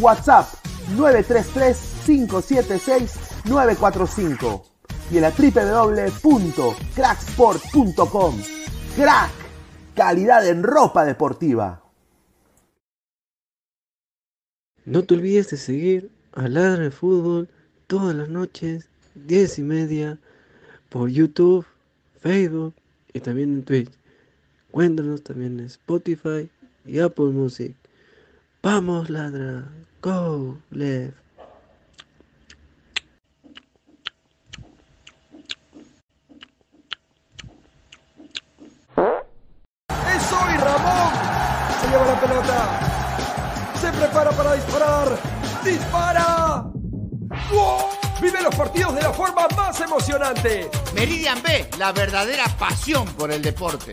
WhatsApp 933-576-945 y en la www.cracksport.com. Crack, calidad en ropa deportiva. No te olvides de seguir a Ladra de Fútbol todas las noches, 10 y media, por YouTube, Facebook y también en Twitch. Cuéntanos también en Spotify y Apple Music. Vamos, ladra. Go, left. ¡Es hoy, Ramón! Se lleva la pelota. Se prepara para disparar. ¡Dispara! ¡Gol! Vive los partidos de la forma más emocionante. Meridian B, la verdadera pasión por el deporte.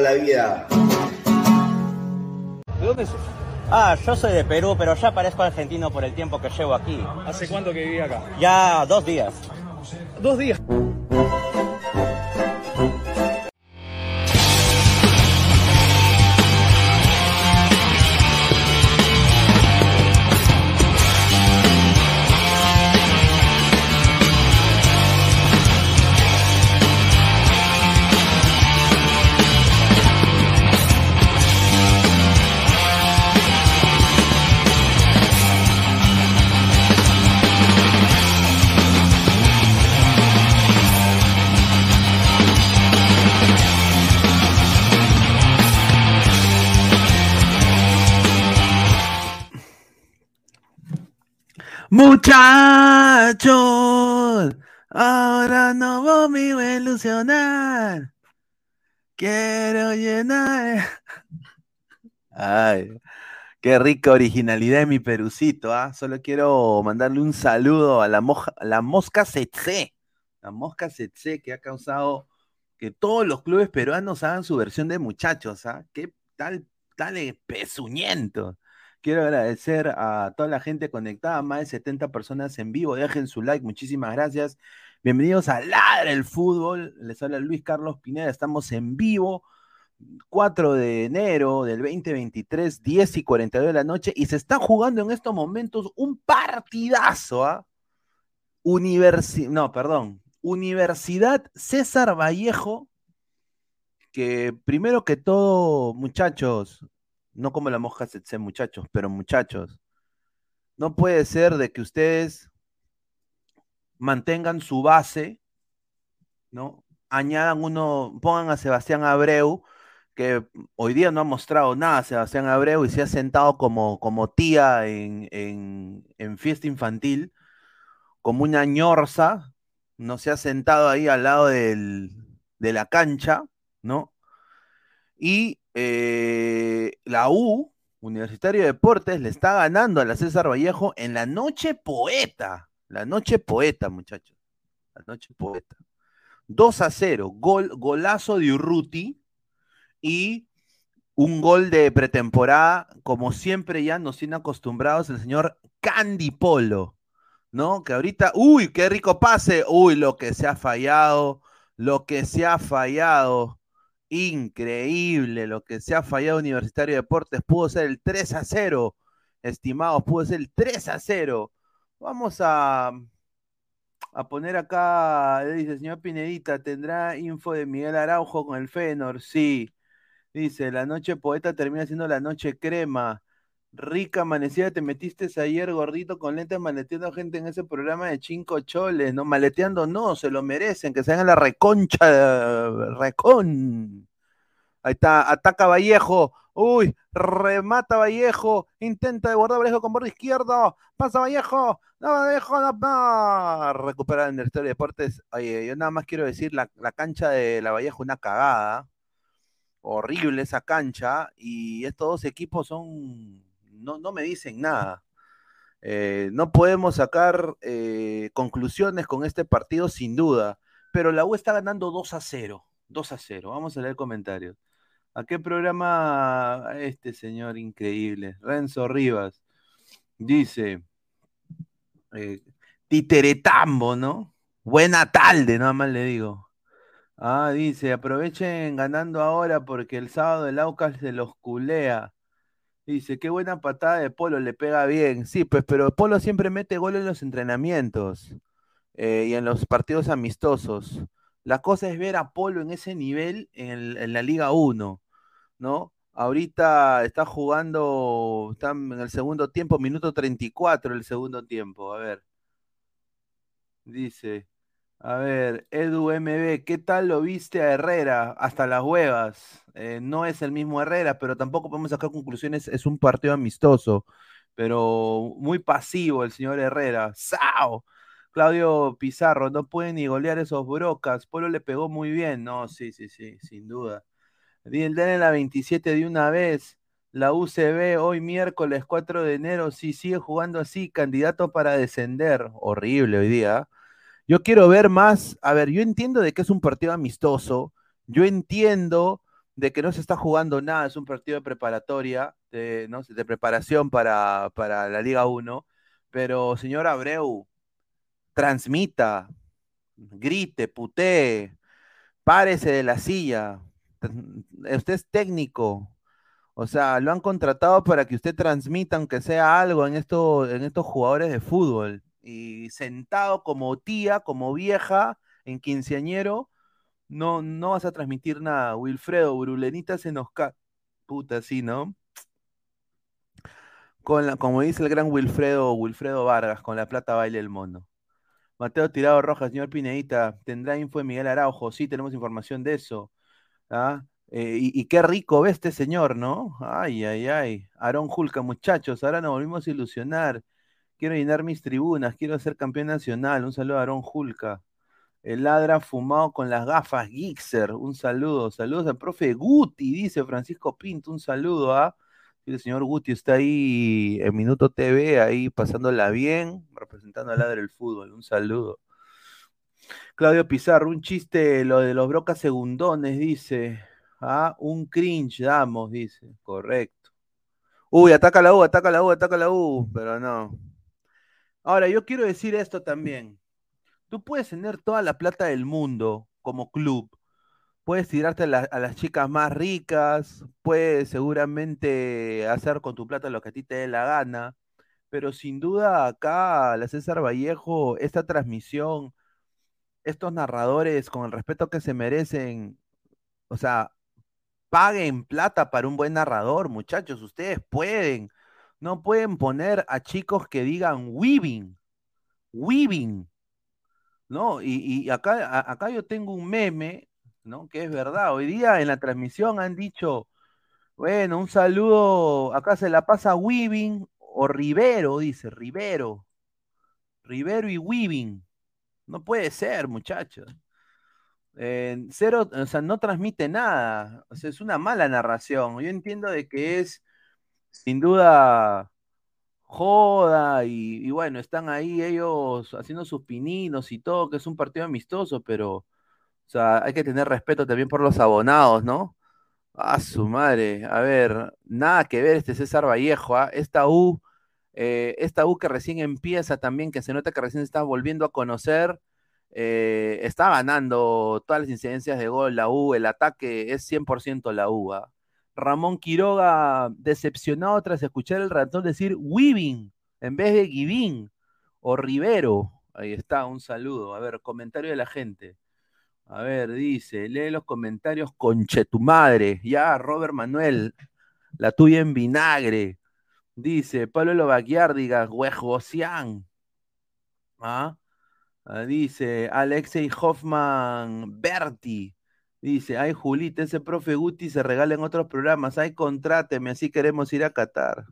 toda la vida. ¿De dónde sos? Ah, yo soy de Perú, pero ya parezco argentino por el tiempo que llevo aquí. ¿Hace cuánto que viví acá? Ya dos días. Dos días. Muchachos, ahora no voy a ilusionar. Quiero llenar. Ay, qué rica originalidad de mi perucito, ¿ah? Solo quiero mandarle un saludo a la, la mosca Setse, la mosca Setse que ha causado que todos los clubes peruanos hagan su versión de muchachos, ¿ah? Qué tal, tal pezuñento. Quiero agradecer a toda la gente conectada, más de 70 personas en vivo. Dejen su like, muchísimas gracias. Bienvenidos a Ladra el Fútbol. Les habla Luis Carlos Pineda. Estamos en vivo, 4 de enero del 2023, 10 y 42 de la noche. Y se está jugando en estos momentos un partidazo, ¿ah? No, perdón. Universidad César Vallejo, que primero que todo, muchachos, no como la mosca se muchachos, pero muchachos, no puede ser de que ustedes mantengan su base, ¿no? Añadan uno, pongan a Sebastián Abreu, que hoy día no ha mostrado nada Sebastián Abreu y se ha sentado como, como tía en, en, fiesta infantil, como una ñorza, no se ha sentado ahí al lado del, de la cancha, ¿no? Y eh, la U, Universitario de Deportes, le está ganando a la César Vallejo en la noche poeta. La noche poeta, muchachos. La noche poeta. 2 a 0. Gol, golazo de Urruti y un gol de pretemporada, como siempre ya nos tiene acostumbrados el señor Candy Polo, ¿no? Que ahorita, uy, qué rico pase, uy, lo que se ha fallado, lo que se ha fallado, increíble, lo que se ha fallado Universitario de Deportes, pudo ser el 3 a 0, estimados, pudo ser el 3 a 0. Vamos a, a poner acá, dice, señor Pinedita, ¿tendrá info de Miguel Araujo con el Fenor? Sí. Dice, la noche poeta termina siendo la noche crema. Rica amanecida, te metiste ayer gordito con lentes maleteando gente en ese programa de cinco choles, ¿no? Maleteando no, se lo merecen, que se hagan la reconcha, recon. Ahí está, ataca Vallejo, uy, remata Vallejo, intenta de guardar Vallejo con borde izquierdo, pasa Vallejo, no, Vallejo, no, no. recuperar en el de Deportes. Oye, yo nada más quiero decir, la, la cancha de la Vallejo, una cagada, horrible esa cancha, y estos dos equipos son no, me dicen nada. Eh, no podemos sacar eh, conclusiones con este partido sin duda, pero la U está ganando 2 a 0. 2 a 0. Vamos a leer comentarios. ¿A qué programa este señor increíble? Renzo Rivas dice, eh, Titeretambo, ¿no? Buena tarde, nada más le digo. Ah, dice, aprovechen ganando ahora porque el sábado el Aucas se los culea. Dice, qué buena patada de Polo, le pega bien. Sí, pues, pero Polo siempre mete gol en los entrenamientos eh, y en los partidos amistosos. La cosa es ver a Polo en ese nivel en, la Liga 1, ¿no? Ahorita está jugando, está en el segundo tiempo, minuto 34 el segundo tiempo. A ver. Dice, a ver, Edu MB, ¿qué tal lo viste a Herrera? Hasta las huevas. Eh, no es el mismo Herrera, pero tampoco podemos sacar conclusiones. Es un partido amistoso, pero muy pasivo el señor Herrera. ¡Sao! Claudio Pizarro, no puede ni golear esos brocas. Polo le pegó muy bien. No, sí, sí, sí, sin duda. En la 27 de una vez. La UCB hoy miércoles 4 de enero, sí, sigue jugando así, candidato para descender. Horrible hoy día. Yo quiero ver más, a ver, yo entiendo de que es un partido amistoso, yo entiendo de que no se está jugando nada, es un partido de preparatoria, de, ¿no? de preparación para, para la Liga 1, pero señor Abreu, transmita, grite, putee, párese de la silla, usted es técnico, o sea, lo han contratado para que usted transmita, aunque sea algo en, esto, en estos jugadores de fútbol y sentado como tía, como vieja, en quinceañero, no, no vas a transmitir nada. Wilfredo, Brulenita se nos cae. Puta, sí, ¿no? Con la, como dice el gran Wilfredo, Wilfredo Vargas, con la plata baile el mono. Mateo Tirado Rojas, señor Pineita, ¿tendrá info de Miguel Araujo? Sí, tenemos información de eso. ¿Ah? Eh, y, qué rico ve este señor, ¿no? Ay, ay, ay. Aarón Julca, muchachos, ahora nos volvimos a ilusionar. Quiero llenar mis tribunas, quiero ser campeón nacional. Un saludo a Aarón Julca. El ladra fumado con las gafas, Gixer. Un saludo. Saludos al profe Guti, dice Francisco Pinto. Un saludo a. ¿ah? El señor Guti está ahí en Minuto TV, ahí pasándola bien, representando al ladra del fútbol. Un saludo. Claudio Pizarro, un chiste, lo de los brocas segundones, dice. Ah, un cringe damos, dice. Correcto. Uy, ataca la U, ataca la U, ataca la U, pero no. Ahora, yo quiero decir esto también. Tú puedes tener toda la plata del mundo como club. Puedes tirarte a, las chicas más ricas, puedes seguramente hacer con tu plata lo que a ti te dé la gana, pero sin duda acá, la César Vallejo, esta transmisión, estos narradores, con el respeto que se merecen, o sea, paguen plata para un buen narrador, muchachos, ustedes pueden. No pueden poner a chicos que digan weaving, weaving, ¿no? Y, acá, acá yo tengo un meme, ¿no? Que es verdad. Hoy día en la transmisión han dicho, bueno, un saludo, acá se la pasa weaving o Rivero, dice, Rivero. Rivero y weaving. No puede ser, muchachos. Eh, cero, o sea, no transmite nada. O sea, es una mala narración. Yo entiendo de que es, sin duda, joda y, bueno, están ahí ellos haciendo sus pininos y todo, que es un partido amistoso, pero, o sea, hay que tener respeto también por los abonados, ¿no? A su madre. A ver, nada que ver este César Vallejo, ¿ah? Esta U, eh, esta U que recién empieza también, que se nota que recién se está volviendo a conocer, eh, está ganando todas las incidencias de gol la U, el ataque es 100% la U. ¿ah? Ramón Quiroga decepcionado tras escuchar el ratón decir Weaving en vez de Giving o Rivero. Ahí está, un saludo. A ver, comentario de la gente. A ver, dice, lee los comentarios, conche tu madre. Ya, Robert Manuel, la tuya en vinagre. Dice, Pablo Lobaquiárdiga, Huejosian. ¿Ah? Ah, Dice, Alexei Hoffman Berti. Dice, ay, Julita, ese profe Guti se regala en otros programas. Ay, contráteme, así queremos ir a Qatar.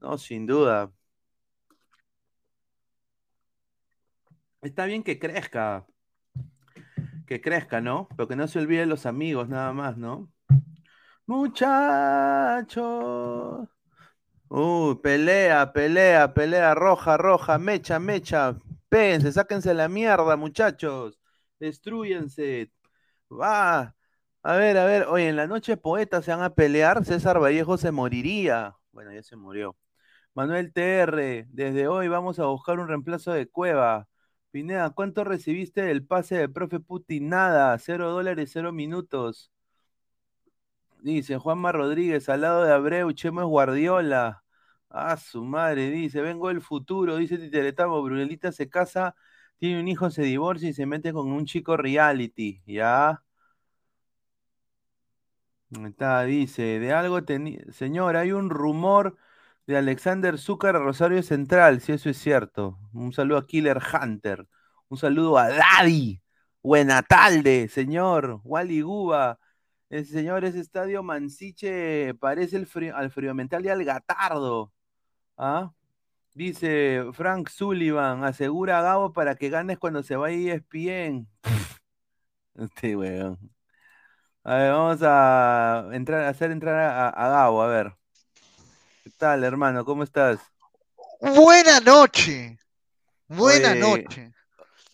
No, sin duda. Está bien que crezca. Que crezca, ¿no? Pero que no se olviden los amigos, nada más, ¿no? Muchachos. Uy, pelea, pelea, pelea, roja, roja, mecha, mecha. Péguense, sáquense la mierda, muchachos. Destruyense. Va. A ver, a ver. Oye, en la noche poetas se van a pelear. César Vallejo se moriría. Bueno, ya se murió. Manuel TR, desde hoy vamos a buscar un reemplazo de Cueva. Pineda, ¿cuánto recibiste del pase del profe Putin? Nada, cero dólares, cero minutos. Dice Juanma Rodríguez, al lado de Abreu, Chemo es Guardiola. Ah, su madre, dice, vengo del futuro, dice Titeretamo, Brunelita se casa, tiene un hijo, se divorcia y se mete con un chico reality, ¿ya? Está, dice, de algo tenía, señor, hay un rumor de Alexander Zúcar a Rosario Central, si eso es cierto. Un saludo a Killer Hunter, un saludo a Daddy, buena tarde, señor, Wally Guba. El señor, ese estadio Mansiche parece el frío, al frío mental de Algatardo. ¿Ah? Dice Frank Sullivan, asegura a Gabo para que ganes cuando se vaya ESPN. Este weón. A ver, vamos a entrar, a hacer entrar a, a Gabo, a ver. ¿Qué tal, hermano? ¿Cómo estás? Buena noche. Buena Oye, noche.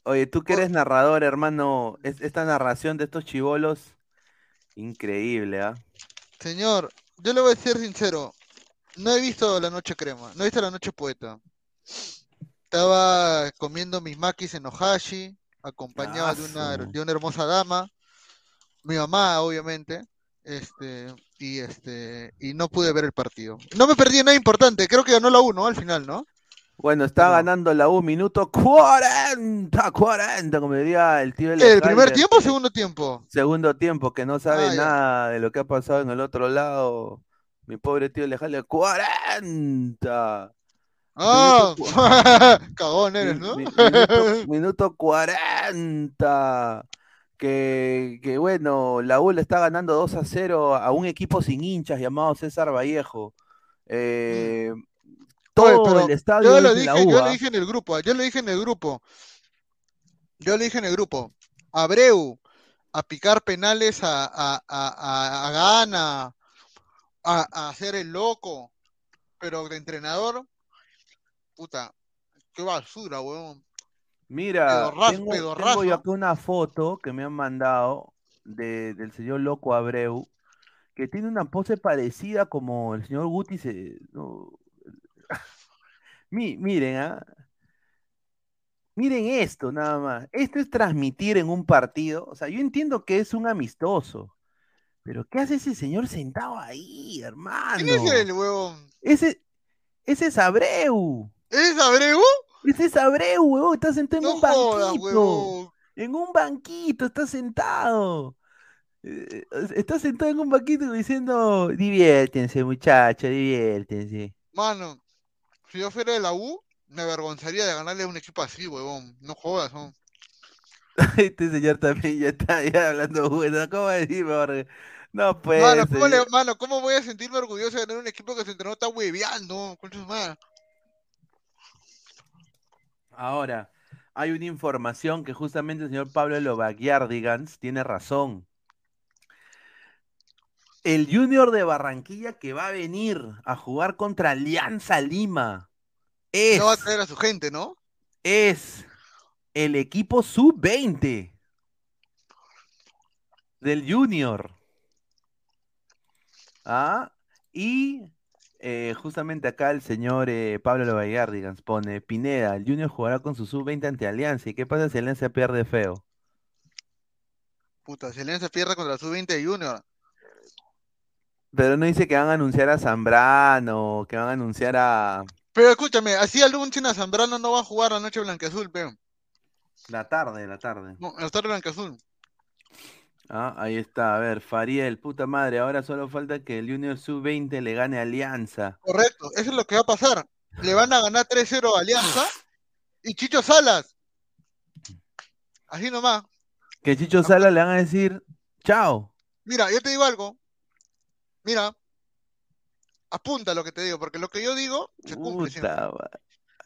Oye, tú que eres narrador, hermano, es- esta narración de estos chivolos, increíble, ¿ah? Señor, yo le voy a ser sincero. No he visto La Noche Crema, no he visto La Noche Poeta. Estaba comiendo mis makis en Ohashi, acompañado de una, de una hermosa dama, mi mamá, obviamente, este, y este, y no pude ver el partido. No me perdí nada importante, creo que ganó la 1 al final, ¿no? Bueno, está ganando la U, minuto 40, 40, como diría el tío ¿El primer tiempo o segundo tiempo? Segundo tiempo, que no sabe Ah, nada de lo que ha pasado en el otro lado. Mi pobre tío Alejandro, 40. Ah, cu- cagón eres, ¿no? Mi- minuto, minuto 40. Que, que bueno, la U le está ganando 2 a 0 a un equipo sin hinchas llamado César Vallejo. Eh, Oye, todo el estadio yo lo la dije, U. yo lo dije en el grupo, yo lo dije en el grupo. Yo lo dije en el grupo. Abreu a picar penales a, a, a, a- a Gana, a, a hacer el loco, pero de entrenador, puta, qué basura, weón. Mira, tengo, pedorrazo. tengo yo acá una foto que me han mandado de- del señor Loco Abreu, que tiene una pose parecida como el señor Guti. Se, no. Miren, ¿ah? Miren esto nada más. Esto es transmitir en un partido. O sea, yo entiendo que es un amistoso, pero ¿qué hace ese señor sentado ahí, hermano? ¿Quién es el huevón? Ese, Ese es Abreu. ¿Es Abreu? Ese es Abreu, huevón. Está sentado en No un jodas, banquito. huevón. En un banquito, está sentado. Eh, Está sentado en un banquito diciendo, diviértense, muchachos, diviértense. Mano, si yo fuera de la U, me avergonzaría de ganarle a un equipo así, huevón. No jodas, ¿no? Este señor también ya está ya hablando bueno. ¿Cómo decir, Jorge? No puede Mano, ¿cómo, le- ser. mano, ¿cómo voy a sentirme orgulloso de ganar un equipo que su entrenador está hueveando? Su madre. Ahora, hay una información que justamente el señor Pablo Lovaguiardigans tiene razón. El Junior de Barranquilla que va a venir a jugar contra Alianza Lima es, No va a traer a su gente, ¿no? es el equipo sub-20 del Junior. Ah, y eh, justamente acá el señor eh, Pablo Lovaguiardigans pone, Pineda, el Junior jugará con su sub-20 ante Alianza. ¿Y qué pasa si Alianza pierde feo? Puta, si Alianza pierde contra su 20 de Junior. Pero no dice que van a anunciar a Zambrano, que van a anunciar a Pero escúchame, así anuncian a Zambrano no va a jugar la noche blanqueazul, pe. la tarde, la tarde. No, la tarde blanqueazul. Ah, ahí está, a ver, Fariel, puta madre, ahora solo falta que el Junior sub-20 le gane a Alianza. Correcto, eso es lo que va a pasar. Le van a ganar 3-0 a Alianza y Chicho Salas. Así nomás. Que Chicho Sala le van a decir, chao. Mira, yo te digo algo. Mira, apunta lo que te digo, porque lo que yo digo se cumple siempre.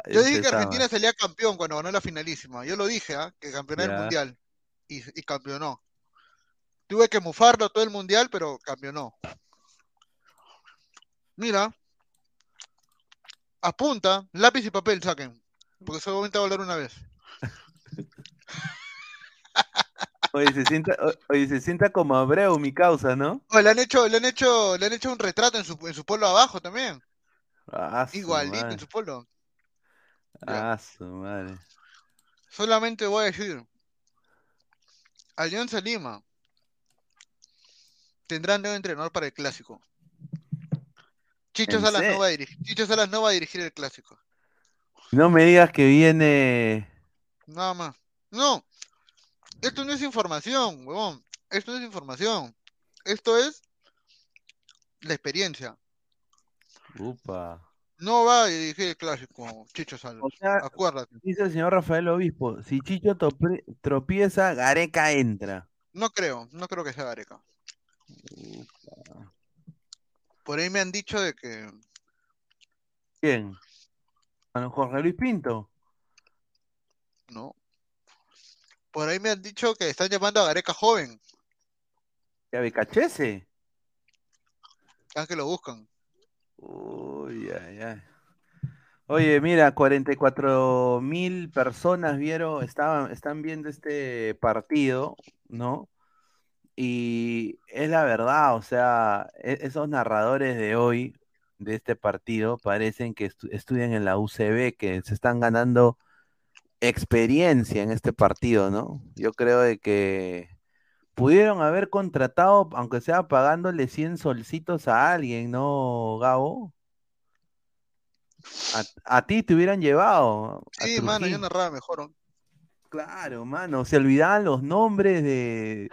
Yo dije que. Argentina salía campeón cuando ganó la finalísima. Yo lo dije, ¿ah? que campeonó el mundial. Y, y campeonó. Tuve que mufarlo todo el mundial, pero campeonó. Mira. Apunta, lápiz y papel saquen. Porque solamente va a hablar una vez. Oye, se sienta, oye, se sienta como Abreu, mi causa, ¿no? Oh, le han hecho, le han hecho, le han hecho un retrato en su, en su polo abajo también. Ah, Igualito madre. en su polo. Ah, su madre. Solamente voy a decir. Alianza Lima tendrá nuevo entrenador para el clásico. Chicho ¿En Salas no va a dirigir, Chicho Salas no va a dirigir el clásico. No me digas que viene. Nada más. No. Esto no es información, huevón. Esto no es información. Esto es la experiencia. Upa. No va a dirigir el clásico, Chicho Salas. O sea, Acuérdate. dice el señor Rafael Obispo, si Chicho tropieza, Gareca entra. No creo, no creo que sea Gareca. Por ahí me han dicho de que ¿Quién? ¿A Jorge Luis Pinto? no. Por ahí me han dicho que están llamando a Gareca joven. ¿Y a Becachese? Están que lo buscan. Uy, ay, ay. Oye, mira, 44 mil personas vieron, estaban, están viendo este partido, ¿no? Y es la verdad, o sea, e- esos narradores de hoy, de este partido, parecen que estu- estudian en la UCB, que se están ganando experiencia en este partido, ¿no? Yo creo de que pudieron haber contratado, aunque sea pagándole 100 solcitos a alguien, ¿no, Gabo? A, a ti te hubieran llevado. Sí, mano, yo narraba mejor. ¿no? Claro, mano, se olvidaban los nombres de,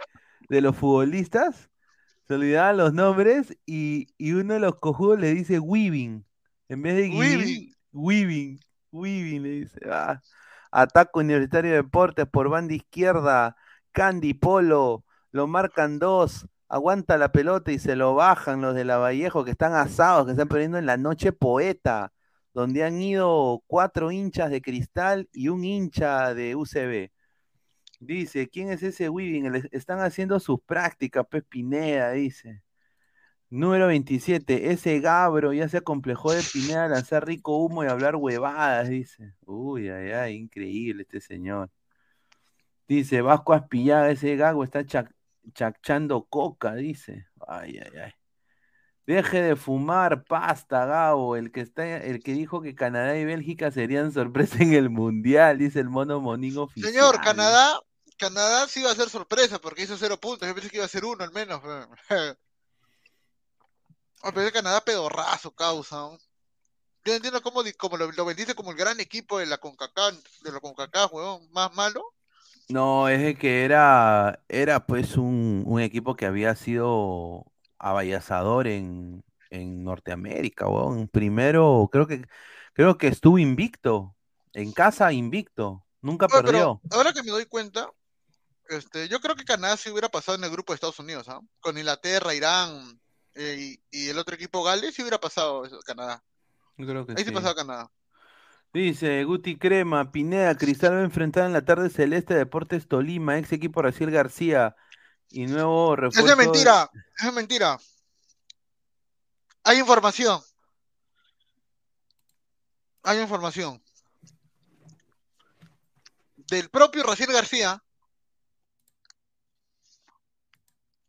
de los futbolistas, se olvidaban los nombres y, y uno de los cojudos le dice Weaving, en vez de Guivín, Weaving, Weaving le dice. Ah, Ataque Universitario de Deportes por banda izquierda, Candy Polo, lo marcan dos, aguanta la pelota y se lo bajan los de la Vallejo que están asados, que están perdiendo en la noche poeta donde han ido cuatro hinchas de cristal y un hincha de UCB. Dice, ¿quién es ese Weaving? Están haciendo sus prácticas, Pez Pineda, dice. Número 27, ese Gabro ya se acomplejó de Pineda lanzar rico humo y hablar huevadas, dice. Uy, ay, ay, increíble este señor. Dice, Vasco Aspillaga, ese gago está chac- chachando coca, dice. Ay, ay, ay. Deje de fumar pasta, Gabo. El que está, el que dijo que Canadá y Bélgica serían sorpresa en el mundial, dice el mono monín oficial. Señor, Canadá, Canadá sí va a ser sorpresa porque hizo cero puntos. Yo pensé que iba a ser uno al menos. A pensé Canadá pedorrazo, causa. Yo no entiendo cómo, cómo lo, lo vendiste como el gran equipo de la CONCACAF, de la CONCACAF, weón, más malo. No, es que era, era pues un, un equipo que había sido avallazador en, en Norteamérica, weón. Primero, creo que, creo que estuvo invicto, en casa invicto, nunca Oye, pero perdió. ahora que me doy cuenta, este, yo creo que Canadá sí hubiera pasado en el grupo de Estados Unidos, ¿ah? Con Inglaterra, Irán eh, y, y el otro equipo Gales, sí hubiera pasado eso, Canadá. Yo creo que Ahí sí, pasaba Canadá. Dice Guti Crema, Pineda, Cristal va a enfrentar en la tarde Celeste Deportes Tolima, ex equipo Raciel García y nuevo Eso refuerzo. es mentira, eso es mentira. Hay información. Hay información. Del propio Raciel García.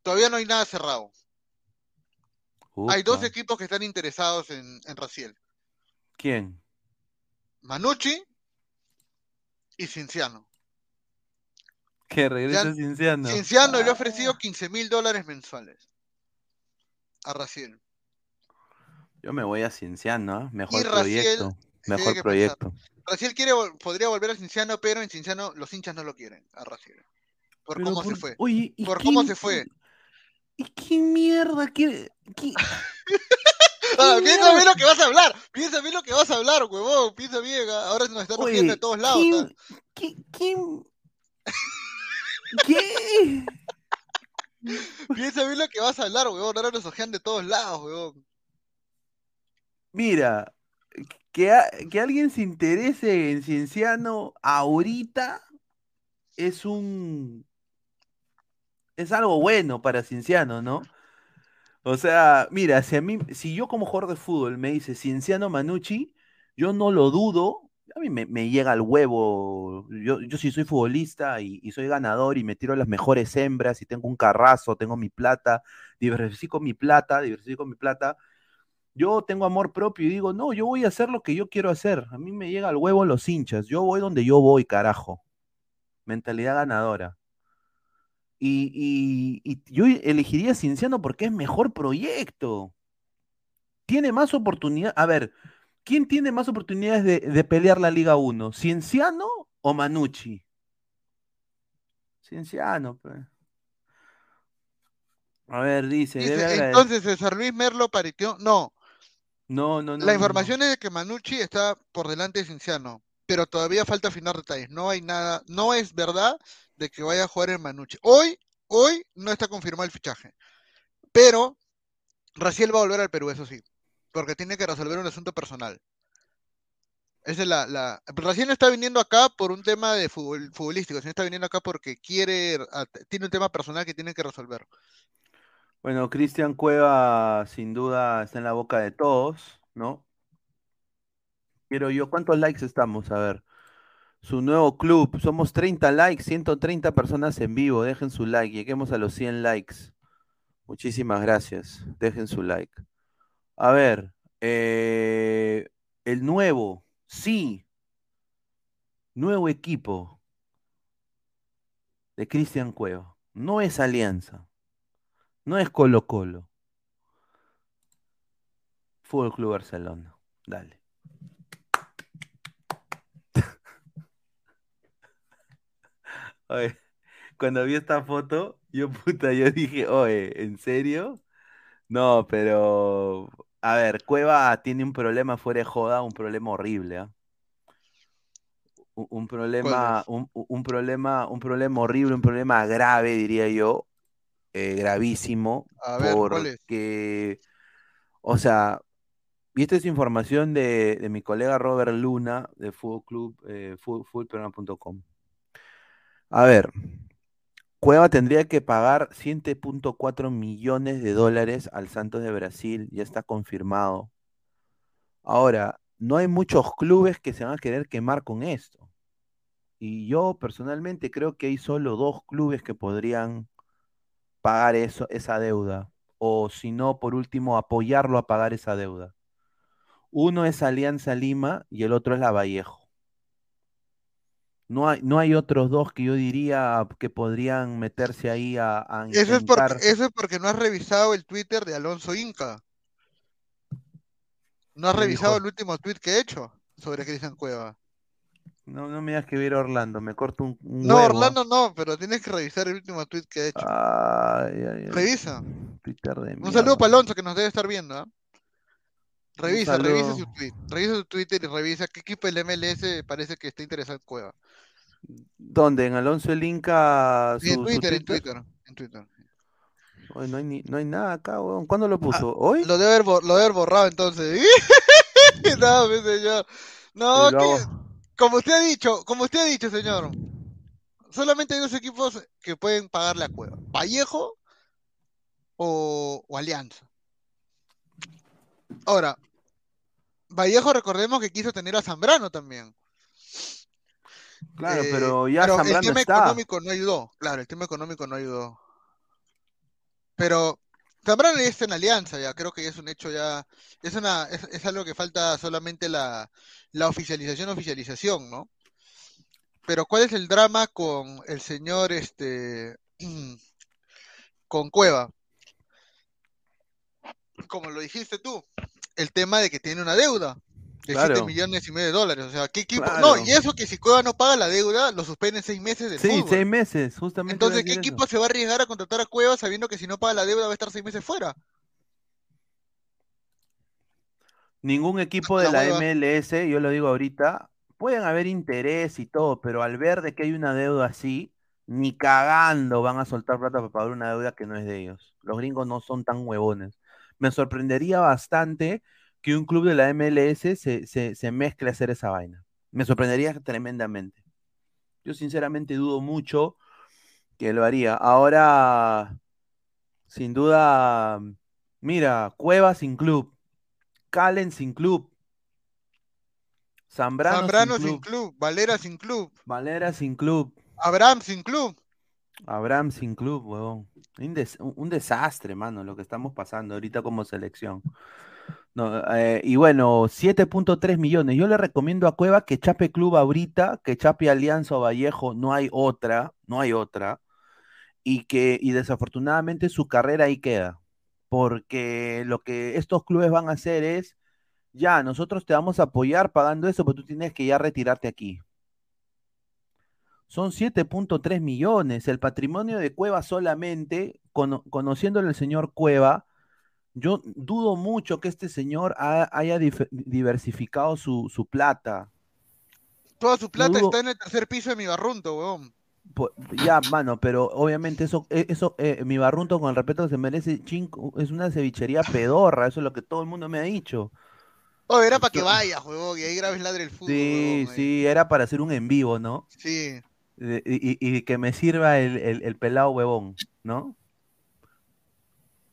Todavía no hay nada cerrado. Hay dos equipos que están interesados en, en Raciel. ¿Quién? Manucci y Cinciano. Que regresa Ya- Cinciano. Cinciano le ha ofrecido 15 mil dólares mensuales a Raciel. Yo me voy a Cinciano, ¿ah? Mejor Y Raciel proyecto. Mejor proyecto. Raciel quiere, podría volver a Cinciano, pero en Cinciano los hinchas no lo quieren a Raciel. Por Pero cómo por- se fue. Oye, ¿y por quién- cómo se fue. ¿Y qué mierda qué- Ah, ¿Qué piensa mierda? bien lo que vas a hablar. Piensa bien lo que vas a hablar, huevón. Piensa bien. ah, Ahora nos están Oye, de todos lados. ¿quién- ah. ¿Qué? ¿Quién? ¿Qué? Piensa bien lo que vas a hablar, huevón. Ahora nos ojean de todos lados, huevón. Mira, que, a- que alguien se interese en Cienciano ahorita es un... Es algo bueno para Cienciano, ¿no? O sea, mira, si a mí, si yo como jugador de fútbol me dice Cienciano Manucci, yo no lo dudo, a mí me, llega al huevo, yo, yo sí soy futbolista y, y soy ganador y me tiro las mejores hembras y tengo un carrazo, tengo mi plata, diversifico mi plata, diversifico mi plata, yo tengo amor propio y digo, no, yo voy a hacer lo que yo quiero hacer, a mí me llega al huevo los hinchas, yo voy donde yo voy, carajo, mentalidad ganadora. Y, y- y yo elegiría Cienciano porque es mejor proyecto. Tiene más oportunidad. A ver, ¿quién tiene más oportunidades de, de pelear la Liga 1? ¿Cienciano o Manucci? Cienciano, pues. A ver, dice, Dice, debe agrade- entonces, César Luis Merlo pareció. No, No, no, no. la no, información es de que Manucci está por delante de Cinciano. Pero todavía falta afinar detalles. No hay nada. No es verdad de que vaya a jugar en Manucci. Hoy, hoy no está confirmado el fichaje. Pero Raciel va a volver al Perú, eso sí. Porque tiene que resolver un asunto personal. Esa es la, la... Raciel no está viniendo acá por un tema de fútbol, futbolístico, sino está viniendo acá porque quiere, tiene un tema personal que tiene que resolver. Bueno, Cristian Cueva sin duda está en la boca de todos, ¿no? Quiero yo, ¿cuántos likes estamos? A ver. Su nuevo club, somos 30 likes, 130 personas en vivo, dejen su like, lleguemos a los 100 likes. Muchísimas gracias, dejen su like. A ver, eh, el nuevo, sí, nuevo equipo de Cristian Cueva. No es Alianza, no es Colo Colo. Fútbol Club Barcelona, dale. Oye, cuando vi esta foto, yo puta, yo dije, oye, ¿en serio? No, pero a ver, Cueva tiene un problema fuera de joda, un problema horrible, ¿ah? Un, un problema, un, problema, un problema horrible, un problema grave, diría yo, eh, gravísimo, A ver, ¿cuál es? porque, o sea, y esta es información de, de mi colega Robert Luna de Fútbol Club, eh, fútbolperuano.com. A ver, Cueva tendría que pagar 7.4 millones de dólares al Santos de Brasil, ya está confirmado. Ahora, no hay muchos clubes que se van a querer quemar con esto. Y yo personalmente creo que hay solo dos clubes que podrían pagar eso, esa deuda. O si no, por último, apoyarlo a pagar esa deuda. Uno es Alianza Lima y el otro es La Vallejo. No hay, no hay otros dos que yo diría que podrían meterse ahí a, a Eso es, porque, eso es porque no has revisado el Twitter de Alonso Inca. ¿No has ¿Qué revisado dijo? el último tweet que he hecho sobre Cristian Cueva? No, no me digas que viera Orlando, me corto un, un No, huevo, ¿ah? Orlando no, pero tienes que revisar el último tweet que he hecho. Ay, ay, ay. Revisa. Twitter de Un mierda. saludo para Alonso que nos debe estar viendo. ¿ah? Revisa, revisa su tweet. Revisa su Twitter y revisa qué equipo del MLS parece que está interesado en Cueva. ¿Dónde? ¿En Alonso el Inca? Sí, en su Twitter, en Twitter, en Twitter. Oye, no, hay ni- no hay nada acá, weón. ¿Cuándo lo puso? ¿Hoy? Ah, Lo debe haber, lo debe haber borrado entonces. no, mi señor. No, que, como usted ha dicho, como usted ha dicho, señor. Solamente hay dos equipos que pueden pagarle a Cueva. Vallejo o, o Alianza. Ahora, Vallejo recordemos que quiso tener a Zambrano también. Claro, Eh, pero ya pero el Zambrano tema está. económico no ayudó. Claro, el tema económico no ayudó. Pero Zambrano ya está en alianza, ya creo que ya es un hecho ya. Es una, es, es algo que falta solamente la, la oficialización, oficialización, ¿no? Pero ¿cuál es el drama con el señor este con Cueva? Como lo dijiste tú, el tema de que tiene una deuda de Claro. 7 millones y medio de dólares. O sea, ¿qué equipo? Claro. No, y eso que si Cueva no paga la deuda, lo suspenden seis meses del Sí, fútbol. seis meses, justamente. Entonces, ¿qué eso. equipo se va a arriesgar a contratar a Cueva sabiendo que si no paga la deuda va a estar seis meses fuera? Ningún equipo de La la. MLS, yo lo digo ahorita, pueden haber interés y todo, pero al ver de que hay una deuda así, ni cagando van a soltar plata para pagar una deuda que no es de ellos. Los gringos no son tan huevones. Me sorprendería bastante que un club de la MLS se, se, se mezcle a hacer esa vaina. Me sorprendería tremendamente. Yo sinceramente dudo mucho que lo haría. Ahora, sin duda, mira, Cueva sin club, Calen sin club, Zambrano, Zambrano sin sin club, club, Valera sin club, Valera sin club, Abraham sin club. Abraham sin club, un desastre, mano, lo que estamos pasando ahorita como selección. No, eh, y bueno, 7.3 millones. Yo le recomiendo a Cueva que chape club ahorita, que chape Alianza o Vallejo, no hay otra, no hay otra. Y que, y desafortunadamente su carrera ahí queda. Porque lo que estos clubes van a hacer es, ya, nosotros te vamos a apoyar pagando eso, pero tú tienes que ya retirarte aquí. Son 7.3 millones. El patrimonio de Cueva solamente, cono- conociéndole al señor Cueva, yo dudo mucho que este señor ha- haya diversificado su, su plata. Toda su plata dudo- está en el tercer piso de mi barrunto, weón. Po- Ya, mano, pero obviamente eso, eh, eso eh, mi barrunto con el respeto que se merece, chin, es una cevichería pedorra, eso es lo que todo el mundo me ha dicho. Oh, era para que vayas, weón, y ahí grabes ladre el fútbol, Sí, ahí. sí, era para hacer un en vivo, ¿no? Sí. Y, que me sirva el, el- el pelado huevón, ¿no?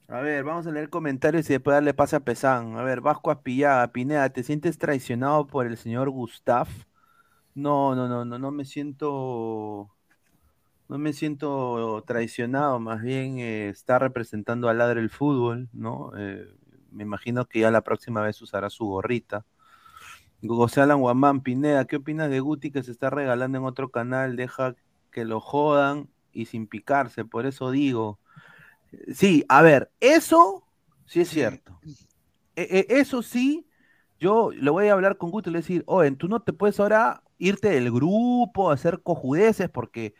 A ver, vamos a leer comentarios y después darle pase a Pesán. A ver, Vasco Aspillaga, Pineda, ¿te sientes traicionado por el señor Gustav? No, no, no, no, no me siento, no me siento traicionado, más bien eh, está representando al ladre el fútbol, ¿no? Eh, me imagino que ya la próxima vez usará su gorrita. José Alan Guamán, Pineda, ¿qué opinas de Guti que se está regalando en otro canal? Deja que lo jodan y sin picarse, por eso digo. Sí, a ver, eso sí es cierto. E- e- eso sí, yo le voy a hablar con Guti y le voy a decir, oye, tú no te puedes ahora irte del grupo, hacer cojudeces, porque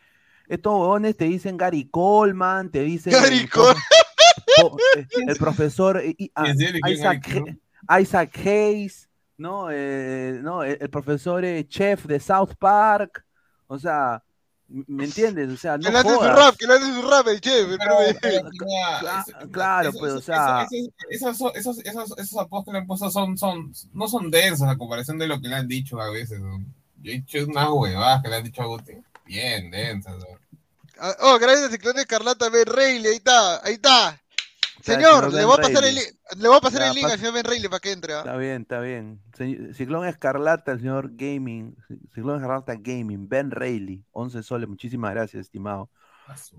estos huevones te dicen Gary Coleman, te dicen Gary el, Col- po- eh, el profesor eh, ah, ¿En serio? ¿Quién Isaac, Coleman? Isaac Hayes, ¿no? Eh, no, el, el profesor eh, chef de South Park, o sea, ¿me entiendes? O sea, no Que le hace su rap, que le hace su rap, el chef. Pero, claro, eso- pues, o sea- eso- eso- esos, esos, esos, esos apodos que le han puesto son, son, no son densos a comparación de lo que le han dicho a veces. ¿no? Yo he hecho unas huevadas que le han dicho a Guti. Bien densas. ¿no? Ah, Oh, gracias a Ciclón Escarlata, Ben Reilly, ahí está, ahí está. Señor, le voy a pasar el, le voy a pasar Ya, el link pas- al señor Ben Reilly para que entre. Está bien, está bien. Se- Ciclón Escarlata, el señor Gaming, Ciclón Escarlata Gaming, Ben Reilly, 11 soles, muchísimas gracias, estimado.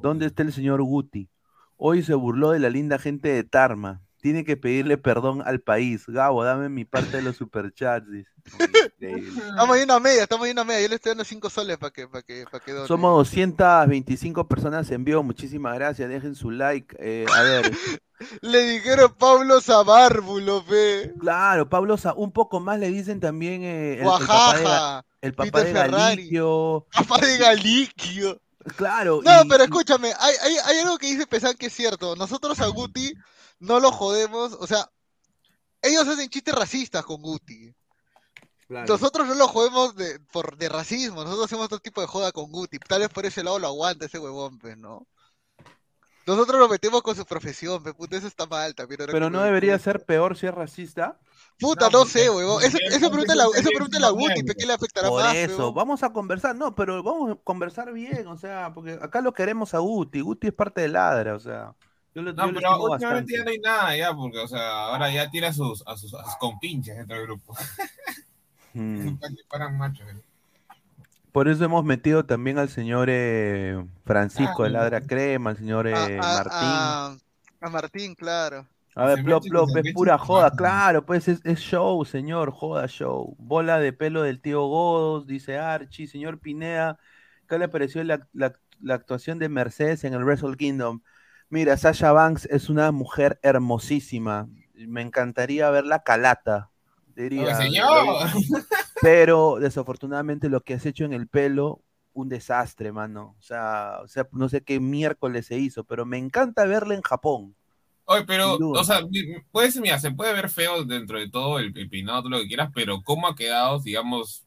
¿Dónde está el señor Guti? Hoy se burló de la linda gente de Tarma. Tiene que pedirle perdón al país. Gabo, dame mi parte de los superchats. Estamos yendo a media, estamos yendo a media. Yo le estoy dando 5 soles para que, para que, para que done. Somos 225 personas en vivo. Muchísimas gracias. Dejen su like. Eh, a ver. Le dijeron Pablo Sabárbulo, fe. Claro, Pablo, Sa- un poco más le dicen también eh, el, el papá de, Guajaja. el papá de. Galiquio. Papá de Galiquio. Claro. No, y- pero escúchame, hay, hay, hay algo que dice Pesan que es cierto. Nosotros a Guti no lo jodemos, o sea, ellos hacen chistes racistas con Guti. Nosotros no lo jodemos de, por, de racismo, nosotros hacemos otro tipo de joda con Guti. Tal vez por ese lado lo aguanta ese huevón, pues, ¿no? Nosotros lo metemos con su profesión, puta, eso está mal también. Pero que no debería ser peor si es racista. Puta, no, sé, huevón. Eso, eso pregúntale a- eso pregúntale a Guti, ¿qué le afectará Por más? eso, huevón? vamos a conversar, no, pero vamos a conversar bien, o sea, porque acá lo queremos a Guti, Guti es parte de Ladra, o sea, yo lo, No, yo pero últimamente ya no hay nada ya, porque, o sea, ahora ya tiene a sus, a sus, a sus compinches dentro del grupo. Mm. Eh. Por eso hemos metido también al señor eh, Francisco de Ah, Ladra Crema, al señor eh, A, Martín. a- a Martín, claro. A ver, plop, plop, es pura joda, claro, pues es, es show, señor, joda show. Bola de pelo del tío Godos, dice Archie, señor Pineda, ¿qué le pareció la, la- la actuación de Mercedes en el Wrestle Kingdom? Mira, Sasha Banks es una mujer hermosísima, me encantaría verla calata, diría. ¡Oh, señor! Pero desafortunadamente lo que has hecho en el pelo, un desastre, mano. O sea, o sea, no sé qué miércoles se hizo, pero me encanta verla en Japón. Oye, pero, o sea, ser, mira, se puede ver feo dentro de todo el, el peinado, todo lo que quieras, pero cómo ha quedado, digamos,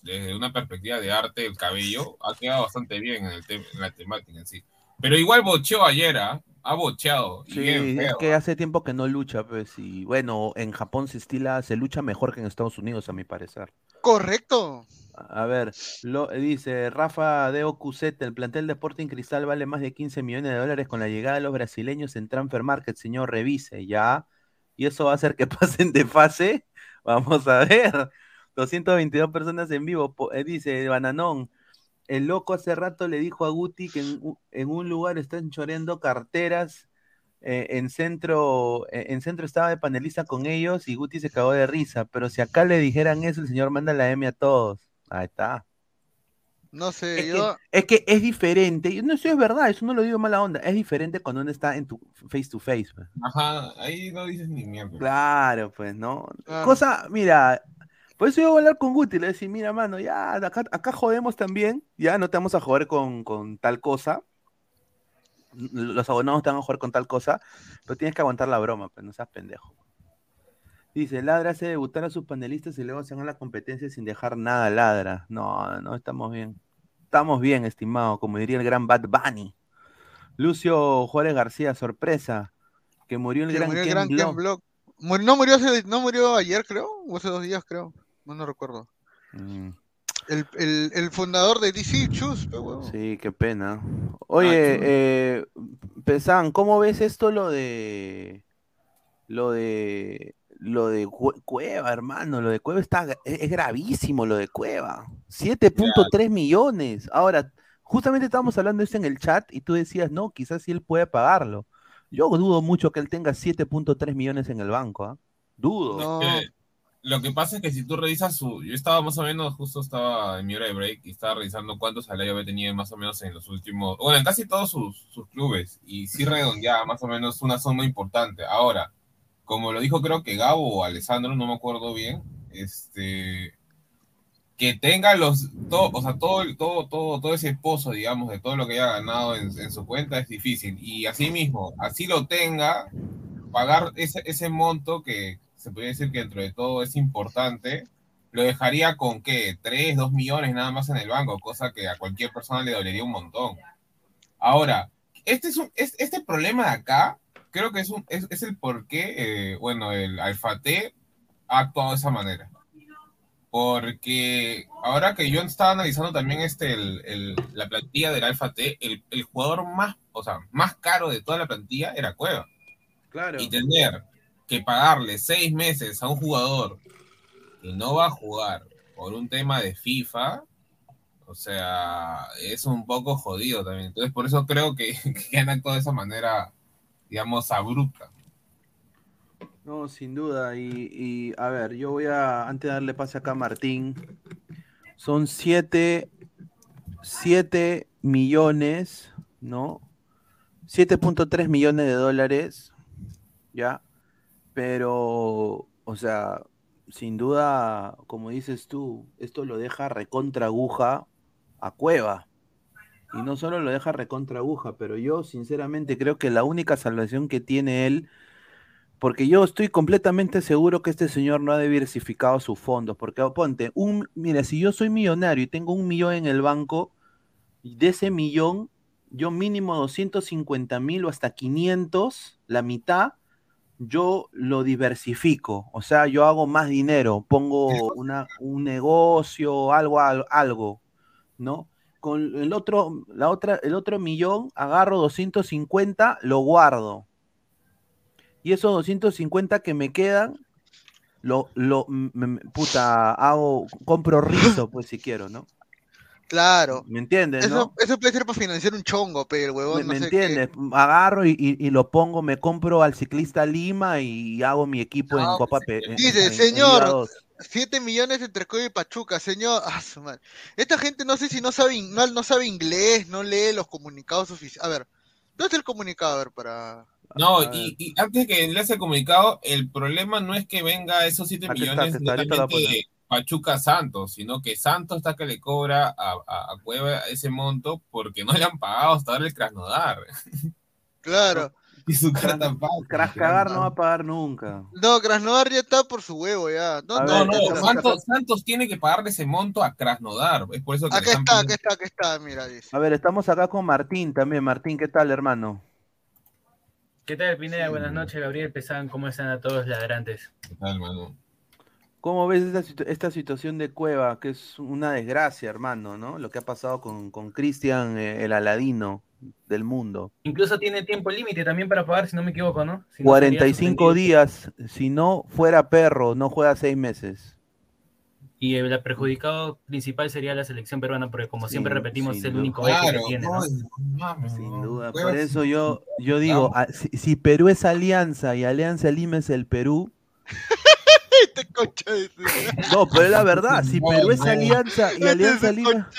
desde una perspectiva de arte, el cabello, ha quedado bastante bien en, el en la temática en sí. Pero igual bocheó ayer, ¿ah? Ha bocheado. Sí, bien es que hace tiempo que no lucha, pues, y bueno, en Japón se estila, se lucha mejor que en Estados Unidos, a mi parecer. Correcto. A ver, lo, dice Rafa de Ocuzeta, el plantel de Sporting Cristal vale más de 15 millones de dólares con la llegada de los brasileños en Transfer Market, señor, revise, ya. Y eso va a hacer que pasen de fase. Vamos a ver. 222 personas en vivo, eh, dice Bananón. El loco hace rato le dijo a Guti que en, un lugar están choreando carteras. eh, en centro, eh, en centro estaba de panelista con ellos y Guti se cagó de risa. Pero si acá le dijeran eso, el señor manda la M a todos. Ahí está. No sé, Es yo. que, es que es diferente. y No, eso es verdad, eso no lo digo mala onda. Es diferente cuando uno está en tu face to face. pues. Ajá, ahí no dices ni mierda. Claro, pues, ¿no? Claro. Cosa, mira, por eso yo voy a hablar con Guti, le voy a decir, mira, mano, ya, acá, acá jodemos también, ya no te vamos a joder con, con tal cosa. Los abonados te van a jugar con tal cosa, pero tienes que aguantar la broma, pues no seas pendejo. Dice, Ladra hace debutar a sus panelistas y luego se van a la competencia sin dejar nada Ladra. No, no, estamos bien. Estamos bien, estimado, como diría el gran Bad Bunny. Lucio Juárez García, sorpresa, que murió el que gran murió el Ken gran Ken Block. Block. Mur- no murió hace, no murió ayer, creo, o hace dos días, creo. No, no recuerdo. Mm. El, el, el fundador de DC, Chus, pe, huevón. Sí, qué pena. Oye, eh, Pesan, ¿cómo ves esto lo de lo de lo de Cue- Cueva, hermano? Lo de Cueva está gra- es, es gravísimo lo de Cueva. 7.3 millones. Ahora, justamente estábamos hablando de esto en el chat y tú decías, "No, quizás sí él puede pagarlo." Yo dudo mucho que él tenga 7.3 millones en el banco, ¿ah? Dudo. Eh, lo que pasa es que si tú revisas su. Yo estaba más o menos, justo estaba en mi hora de break y estaba revisando cuántos salarios había tenido más o menos en los últimos. Bueno, en casi todos sus, sus clubes. Y sí redondeaba más o menos una suma importante. Ahora, como lo dijo creo que Gabo o Alessandro, no me acuerdo bien, este. Que tenga los. Todo, o sea, todo, todo, todo, todo ese pozo, digamos, de todo lo que haya ganado en, en su cuenta es difícil. Y así mismo, así lo tenga, pagar ese, ese monto que se podría decir que dentro de todo es importante, lo dejaría con que 3, 2 millones nada más en el banco, cosa que a cualquier persona le dolería un montón. Ahora, este, es un, es- este problema de acá, creo que es, un, es, es el por qué, eh, bueno, el Alfate ha actuado de esa manera. Porque ahora que yo estaba analizando también este, el, el- la plantilla del Alfa T, el, el jugador más, o sea, más caro de toda la plantilla era Cueva. Claro. Y tener que pagarle seis meses a un jugador que no va a jugar por un tema de FIFA, o sea, es un poco jodido también. Entonces, por eso creo que, que han actuado de esa manera, digamos, abrupta. No, sin duda. Y, a ver, yo voy a, antes de darle pase acá a Martín, son 7 7 millones, ¿no? 7.3 millones de dólares, ¿ya? Pero, o sea, sin duda, como dices tú, esto lo deja recontra aguja a Cueva. Y no solo lo deja recontra aguja, pero yo sinceramente creo que la única salvación que tiene él, porque yo estoy completamente seguro que este señor no ha diversificado sus fondos, porque ponte, un, mira, si yo soy millonario y tengo un millón en el banco, y de ese millón, yo mínimo 250 mil o hasta 500, la mitad, yo lo diversifico. O sea, yo hago más dinero, pongo una, un negocio, algo, al- algo, ¿no? Con el otro, la otra, el otro millón, agarro 250, lo guardo. Y esos 250 que me quedan, lo, lo, m- m- puta, hago, compro rizo, pues si quiero, ¿no? Claro. ¿Me entiendes, Eso, no? eso puede ser para financiar un chongo, pero el huevón, ¿Me, no me sé qué. entiendes? Agarro y, y- y lo pongo, me compro al ciclista Lima y hago mi equipo en Copa Pe- en- Dice, en- en Liga señor, 2. 7 millones entre Cueva y Pachuca, señor. Ah, su madre. Esta gente no sé si no sabe, no, no sabe inglés, no lee los comunicados oficiales. A ver, ¿dónde está el comunicado? A ver, para. No, y, y antes que le hace el comunicado, el problema no es que venga esos 7 Aquí está, millones aquí está, ahorita Pachuca Santos, sino que Santos está que le cobra a, a- a Cueva ese monto porque no le han pagado hasta ahora el Krasnodar. Claro. Y su cara tan fácil. Crascagar no va a pagar nunca. No, Krasnodar ya está por su huevo, ya. No, No, ver, no, esta- Santos, Santos tiene que pagarle ese monto a Krasnodar. Es por eso que están está, pidiendo- está, acá está, mira, dice. A ver, estamos acá con Martín también. Martín, ¿qué tal, hermano? ¿Qué tal, Pineda? Buenas noches, Gabriel Pesán. ¿Cómo están a todos ladrantes? ¿Qué tal, mano? ¿Cómo ves esta, situ- esta situación de Cueva? Que es una desgracia, hermano, ¿no? Lo que ha pasado con, con Cristian, eh, el aladino del mundo. Incluso tiene tiempo límite también para pagar, si no me equivoco, ¿no? Si no, sería 45 suspendido. días. Si no fuera perro, no juega seis meses. Y el perjudicado principal sería la selección peruana, porque como Sí, siempre repetimos, es el duda. único eje Claro, que tiene, ¿no? Sin duda. Por es- eso yo, yo digo, ah, si, si Perú es Alianza y Alianza Lima es el Perú, Este concha de su- no, pero es la verdad, si No, Perú es no. Alianza y Este Alianza es Lima,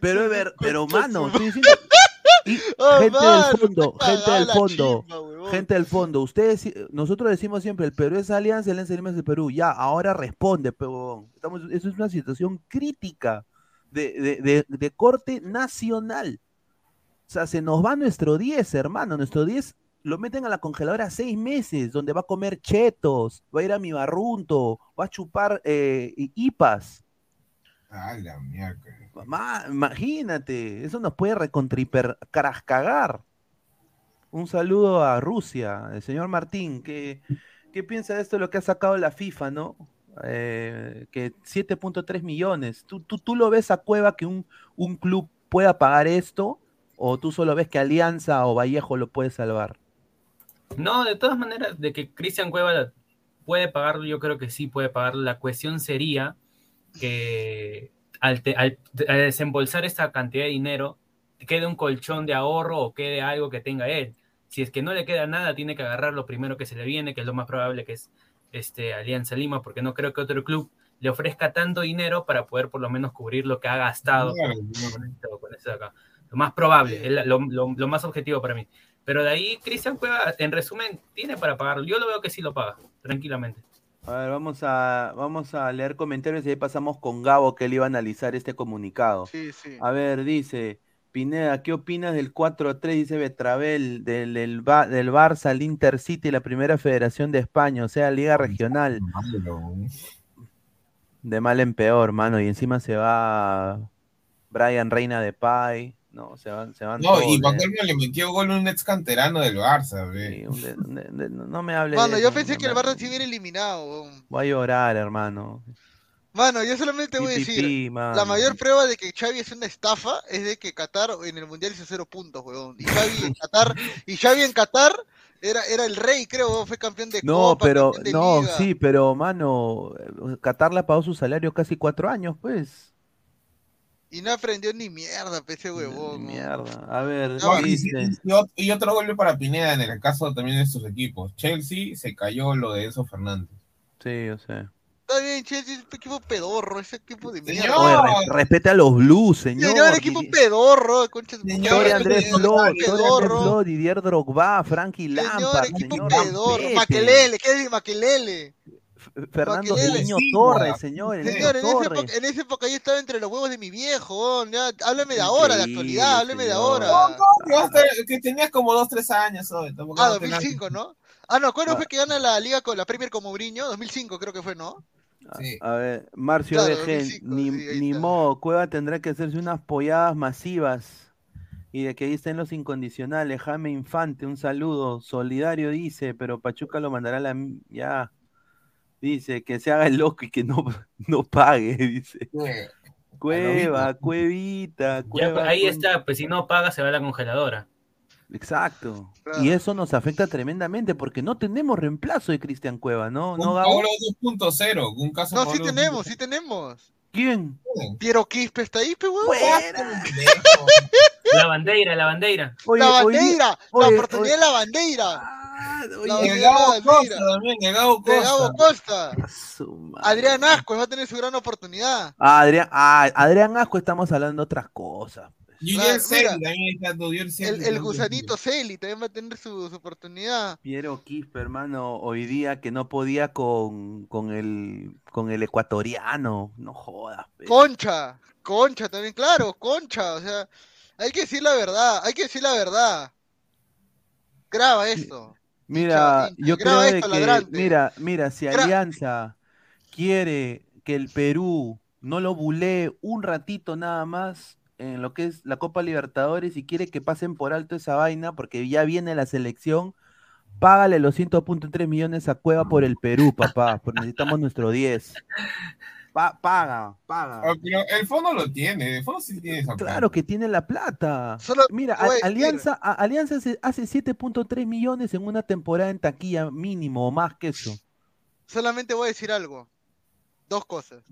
pero es ver, pero mano, y Oh, gente del fondo, gente del fondo, gente del fondo, ustedes, nosotros decimos siempre, el Perú es Alianza, Alianza Lima es el Perú, ya, ahora responde, pero estamos, eso es una situación crítica de, de, de, de corte nacional. O sea, se nos va nuestro 10, hermano, nuestro 10 lo meten a la congeladora seis meses, donde va a comer chetos, va a ir a mi barrunto, va a chupar eh, hipas. Ay, la mierda. Ma- imagínate, eso nos puede recontriper carascagar. Un saludo a Rusia, el señor Martín, ¿qué, qué piensa de esto de lo que ha sacado la FIFA, no? Eh, que 7.3 millones. ¿Tú, tú, tú lo ves a Cueva que un, un club pueda pagar esto? ¿O tú solo ves que Alianza o Vallejo lo puede salvar? No, de todas maneras, de que Cristian Cueva puede pagarlo, yo creo que sí puede pagarlo. La cuestión sería que al, te- al- al desembolsar esta cantidad de dinero, quede un colchón de ahorro o quede algo que tenga él. Si es que no le queda nada, tiene que agarrar lo primero que se le viene, que es lo más probable que es este, Alianza Lima, porque no creo que otro club le ofrezca tanto dinero para poder por lo menos cubrir lo que ha gastado con esto, con esto de acá. Lo más probable, lo más objetivo para mí. Pero de ahí, Cristian Cueva, en resumen, tiene para pagarlo. Yo lo veo que sí lo paga, tranquilamente. A ver, vamos a, vamos a leer comentarios y ahí pasamos con Gabo que él iba a analizar este comunicado. Sí, sí. A ver, dice, Pineda, ¿qué opinas del 4-3? Dice Betravel, del, del, Ba- del Barça, al Intercity, la primera federación de España, o sea, Liga Regional. De mal en peor, mano. Y encima se va Brian Reina de Pai. No, se van, se van No, todos, y. Pacolmo le metió gol un ex canterano del Barça, ve. Sí, un de- un de- de- no me hable Mano, de yo eso, pensé que el Barça se hubiera eliminado. huevón. Voy a llorar, hermano. Mano, yo solamente voy a decir, pi, pi, la mayor prueba de que Xavi es una estafa es de que Qatar en el Mundial hizo cero puntos, weón. Y Xavi en Qatar, y Xavi en Qatar era, era el rey, creo, weón, fue campeón de No, Copa, pero, campeón de no, Liga. sí, pero, mano, Qatar le ha pagado su salario casi cuatro años, pues. Y no aprendió ni mierda, pe, ese huevón. Mierda. A ver, No, Y, otro golpe para Pineda en el caso también de estos equipos. Chelsea se cayó lo de Enzo Fernández. Sí, yo sé. Está bien, Chelsea es un equipo pedorro, ese equipo de mierda. Oye, re- respete a los Blues, señor. Señor, equipo pedorro, concha Señor madre, Andrés equipo Flo, Andrés pedorro. Flo, Didier Drogba, Frankie Señor, Lampard, equipo señor pedorro. Pepe, Maquelele, ¿qué dice Maquelele? Fernando. Niño Sí, Torres, señor, Señor, en esa, Torres. época, en esa época yo estaba entre los huevos de mi viejo, ya, háblame de ahora, de actualidad, háblame de ahora. No, no, que, tenías como 2, 3 años. hoy, Ah, no te 2005, ¿no? Ah, no, ¿cuándo Ah. fue que gana la liga con la Premier con Mourinho? 2005 creo que fue, ¿no? A ver, Marcio Claro, de 2005, ni, sí, ni modo, Cueva tendrá que hacerse unas polladas masivas. Y de que ahí estén los incondicionales. Jaime Infante, un saludo. Solidario dice, pero Pachuca lo mandará a la. Ya. Dice que se haga el loco y que no, no pague, dice. Cueva, Cuevita, Ya, Cueva. pues, ahí está, pues si no paga se va a la congeladora. Exacto. Y eso nos afecta tremendamente porque no tenemos reemplazo de Cristian Cueva, ¿no? Un ¿No? Paolo 2.0, un caso No, sí tenemos, sí tenemos. ¿Quién? Piero Quispe está ahí, pe, huevón. La bandera, la bandera. la bandera, la oye, oportunidad de la bandera. Gabo Costa también, Gabo De Gabo Costa. Adrián Ascuez va a tener su gran oportunidad. Ah, Adrián, ah, Adrián Asco estamos hablando de otras cosas. Claro, mira, El, gusanito Celi también va a tener su, su oportunidad. Piero Quispe, hermano, hoy día que no podía con, con el con el ecuatoriano, no jodas. Concha, Concha también, claro, Concha, o sea, hay que decir la verdad, hay que decir la verdad. Graba esto. Mira, yo creo graba de esto, que, ladrante. mira, mira, si Gra- Alianza quiere que el Perú no lo bulee un ratito nada más en lo que es la Copa Libertadores y quiere que pasen por alto esa vaina porque ya viene la selección, págale los 100.3 millones a Cueva por el Perú, papá, porque necesitamos nuestro 10. Pa- paga, paga. Ah, pero el fondo lo tiene, el fondo sí tiene esa Claro que tiene la plata. Mira, te voy a. Alianza, a- Alianza hace, hace 7.3 millones en una temporada en taquilla mínimo o más que eso. Solamente voy a decir algo. Dos cosas.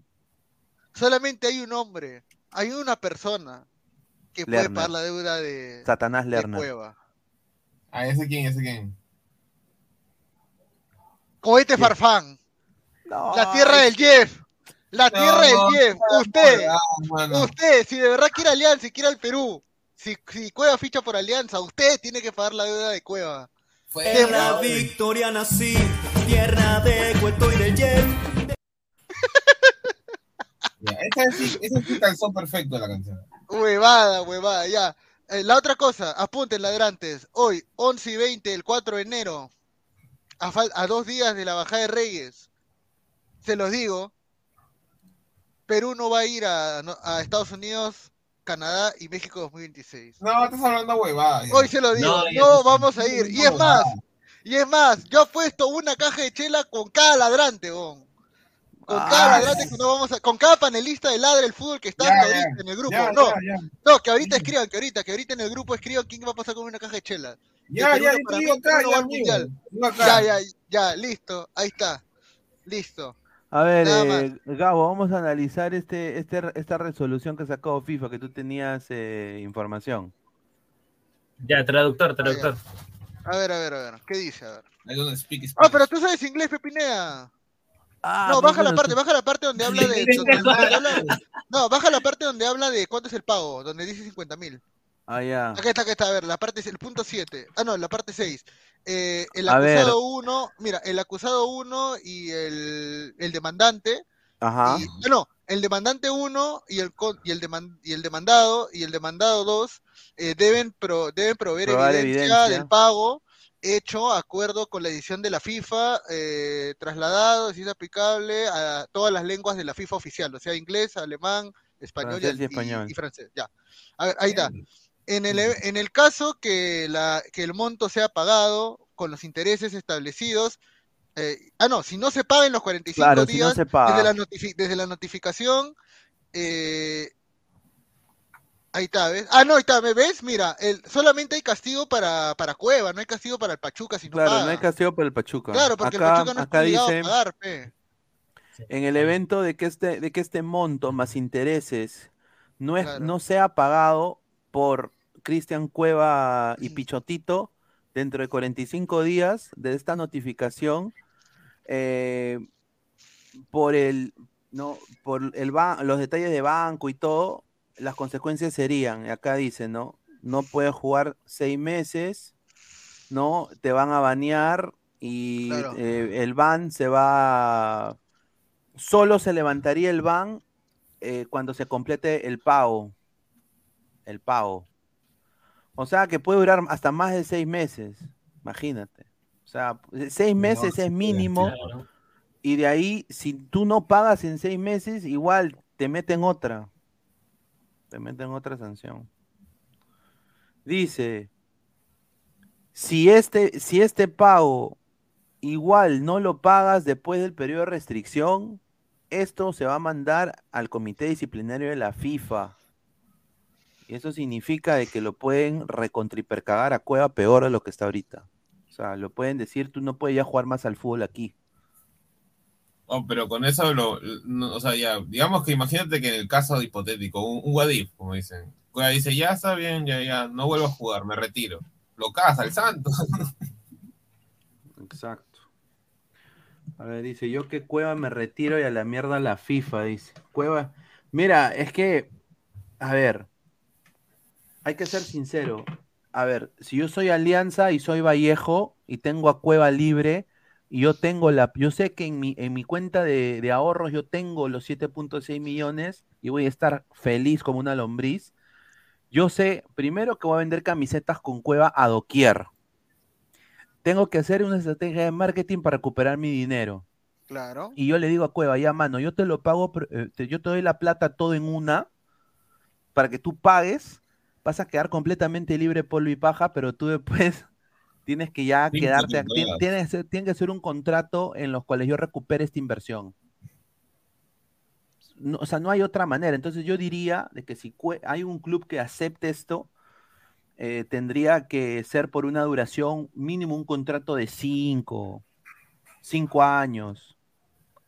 Solamente hay un hombre, hay una persona que puede pagar la deuda de, Satanás de Lerner. Cueva. Ah, ese quién, ese quién. Cohete Farfán. la tierra del Jeff. La No, tierra del no, Jeff. no, Usted, no, mano. usted, si de verdad quiere Alianza y quiere al Perú, si, si Cueva ficha por Alianza, usted tiene que pagar la deuda de Cueva. En la victoria nací, tierra de cuento y de Jeff. Ya, esa sí, esa sí calzó perfecto la canción. Huevada, huevada, ya. Eh, la otra cosa, apunten ladrantes. Hoy, 11 y 20, el 4 de enero, a, a dos días de la bajada de Reyes, se los digo, Perú no va a ir a, no- a Estados Unidos, Canadá y México 2026. No, estás hablando huevada. Hoy se lo digo, No, vamos a ir. Y es más, y es más, yo he puesto una caja de chela con cada ladrante, bon. Con cada Ah, ladrante que no vamos a, con cada panelista de ladre el fútbol que está Ya, ahorita ya, en el grupo. ya, no, ya, ya. no, que ahorita escriban, que ahorita, que ahorita en el grupo escriban quién va a pasar con una caja de chela. Ya, ya. Ya, ya, ya, listo, ahí está. Listo. A ver, eh, Gabo, vamos a analizar este, este, esta resolución que sacó FIFA, que tú tenías eh, información. Ya, traductor, traductor. A ver, a ver, a ver, ¿qué dice? A ver. I don't speak Ah, pero tú sabes inglés, Pepinea. Ah, no, baja la parte, baja la parte donde habla de. donde- donde habla- no, baja la parte donde habla de cuánto es el pago, donde dice 50 mil. Ah, ya. Acá está, acá está, a ver, la parte, el punto 7. Ah, no, la parte 6. Eh, el acusado 1, mira, el acusado 1 y el, el demandante. Ajá. Y, no, el demandante 1 y el, con- y, el deman- y el demandado y el demandado 2 eh, deben, pro- deben proveer evidencia, evidencia. del pago hecho acuerdo con la edición de la FIFA, eh, trasladado, si es aplicable, a todas las lenguas de la FIFA oficial, o sea, inglés, alemán, español Francés y y, español. y francés. Ya. A ver, ahí está. En el, en el caso que, la, que el monto sea pagado con los intereses establecidos, eh, ah, no, si no se paga en los 45 Claro, si no días se paga. Desde, la notifi- desde la notificación, eh, ahí está, ¿ves? Ah, no, ahí está, ¿me ves? Mira, el, solamente hay castigo para, para Cueva, no hay castigo para el Pachuca si no Claro, paga. no hay castigo por el Pachuca. Claro, porque acá, el Pachuca no está acá dice, a pagar, pe. en el evento de que este, de que este monto más intereses no, es, Claro. no sea pagado por Cristian Cueva y Pichotito dentro de 45 días de esta notificación eh, por el no por el los detalles de banco y todo las consecuencias serían acá dice no no puedes jugar seis meses no te van a banear y Claro. eh, el ban se va solo se levantaría el ban eh, cuando se complete el pago el pago o sea que puede durar hasta más de seis meses imagínate o sea seis meses es mínimo Claro. y de ahí, si tú no pagas en seis meses, igual te meten otra. Te meten otra sanción. Dice, si este, si este pago igual no lo pagas después del periodo de restricción, esto se va a mandar al comité disciplinario de la FIFA. Y eso significa de que lo pueden recontripercagar a Cueva peor de lo que está ahorita. O sea, lo pueden decir, tú no puedes ya jugar más al fútbol aquí. Oh, pero con eso, lo, no, o sea, ya, digamos que imagínate que en el caso hipotético, un, un como dicen, Cueva dice, ya está bien, ya, ya, no vuelvo a jugar, me retiro. Lo casa el santo. Exacto. A ver, dice, yo que Cueva me retiro y a la mierda la FIFA, dice. Cueva, mira, es que, a ver, hay que ser sincero. A ver, si yo soy Alianza y soy Vallejo y tengo a Cueva libre y yo tengo la, yo sé que en mi, en mi cuenta de, de ahorros yo tengo los 7.6 millones y voy a estar feliz como una lombriz. Yo sé, primero que voy a vender camisetas con Cueva a doquier tengo que hacer una estrategia de marketing para recuperar mi dinero. Claro. Y yo le digo a Cueva, ya mano, yo te lo pago, eh, yo te doy la plata todo en una para que tú pagues, vas a quedar completamente libre polvo y paja, pero tú después tienes que ya Sí, quedarte, tienes, tiene que ser un contrato en los cuales yo recupere esta inversión. No, o sea, no hay otra manera. Entonces yo diría de que si hay un club que acepte esto, eh, tendría que ser por una duración mínimo un contrato de cinco, cinco años.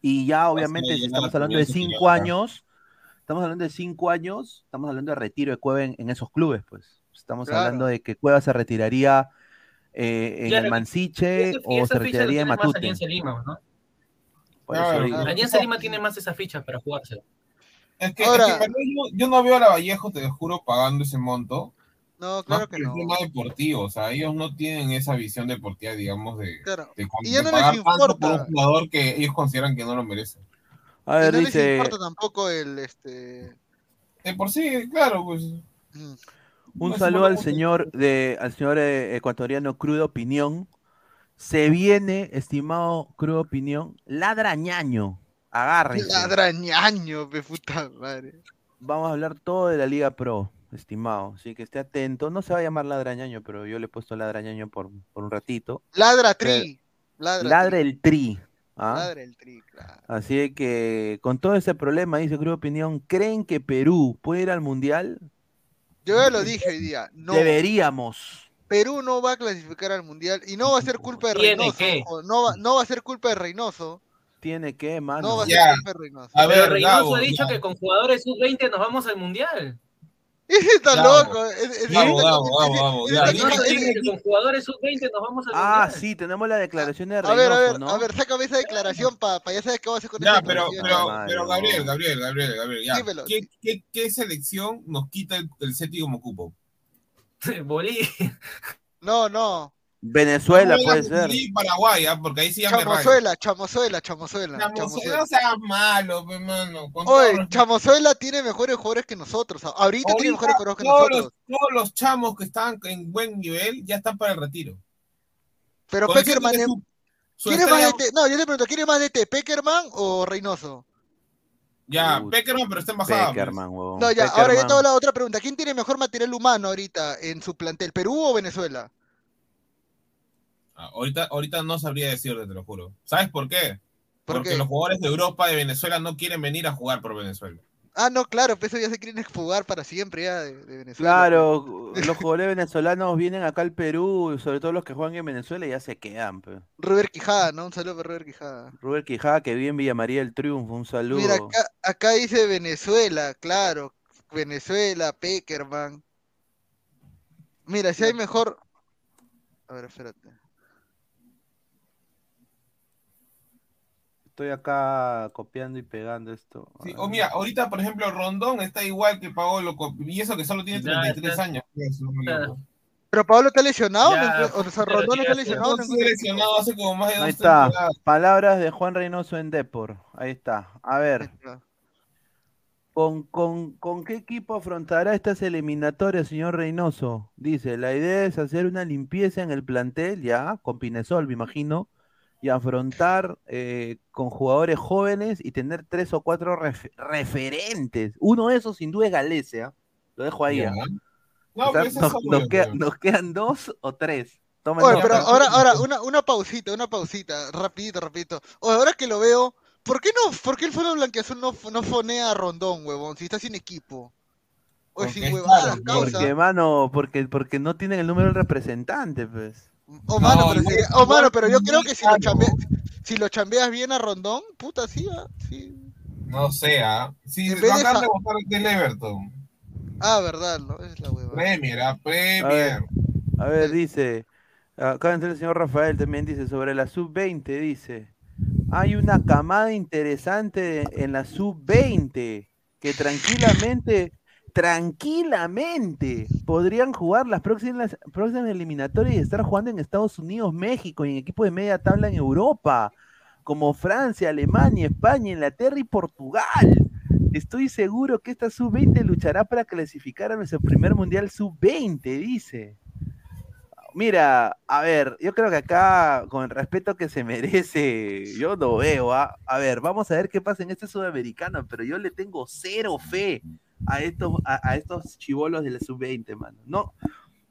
Y ya obviamente si estamos hablando de cinco años, estamos hablando de cinco años, estamos hablando de retiro de Cueva en, en esos clubes, pues. Estamos Claro. hablando de que Cueva se retiraría eh, en Claro, el Mansiche o se retiraría en Matute. Alianza Lima, ¿no? Claro. Alianza Lima tiene más esa ficha para jugarse. Es que, Ahora- es que yo, yo no veo a la Vallejo, te juro, pagando ese monto. No, claro que el no. tema deportivo, o sea, ellos no tienen esa visión deportiva, digamos, de, Claro. de, Y ya de no les pagar tanto por un jugador que ellos consideran que no lo merece. A ver, no les dice, importa tampoco el este. De por sí, claro, pues. mm, un no, saludo al señor de, al señor eh, ecuatoriano Crudo Opinión. Se viene, estimado Crudo Opinión, ladrañaño. Agárrense. Ladrañaño, pe puta madre. Vamos a hablar todo de la Liga Pro, estimado. Así que esté atento. No se va a llamar ladrañaño, pero yo le he puesto ladrañaño por, por un ratito. Ladra tri. Ladra, Ladra tri. el tri. ¿Ah? Ladra el tri, claro. Así que con todo ese problema, dice Crudo Opinión, ¿creen que Perú puede ir al Mundial? Yo ya lo dije hoy día. No. Deberíamos. Perú no va a clasificar al mundial y no va a ser culpa de ¿Tiene Reynoso. que? No va, no va a ser culpa de Reynoso. Tiene que, mano. No va a ser culpa de Reynoso. A Pero ver, Reynoso Gabo, ha dicho ya. que con jugadores sub-20 nos vamos al mundial. Ese está Gabo. loco. ese- ese Gabo, está- ese dime loco, quién ese- Que con jugadores sub-20 nos vamos al Ah, sí, tenemos la declaración de A Reynoso, ver, a ver, ¿no? a ver, sácame esa declaración para ya sabes qué vas a hacer con Ya, pero, pero, Madre, pero. Gabriel, Gabriel, Gabriel, Gabriel, ya. Dímelo. ¿Qué, qué, qué selección nos quita el, el séptimo cupo? Bolivia. No, no. Venezuela No, puede ser. Paraguay, ¿ah? porque ahí sí ya. Chamozuela, Chamozuela, Chamozuela. Chamozuela, Chamozuela. No seas malo, pe, mano. con todo Oye, respeto. Chamozuela tiene mejores jugadores que nosotros. Ahorita, tiene mejores jugadores que todos, nosotros. los, todos los chamos que están en buen nivel ya están para el retiro. Pero Con Peckerman es- su- su ¿Quién es más de este? No, yo te pregunto, ¿quién es más de este? ¿Peckerman o Reynoso? Ya. Peckerman, pero está en bajada. pues. Peckerman, huevón. No, ya, ahora yo te hago la otra pregunta. ¿Quién tiene mejor material humano ahorita en su plantel, Perú o Venezuela? Ah, ahorita, ahorita no sabría decirte, te lo juro. ¿Sabes por qué? ¿Por Porque qué? los jugadores de Europa de Venezuela no quieren venir a jugar por Venezuela. Ah, no, claro, pues eso ya se quieren fugar para siempre ya de, de Venezuela. Claro, los jugadores venezolanos vienen acá al Perú, sobre todo los que juegan en Venezuela, y ya se quedan. pe. Robert Quijada, ¿no? Un saludo para Robert Quijada. Rubén Quijada, que vive en Villa María del Triunfo, un saludo. Mira, acá, acá dice Venezuela, claro. Venezuela, Peckerman. Mira, si hay mejor. A ver, espérate. Estoy acá copiando y pegando esto. Sí, o mira, ahorita, por ejemplo, Rondón está igual que Paolo, y eso que solo tiene Ya, 33 está- años. equivoco. Pero Pablo está lesionado, Ya, o sea, Rondón está ya, lesionado. No, sí, lesionado hace como más de Ahí dos está. temporadas. Palabras de Juan Reynoso en Depor. Ahí está. A ver. está. ¿Con, con, con qué equipo afrontará estas eliminatorias, señor Reynoso? Dice, la idea es hacer una limpieza en el plantel, ya, con Pinesol, me imagino, y afrontar eh, con jugadores jóvenes y tener tres o cuatro ref- referentes. Uno de esos, sin duda, es Galecia. Lo dejo ahí. ¿ah? No, O sea, nos, queda- quedan dos o tres. Tomen Oye, pero ahora, ahora, una, una pausita, una pausita, rapidito, rapidito. Oye, ahora que lo veo, ¿por qué no, por qué el Fútbol Blanquiazul no, no fonea a Rondón, huevón, si está sin equipo? Porque sin huevadas. Porque, mano, porque, porque no tienen el número del representante, pues. Oh, mano, No, pero, no, oh, mano, no, pero yo creo que si lo, chambeas, si lo chambeas bien a Rondón, puta, sí, ah, sí. No sé, ¿ah? Sí, En lo vez de de votar del Everton. Ah, verdad, ¿no? Es la hueva. Premier, ¿ah? A Premier. ver, a ver, dice, acá entra el señor Rafael también dice, sobre la sub-20, dice, hay una camada interesante en la sub-20 que tranquilamente, tranquilamente podrían jugar las próximas, eliminatorias y estar jugando en Estados Unidos, México y en equipos de media tabla en Europa, como Francia, Alemania, España, Inglaterra y Portugal. Estoy seguro que esta sub-20 luchará para clasificar a nuestro primer mundial sub-20, dice. Mira, a ver, yo creo que acá, con el respeto que se merece, yo lo veo. ¿ah? A ver, vamos a ver qué pasa en este sudamericano, pero yo le tengo cero fe a estos, a, a estos chivolos de la sub-20, mano. No,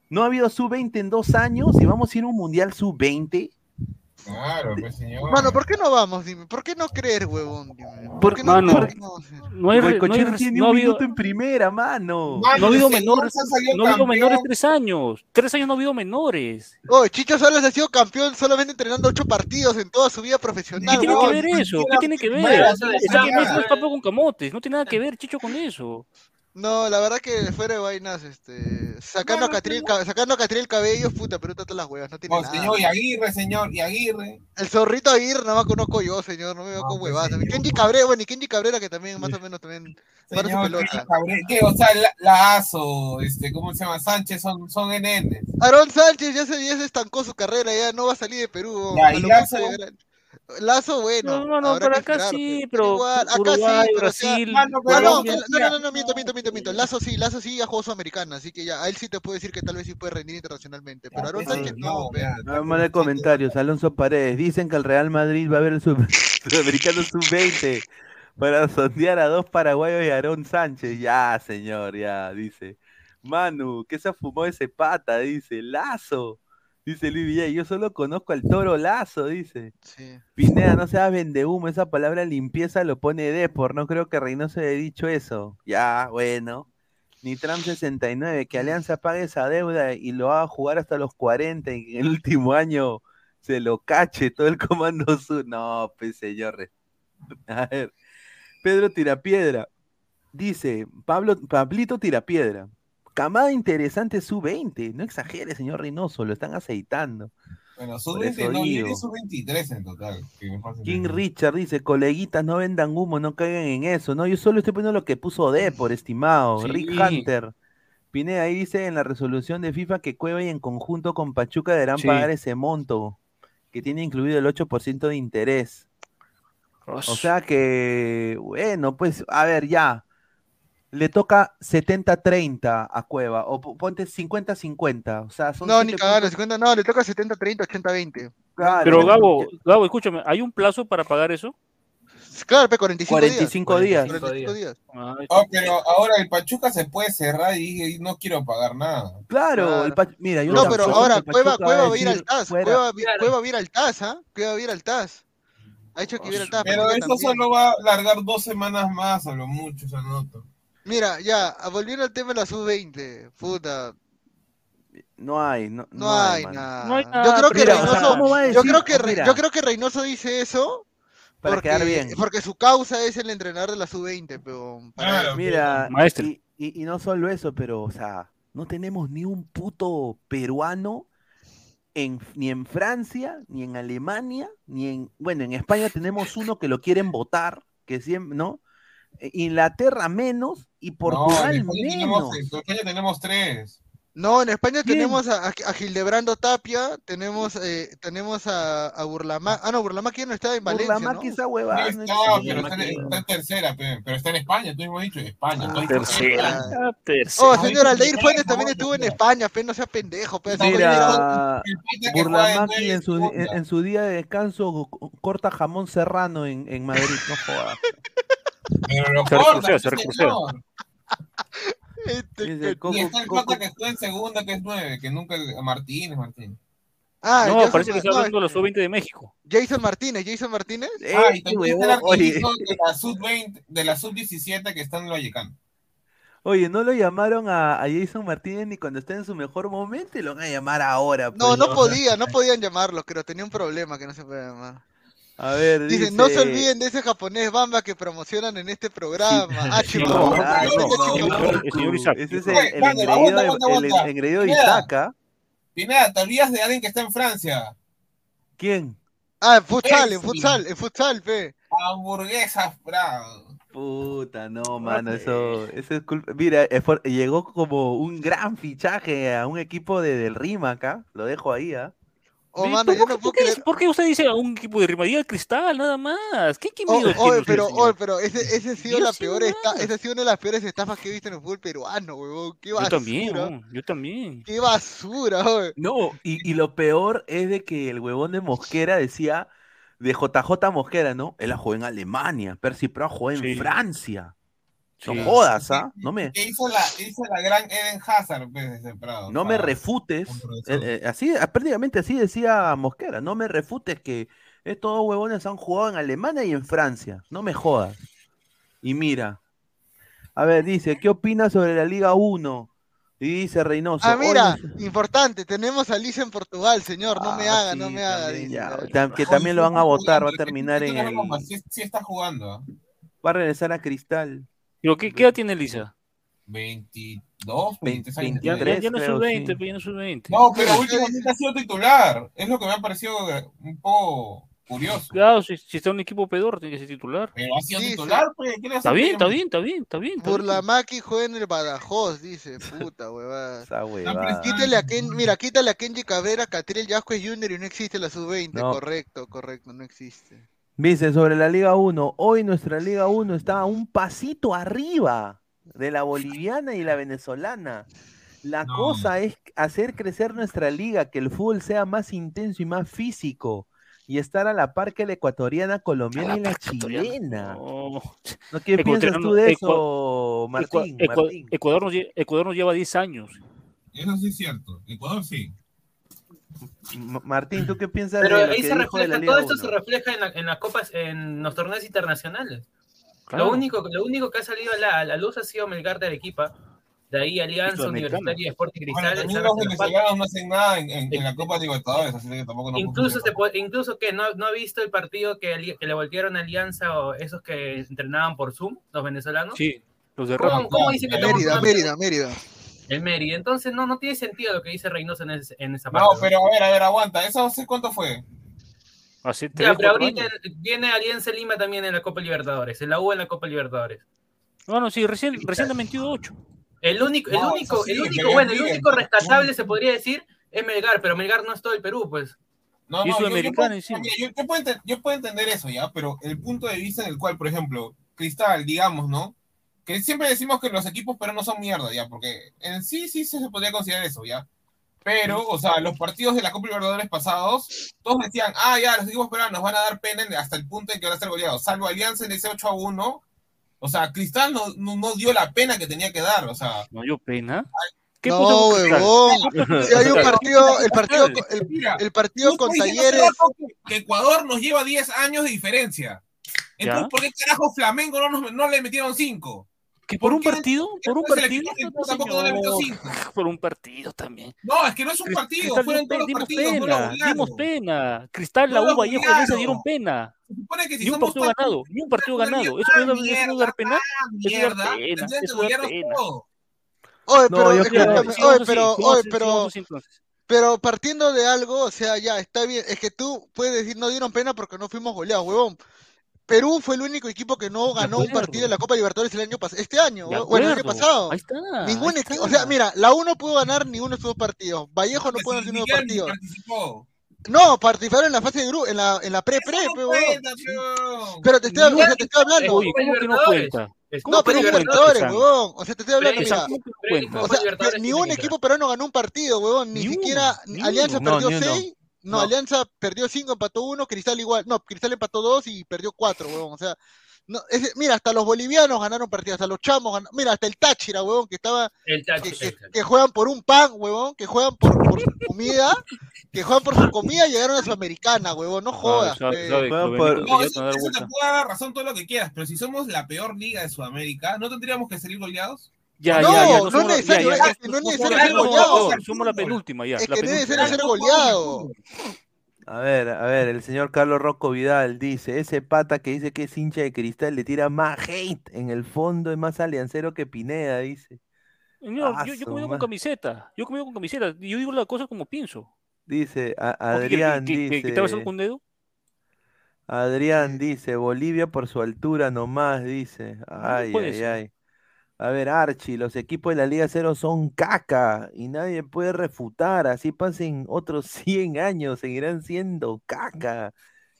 no ha habido sub-20 en dos años y vamos a ir a un mundial sub-20. Claro, pues señor. Mano, ¿por qué no vamos? Dime, ¿por qué no creer, huevón? Dime, ¿por qué no, mano, no? No hay, re- no hay, Goicoechea no res- tiene no un ha habido, minuto en primera, mano. Mano, no ha habido menores, no ha habido menores tres años. Tres años no ha habido menores. Oye, Chicho Salas ha sido campeón solamente entrenando ocho partidos en toda su vida profesional. ¿Qué tiene que ver eso? ¿Qué tiene que ver? Eso de que saca. Messi no es papo con camotes. No tiene nada que ver, Chicho, con eso. No, la verdad que fuera de vainas, este, sacando a Catriel, Ca- sacando a Catriel Cabello, puta, pero todas las huevas, no tiene Oh, nada. señor, y Aguirre, señor, y Aguirre. El zorrito Aguirre no más conozco yo, señor, no me veo No, con pues, huevadas. señor. Kenji Cabrera, bueno, y Kenji Cabrera que también más o menos también para su Señor, pelota. ¿qué, Cabrera? ¿Qué? O sea, la, Lazo, este, ¿cómo se llama? Sánchez son, son NN. Aarón Sánchez ya se, ya se estancó su carrera, ya no va a salir de Perú. Ya, y Lazo. Lazo, bueno. No, no, por acá esperar, sí, pe- pero igual, acá Uruguay, sí, pero, o sea, Brasil, Mano, Ah, pero no, que- no, no, no, no, miento, miento, miento, miento. Lazo sí, Lazo sí ya jugó Sudamericana, así que ya, a él sí te puedo decir que tal vez sí puede rendir internacionalmente. Pero Aarón pues, Sánchez no. No, manda comentarios, Alonso Paredes. Dicen que el Real Madrid va a ver el sub- sudamericano sub-20 para sondear a dos paraguayos y a Aarón Sánchez. Ya, señor, ya, dice. Manu, ¿qué se fumó ese pata? Dice. Lazo. Dice Luis Villay, yo solo conozco al toro Lazo, dice. Sí. Pineda, no seas vendehumo, esa palabra limpieza lo pone Depor, no creo que Reynoso haya dicho eso. Ya, bueno. Nitram 69, que Alianza pague esa deuda y lo haga jugar hasta los 40 y en el último año se lo cache todo el comando sur. No, pues señor. A ver. Pedro Tirapiedra. Dice, Pablo, Pablito Tirapiedra. Camada interesante sub-20. No exagere, señor Reynoso, lo están aceitando. Bueno, Por sub-20 eso no, yo digo. diría sub-23 en total. King. Richard dice, coleguitas, no vendan humo, no caigan en eso. No, yo solo estoy poniendo lo que puso D por estimado. Sí. Rick Hunter. Pineda ahí dice en la resolución de FIFA que Cueva y en conjunto con Pachuca deberán Sí. pagar ese monto, que tiene incluido el 8% de interés. O sea que, bueno, pues, a ver, ya. Le toca 70-30 a Cueva, o po- ponte 50-50. O sea, son No, ni puntos- 50, no, le toca 70, 30, 80, 20. Claro, Pero Gabo, Gabo, escúchame, ¿hay un plazo para pagar eso? Claro, pe, 45, 45 días. 45 días. Ah, Oh, pero ahora el Pachuca se puede cerrar y, y no quiero pagar nada. Claro, Claro. el Pach- mira, yo No, pero ahora Cueva, Pachuca Cueva va a ir al TAS. Cueva, va a ir al TAS, ¿ah? Cueva va a ir al TAS. Ha dicho que ir al TAS. Pero Pachuca eso también. solo va a largar dos semanas más, a lo mucho, esa nota. Mira, ya, a- volviendo al tema de la sub-20, puta, No hay, no, no, hay, mano. nada. No hay Yo nada, creo que Mira, o sea, Reynoso, ¿cómo va a yo decir? creo que Re- Mira, yo creo que Reynoso dice eso para porque, quedar bien. porque su causa es el entrenador de la sub-20, pero para. Mira, Maestro. y, Y, y no solo eso, pero, o sea, no tenemos ni un puto peruano en, ni en Francia, ni en Alemania, ni en. Bueno, en España tenemos uno que lo quieren votar, que siempre, ¿no? Eh, Inglaterra menos y No, Portugal en tenemos, menos. en España tenemos tres. No, en España ¿Quién? tenemos a, a, Gildebrando Tapia, tenemos, eh, tenemos a, a Burlamac. Ah, no, Burlamac ya no está en Valencia, Burlamac ¿no? esa No no está, pero está, en- está en tercera, pe, pero está en España, tú mismo has dicho, España. dicho Tercera. España. tercera. Oh, señor, Aldair Mira, Fuentes también estuvo en. España, pe, no sea pendejo, pe. así Mira, juega en Burlamaqui en su, en, en su día de descanso co- corta jamón serrano en, en Madrid, no jodas. Pero lo Se corta, se. Este Y está el pata que juega en segunda, que es nueve, que nunca Martínez, Martínez. Ah, No, Jason, parece que está hablando de los sub-20 de México. Jason Martínez, Jason Martínez. Ah, y también está el de la sub-20, de la sub-17 que está en Vallecano. oye, no lo llamaron a, a Jason Martínez ni cuando está en su mejor momento y lo van a llamar ahora. No, pues. no podía, no podían llamarlo, pero tenía un problema que no se puede llamar. A ver, Dicen, no se dice- olviden de ese japonés Bamba que promocionan en este programa. Sí, ah. Ese es el, el engreído de, ¿ah? Pineda, te olvidas de alguien que está en Francia. ¿Quién? Ah, en futsal, en futsal, en futsal, pe. Hamburguesas, bravo. Puta, no, mano, eso, eso es culpa. Mira, eh, llegó como un gran fichaje a un equipo de, del Rima acá, lo dejo ahí, ¿ah? Oh, mano, ¿por, yo qué- no por puedo qué, creer. por qué usted dice a un equipo de Rima? Diga el cristal, nada más. ¿Qué, qué Oh, miedo oh, pero, oh, pero ese, ese ha sido Yo la sí peor esta, esa ha sido una de las peores estafas que he visto en el fútbol peruano, huevón. Qué Yo basura. también, weón, yo también. Qué basura, huevón. No, y, y lo peor es de que el huevón de Mosquera decía, de JJ Mosquera, ¿no? Él la jugó en Alemania, Percy Pro jugó en Sí. Francia. No Sí. jodas, ¿ah? No me, Que hizo la, hizo la gran Eden Hazard, pues, desde Prado. no me refutes. eh, eh, así, ah, prácticamente así decía Mosquera, no me refutes que estos dos huevones han jugado en Alemania y en Francia. No me jodas. Y mira, a ver, dice, ¿qué opinas sobre la Liga 1? Y dice Reynoso. Ah, mira, "Hoy importante, tenemos a Liz en Portugal, señor. No me Ah, haga, no me haga. también, dice, ya, que también lo van a votar, va a terminar en el... Sí, sí está jugando. ¿ah? Va a regresar a Cristal. Digo, ¿qué, ¿Qué edad tiene Lisa? 22, 23 años. Ya, ya, no sub 20, sí. pues, ya no es sub 20. No, pero últimamente ha sido titular. Es lo que me ha parecido un poco curioso. Claro, si, si está en un equipo pedor, tiene que ser titular. Pero ha sido Sí, titular, pues. ¿qué le Está bien, está bien, está bien, está bien. está bien. Burlamaki juega en el Badajoz, dice. Puta, huevada. Esa huevada. Quítale a Ken, mira, quítale a Kenji Cabrera, Catriel Yasquez Jr. y no existe la sub-20. No. Correcto, correcto, no existe. Dice sobre la Liga 1, hoy nuestra Liga 1 está un pasito arriba de la boliviana y la venezolana. La No. cosa es hacer crecer nuestra liga, que el fútbol sea más intenso y más físico y estar a la par que la ecuatoriana, colombiana y la chilena. No. ¿No qué piensas tú de eso, Martín? Ecua- Ecua- Martín? Ecuador, nos, Ecuador nos lleva 10 años. Eso sí es cierto. Ecuador sí. Martín, ¿tú qué piensas Pero de ahí que se de refleja, Liga todo esto 1? se refleja en, la- en las copas, en los torneos internacionales. Claro. Lo, único, lo único que ha salido a la, a la luz ha sido Melgar de Arequipa. De ahí Alianza. Universitaria Sporting Bueno, Cristal. esa los venezolanos no hacen nada en, en- en la Copa Libertadores, así que tampoco nos Incluso, se puede- incluso que no, no ha visto el partido que, que le voltearon a Alianza o esos que entrenaban por Zoom, los venezolanos. Sí, los de ¿Cómo, cómo dice que Mérida, solamente- Mérida, Mérida. El Mérida. Entonces no, no tiene sentido lo que dice Reynoso en, ese- en esa parte. No, pero a ver, a ver, aguanta. ¿Eso no sé cuánto fue? Hace Ya, 3, pero 4 ahorita años. viene Alianza Lima también en la Copa Libertadores, en la U en la Copa Libertadores. No, no, sí, recién, recién ha metido 8. El único, el No, único, sí, el único, bueno, el único rescatable se podría decir es Melgar, pero Melgar no es todo el Perú, pues. No, no, yo- puedo- yo puedo entender eso ya, pero el punto de vista en el cual, por ejemplo, Cristal, digamos, ¿no? Que siempre decimos que los equipos peruanos son mierda, ya, porque en sí sí se podría considerar eso, ya. Pero, o sea, los partidos de la Copa Libertadores pasados, todos decían, ah, ya, los equipos peruanos van a dar pena en- hasta el punto de que van a ser goleados, salvo Alianza en ese 8 a 1. O sea, Cristal no, no, no dio la pena que tenía que dar, o sea. No dio pena. ¿Qué No, huevón. Si hay un partido, el partido, el, el partido con Talleres. Que Ecuador nos lleva 10 años de diferencia. Entonces, Ya. ¿por qué carajo Flamengo no, nos- no le metieron 5? ¿Que por un qué? partido? ¿Qué ¿Por un partido? No, tampoco no? Por un partido también. No, es que no es un partido, Cristal fueron todos los dimos partidos, no pena, dimos golearon. pena. Cristal, la No lo U, Vallejo, Alianza golearon. dieron pena. Se supone que si Ni un partido tan- ganado, ni un partido ganado. Eso no es no es dar pena. Eso dar pena. Eso es dar pena. todo. Oye, No, pero, oye, pero, oye, pero, pero partiendo de algo, o sea, ya, está bien, es que tú puedes decir no dieron pena porque no fuimos goleados, huevón. Perú fue el único equipo que no De ganó un partido en la Copa Libertadores el año pasado, este año, De bueno, el año pasado. Ahí está. Ningún ahí equipo, o está. sea, mira, la U no pudo ganar ninguno de sus partidos, Vallejo no pudo ganar ninguno Miguel partidos. participó. No, participaron en la fase de grupo, en la, en la pre-pre, Eso pe, no huevón. cuenta, pe, Pero te estoy, o sea, te estoy hablando. Oye, ¿cómo que no cuenta? Es- ¿Cómo No, pero Libertadores, huevón. O sea, te estoy hablando, mira. ¿Cómo que no Pero? O sea, ni un equipo peruano ganó un partido, huevón. Ni, siquiera ni Alianza uno. perdió No, ni uno. seis. No, No. Alianza perdió cinco, empató uno, Cristal igual. No, Cristal empató dos y perdió cuatro, huevón. O sea, no, es- mira, hasta los bolivianos ganaron partidos, hasta los chamos ganaron. Mira, hasta el Táchira, huevón, que estaba. El Que, juegan por un pan, huevón, que juegan por, por su comida, que juegan por su comida y llegaron a Sudamericana, huevón, no jodas. Por- Benito No, eso, te puede dar razón todo lo que quieras, pero si somos la peor liga de Sudamérica, ¿no tendríamos que salir goleados? Ya, No, ya, ya. no es necesario, ya, ya. no es No necesario ser goleado. somos- la penúltima ya. Es la que no es necesario ser goleado. A ver, a ver, el señor Carlos Rocco Vidal dice, ese pata que dice que es hincha de cristal le tira más hate en el fondo, es más aliancero que Pineda, dice. Señor, Ah, yo, yo su conmigo con camiseta. Yo conmigo con camiseta. y Yo digo las cosas como pienso. Dice, a- ¿O qué Adrián que dice, te vas a con un dedo? Adrián dice, Bolivia por su altura nomás, dice. Ay, ay, ser. ay. A ver, Archie, los equipos de la Liga Cero son caca y nadie puede refutar. Así pasen otros 100 años, seguirán siendo caca.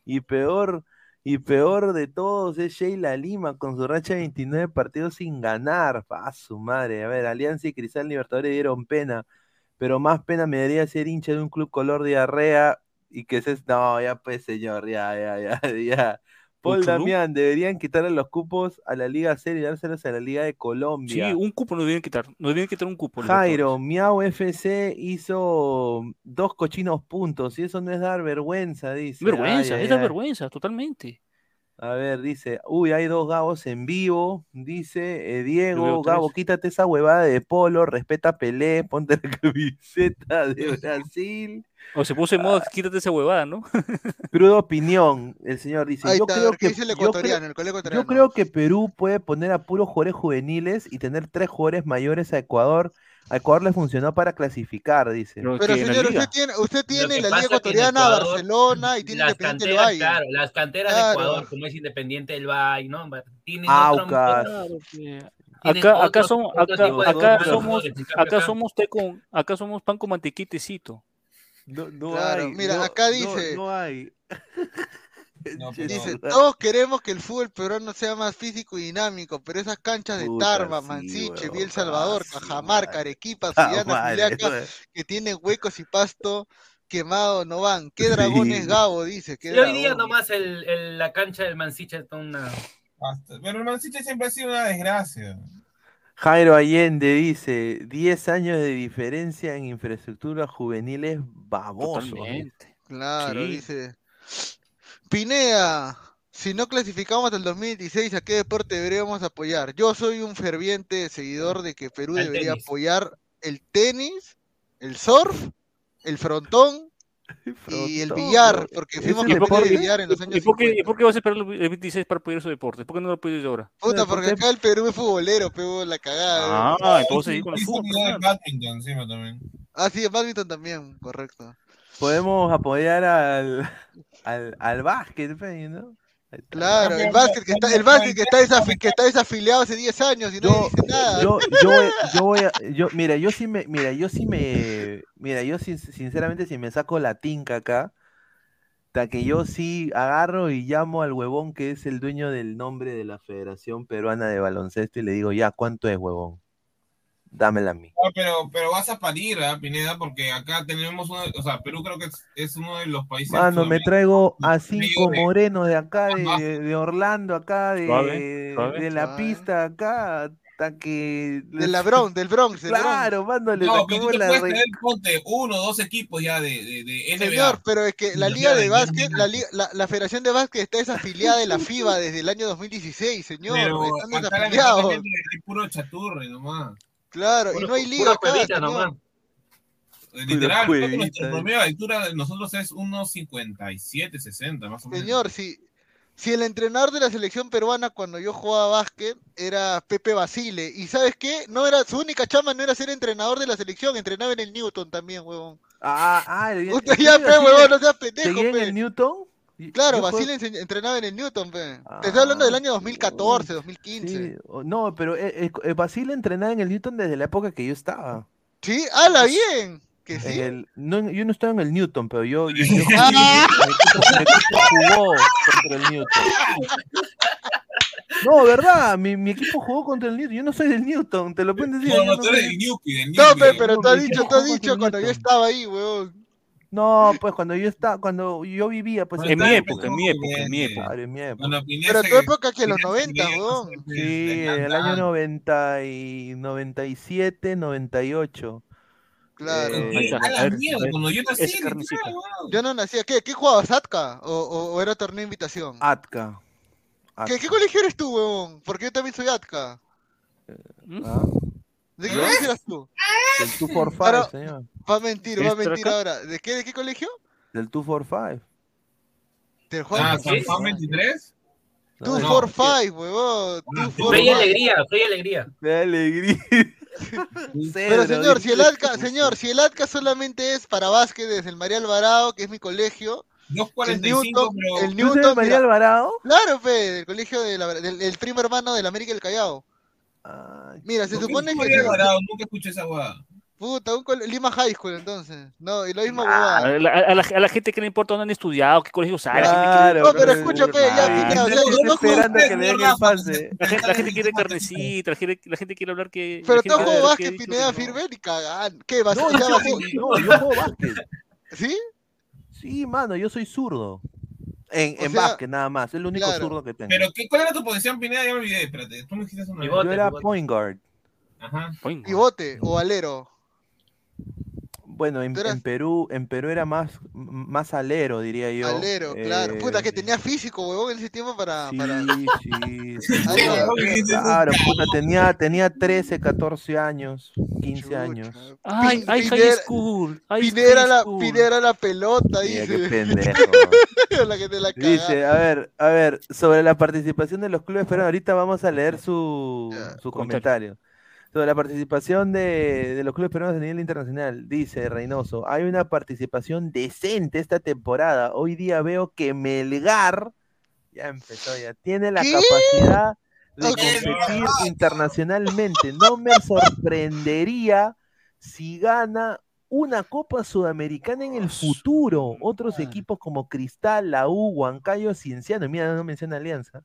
Y peor, y peor de todos es Sheila Lima con su racha de 29 partidos sin ganar. A su madre. A ver, Alianza y Cristal Libertadores dieron pena, pero más pena me daría ser hincha de un club color diarrea y que se... No, ya pues, señor, ya, ya, ya, ya. Paul ¿no? Damián, deberían quitarle los cupos a la Liga Cero y dárselos a la Liga de Sí, Colombia. un cupo nos deben quitar. Nos deben quitar un cupo. Jairo, Miau FC hizo dos cochinos puntos y eso no es dar vergüenza, dice. Vergüenza, Ay, es ay, la ay. vergüenza, totalmente. A ver, dice, uy, hay dos Gabos en vivo, dice eh, Diego, Gabo, quítate esa huevada de polo, respeta a Pelé, ponte la camiseta de Brasil. O se puso en modo, quítate esa huevada, ¿no? Cruda opinión, el señor dice, Ahí yo está, a creo ver, ¿qué que dice el yo creo- ecuatoriano, el colega Yo ecuatoriano? creo que Perú puede poner a puros jugadores juveniles y tener tres jugadores mayores a Ecuador. A Ecuador le funcionó para clasificar, dice. Pero, Pero señor, usted tiene, usted tiene la Liga Ecuatoriana, Ecuador, Barcelona y tiene Las Independiente del canteras, Valle. claro, las canteras de Claro. Ecuador, como es Independiente del Valle, ¿no? Tienen otro, Aucas. Claro, que- Tienen Acá, acá otro- somos, otro acá, de acá somos, acá somos té con, acá somos pan con mantequitecito. No, no Claro, hay, mira, no- acá no- dice- No, hay. No, Che, pero- Dice, no. todos queremos que el fútbol peruano sea más físico y dinámico, pero esas canchas de Tarma, sí, Mansiche, Biel Salvador, ah, Cajamarca, madre. Arequipa, Juliaca, que tienen huecos y pasto quemado, no van. ¿Qué dragones Sí. Gabo? Dice, ¿qué Y hoy día nomás el, el- la cancha del Mansiche está una... Pero el Mancilla siempre ha sido una desgracia. Jairo Allende dice, 10 años de diferencia en infraestructura juvenil es baboso. Totalmente. Claro, Sí. dice. Pinea, si no clasificamos hasta el 2016, ¿a qué deporte deberíamos apoyar? Yo soy un ferviente seguidor de que Perú Al debería tenis. apoyar el tenis, el surf, el frontón y el billar, porque fuimos ¿Y por campeones de billar en los años ¿Y por qué, y 50. por qué vas a esperar el 26 para apoyar esos deportes? ¿Por qué no lo apoyas ahora? Puta, No, porque acá el Perú es futbolero, pero la cagada. Ah, entonces ahí con el fútbol. un video de claro. badminton encima también. Ah, sí, en badminton también, correcto. Podemos apoyar al, al, al básquet, pe, ¿no? Claro, el básquet que está, el básquet que está, desafi- que está desafiliado hace 10 años y no Yo, dice nada. yo, yo, voy- yo voy a, yo, mira, yo sí me, mira, yo sí me, mira, yo sin- sinceramente si me saco la tinca acá, hasta que yo sí agarro y llamo al huevón que es el dueño del nombre de la Federación Peruana de Baloncesto y le digo, ya, ¿cuánto es, huevón? Dámela a mí. Ah, pero, pero vas a parir, ¿ah, Pineda, porque acá tenemos uno, o sea, Perú creo que es, es uno de los países. Mano, me traigo a cinco mayores. morenos de acá, de, de- de Orlando, acá, de, Suave, suave. de la pista, acá, Hasta que. De la Bronx, del Bronx. del Bronx. Claro, mano, le No, pero tú te la puedes re- tener, ponte, uno o dos equipos ya de, de, de NBA. Señor, pero es que la Liga de Básquet, la, liga- la, la Federación de Básquet está desafiliada de la FIBA desde el año 2016, señor. Pero Están desafiliados. hay puro chaturre nomás. Claro, y no hay pura liga acá, nomás. Literal, cuevita, nuestro eh. promedio de altura de nosotros es unos 57, 60 más o menos. Señor, si, si el entrenador de la selección peruana cuando yo jugaba básquet era Pepe Basile, y ¿sabes qué? No era, su única chamba no era ser entrenador de la selección, entrenaba en el Newton también, huevón. Ah, ah, el- Usted el- ya, el- pe, huevón, no seas pendejo, ¿Seguía en pe. el Newton? Claro, Basile entrenaba en el Newton, pe. Te estoy hablando del año 2014, 2015. Sí, o- no, pero eh, eh, eh, Basile entrenaba en el Newton desde la época que yo estaba. Sí, hala bien. Que En sí. el- no, yo no estaba en el Newton, pero yo, yo, yo- Ah. mi, equipo, mi equipo jugó contra el Newton. No, verdad, mi, mi equipo jugó contra el Newton. Yo no soy del Newton, te lo pueden decir. No, no, no tú eres soy- del del No, pe, pero tú has dicho, tú has dicho cuando yo Newton. estaba ahí, huevón. No, pues cuando yo estaba, cuando yo vivía, pues Bueno, En mi época, en mi época, en mi época. Claro, en mi época. Bueno, Pero tu época que los Pineda 90, seguía huevón. siempre Sí, el año cantante. 90 y 97, 98. Claro. Eh. A la mierda, cuando yo nací, carnecita. weón. Yo no nacía. ¿Qué? ¿Qué jugabas? ¿Atka? ¿O, o, o era torneo de invitación? Atka. ¿Qué, Atka. ¿Qué colegio eres tú, huevón? Porque yo también soy Atka. ¿Ah? ¿De qué colegio eras tú? Del 245, Ahora- señor. Va a mentir, va a ¿Extra mentir acá? ahora. ¿De qué, de qué colegio? Del 245. ¿Del juego? Ah, San Juan 23. No, Two del- for five, huevón. Two Ah, Fe alegría, fe y alegría. Qué alegría. Pero señor, si el. ATCA, señor, si el ATCA solamente es para básquet desde el María Alvarado, que es mi colegio, el 245, Newton, pero. el ¿Tú eres Newton, María mira, Alvarado? claro, fe, del colegio de la- del, del primo hermano de la América del Callao. Ay, Mira, se ¿por qué supone que María Alvarado? Nunca escuché esa hueá. Puta, un Lima High School entonces. No, y lo mismo A huevada. la, a la- a la gente que le importa dónde han estudiado, qué colegio sale. la gente Claro, quiere- No, pero fe, ya, ya, no esperando que le den el Rafa, pase. La gente, la gente quiere carnecita, la gente, la gente quiere hablar que. Pero tú quiere básquet, que- Pineda, firme, ni cagan. ¿Qué? ¿Vas No, yo juego, no, yo juego básquet. ¿Sí? Sí, mano, yo soy zurdo. En, en sea, básquet nada más, es lo único claro. zurdo que tengo. Pero, ¿qué, ¿cuál era tu posición, Pineda? Ya me olvidé, espérate. Tú me dijiste una. Yo era point guard. Ajá. Pivote o alero. Bueno, en, en Perú, en Perú era más, más alero, diría yo. Alero, claro. Puta, que Eh, tenía físico, huevón, en ese tiempo para. Sí, para... sí, sí. Va. Claro, puta, tenía, tenía 13, 14 años, 15 Chucha. años. Ay, ay, high school. high la. Pineda la pelota, Mira, qué dice. pendejo. la que te la caga. Dice, a ver, a ver, sobre la participación de los clubes peruanos, ahorita vamos a leer su, Ya. su Comentario. Sobre la participación de, de los clubes peruanos a nivel internacional, dice Reynoso, hay una participación decente esta temporada. Hoy día veo que Melgar, ya empezó ya, tiene la ¿Qué? capacidad de competir internacionalmente. No me sorprendería si gana una Copa Sudamericana en el futuro. Otros equipos como Cristal, la U, Huancayo, Cienciano, mira, no menciona Alianza.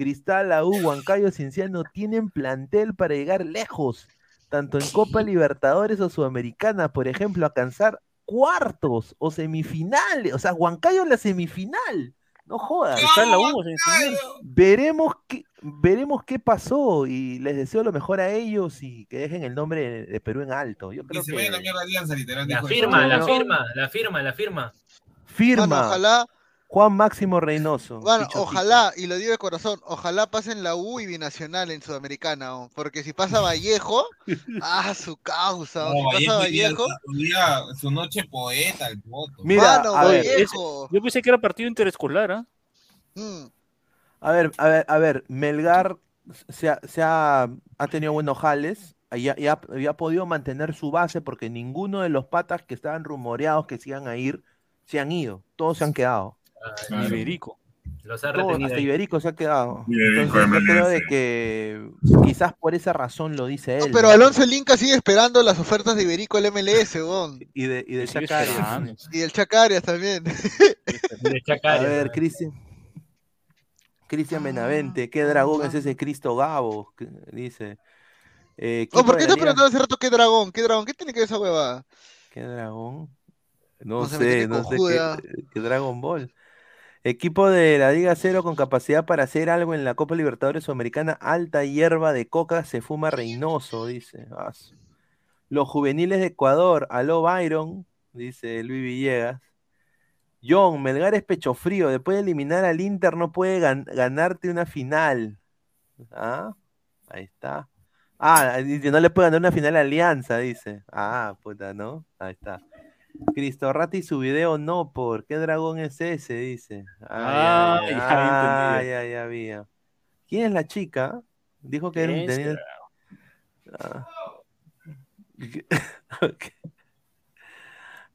Cristal, la U, Huancayo, Cienciano tienen plantel para llegar lejos, tanto en Copa Libertadores o Sudamericana, por ejemplo, alcanzar cuartos o semifinales. O sea, Huancayo en la semifinal. No jodas. Está en la U, se. Veremos qué, veremos qué pasó y les deseo lo mejor a ellos y que dejen el nombre de, Perú en alto. Yo Y creo se vaya a la que mierda Alianza, literal. La firma, la firma, la firma, la firma. firma ojalá, Juan Máximo Reynoso. bueno, ojalá, y lo digo de corazón, ojalá pasen la U y Binacional en Sudamericana, oh, porque si pasa Vallejo, ah, su causa, oh, No, si pasa Vallejo, Vallejo, hoy día, su noche poeta, el voto. Mira, mano, a ver, Vallejo. Yo pensé que era partido interescolar, ¿ah? Mm, A ver, a ver, a ver, Melgar se ha, se ha, ha tenido buenos jales y ha, y ha- y ha podido mantener su base porque ninguno de los patas que estaban rumoreados que se iban a ir se han ido, todos se han quedado. Claro. Iberico. Los ha hasta ahí. Iberico se ha quedado. Iberico Entonces, yo creo de que quizás por esa razón lo dice no, él. pero. Alonso el Inca sigue esperando las ofertas de Iberico el MLS, weón. Y de, y de Sigue Chacarias. y el Chacarias también. De A Chacaria, ver, ¿no? Cristian. Cristian Benavente, ¿qué dragón es ese Cristo Gabo? Dice. Eh, Oh, ¿Por qué te preguntado hace rato qué dragón? ¿Qué dragón? ¿Qué tiene que ver esa huevada? ¿Qué dragón? No No sé, no sé qué, qué Dragon Ball. Equipo de la Liga Cero con capacidad para hacer algo en la Copa Libertadores Sudamericana. Alta hierba de coca se fuma Reynoso, dice. Ah, Los juveniles de Ecuador. Aló Byron, dice Luis Villegas. John, Melgar es pecho frío. Después de eliminar al Inter no puede gan- ganarte una final. Ah, ahí está. Ah, dice, no le puede ganar una final a Alianza, dice. Ah, puta, ¿no? Ahí está. Cristo Ratti su video no por. ¿Qué dragón es ese? Dice. Ah, ya ya había. ¿Quién es la chica? Dijo que era un- ¿Quién tenía-? Ah.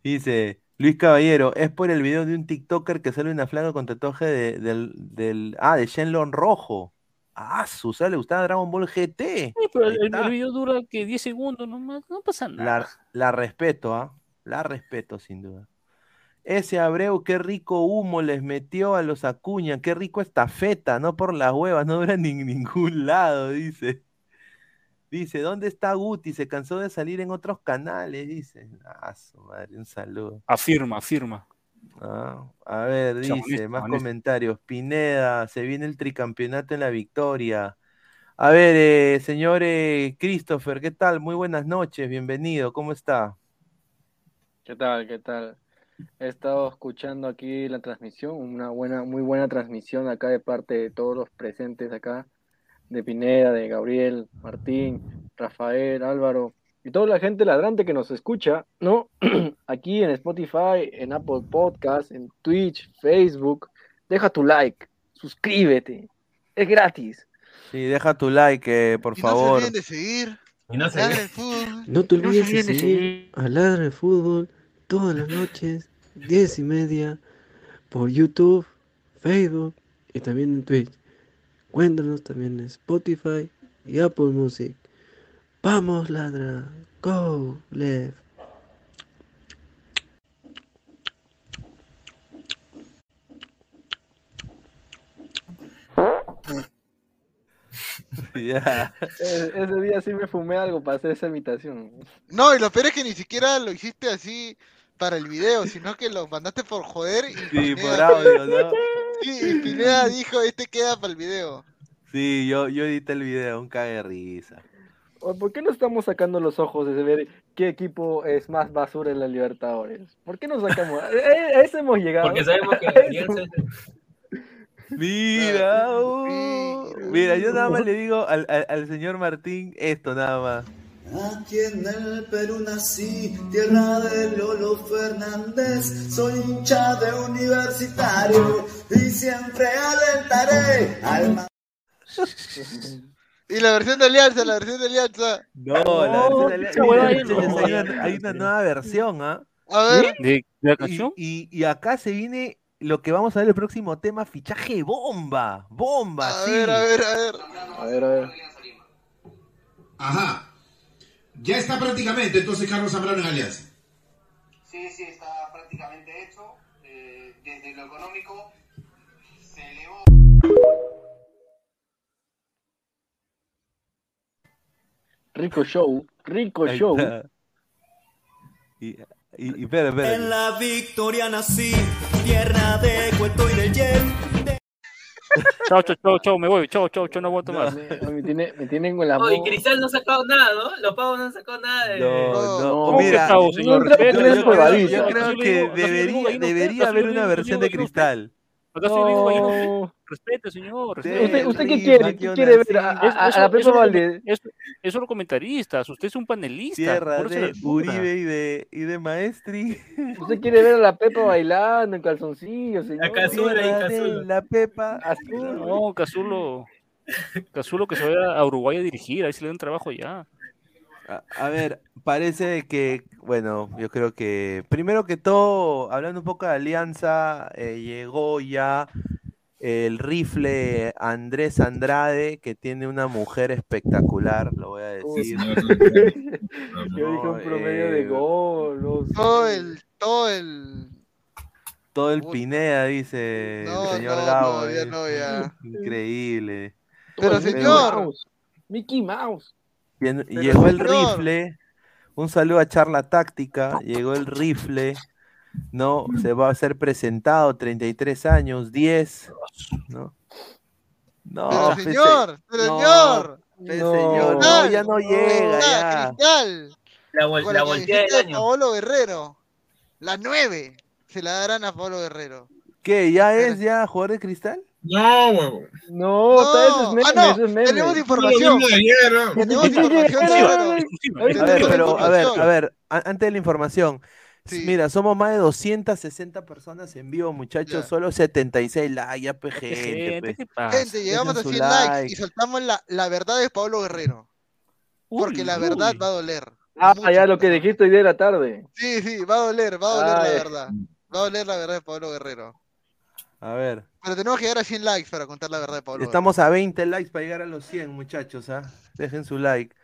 Dice Luis Caballero, es por el video de un TikToker que sale una flaca con tatuaje de- del, del. Ah, de Shenlong rojo. Ah, su. Le gustaba Dragon Ball GT. Sí, pero Ahí el, video dura que 10 segundos nomás, no pasa nada. La, la respeto, ¿ah? La respeto, sin duda. Ese Abreu, qué rico humo les metió a los Acuña, qué rico esta feta, no por las huevas, no dura ni en ningún lado, dice. Dice, ¿dónde está Guti? Se cansó de salir en otros canales, dice. Ah, su madre, un saludo. Afirma, afirma. Ah, a ver, dice, más comentarios. Pineda, se viene el tricampeonato en la victoria. A ver, eh, señor eh, Christopher, ¿qué tal? Muy buenas noches, bienvenido, ¿cómo está? ¿Qué tal? ¿Qué tal? He estado escuchando aquí la transmisión, una buena, muy buena transmisión acá de parte de todos los presentes acá, de Pineda, de Gabriel, Martín, Rafael, Álvaro y toda la gente ladrante que nos escucha, ¿no? Aquí en Spotify, en Apple Podcast, en Twitch, Facebook. Deja tu like, suscríbete, es gratis. Sí, deja tu like, eh, por Y no se favor. olviden de seguir. Y no se. No te No se olvides de seguir a Ladra de Fútbol todas las noches, 10 y media, por YouTube, Facebook y también en Twitch. Cuéntanos también en Spotify y Apple Music. Vamos, Ladra. Go, left. Ya. E- Ese día sí me fumé algo para hacer esa imitación. No, y lo peor es que ni siquiera lo hiciste así para el video, sino que lo mandaste por joder y Sí, por audio, ¿no? Sí, y Pineda dijo, este queda para el video. Sí, yo, yo edité el video, un cague de risa. ¿Por qué no estamos sacando los ojos de ver qué equipo es más basura en la Libertadores? ¿Por qué no sacamos? A eso hemos llegado. Porque sabemos que es- Mira, uh, mira, yo nada más le digo al, al- al señor Martín esto nada más. Aquí en el Perú nací, tierra de Lolo Fernández. Soy hincha de universitario y siempre alentaré al ma- Y la versión de Alianza, la versión de Alianza. No, la No, versión de- no, hay, una, hay una nueva versión, ¿ah? A ver. ¿De la Y, canción? y- y acá se viene lo que vamos a ver el próximo tema, fichaje bomba, bomba, A sí. ver, a ver, a ver. A ver, a ver. Ajá. Ya está prácticamente entonces Carlos Zambrano en Alianza. Sí, sí, está prácticamente hecho. Eh, desde lo económico se elevó. Rico show, rico Ahí show. está. Y, y, y espera, espera. En la victoria nací, tierra de cuento y de yen. Chao, chao, chao, chao, me voy. Chao, chao, chao, no aguanto más. Me, me tiene, me tienen con la Oh, y. Cristal no ha sacado nada, ¿no? Los pavos no han sacado nada. De... No, no, no, mira, yo, creo, que debería, debería haber una versión de cristal. Acá. No. Respete, señor. Respete. ¿Usted, usted qué quiere? ¿Qué quiere ver? ¿A, a- Es- a eso- la Pepa eso- Valdez? Es, es solo comentaristas. Usted es un panelista. Tierra por eso de la. Uribe y de, y de Maestri. ¿Usted quiere ver a la Pepa bailando en calzoncillos, señor? De Cazulo. la Pepa. Azul. No, Cazulo. Cazulo que se vaya a Uruguay a dirigir. Ahí se le da un trabajo allá. A, a ver, parece que, bueno, yo creo que, primero que todo, hablando un poco de Alianza, eh, llegó ya el rifle Andrés Andrade, que tiene una mujer espectacular, lo voy a decir. Yo dije un promedio de eh, gol. Todo el, todo el. Todo el Pineda, dice No, el señor no, Gabo. no, ya eh. no, ya. Increíble. Pero señor. Mickey Mouse. Bien- llegó el señor. rifle. Un saludo a Charla Táctica. Llegó el rifle. ¿no? Se va a ser presentado, 33 años, 10, ¿no? No, Pero pe, señor, pero no, señor. pe, señor, no, ya no llega, ya. Cristal. La, vol- la del camiseta de año. Paolo Guerrero. La 9 se la darán a Paolo Guerrero. ¿Qué? ¿Ya es ya jugador de cristal? No, huevo. No, está- eso es meme, ah, no, eso es meme. tenemos información. Tenemos información. A ver, pero, a ver, a ver, antes de la información. Mira, somos más de 260 personas en vivo, muchachos, solo 76 likes, ya pe, gente. Gente, llegamos a Dejen 100 su likes like. y soltamos la, la verdad de Pablo Guerrero. Porque la verdad uy. va a doler. Ah, ya lo que dijiste hoy día de la tarde. Sí, sí, va a doler, va a doler la verdad. Va a doler la verdad de Pablo Guerrero. A ver, Pero tenemos que llegar a 100 likes para contar la verdad Pablo estamos a 20 likes para llegar a los 100, muchachos, ¿ah? Dejen su like.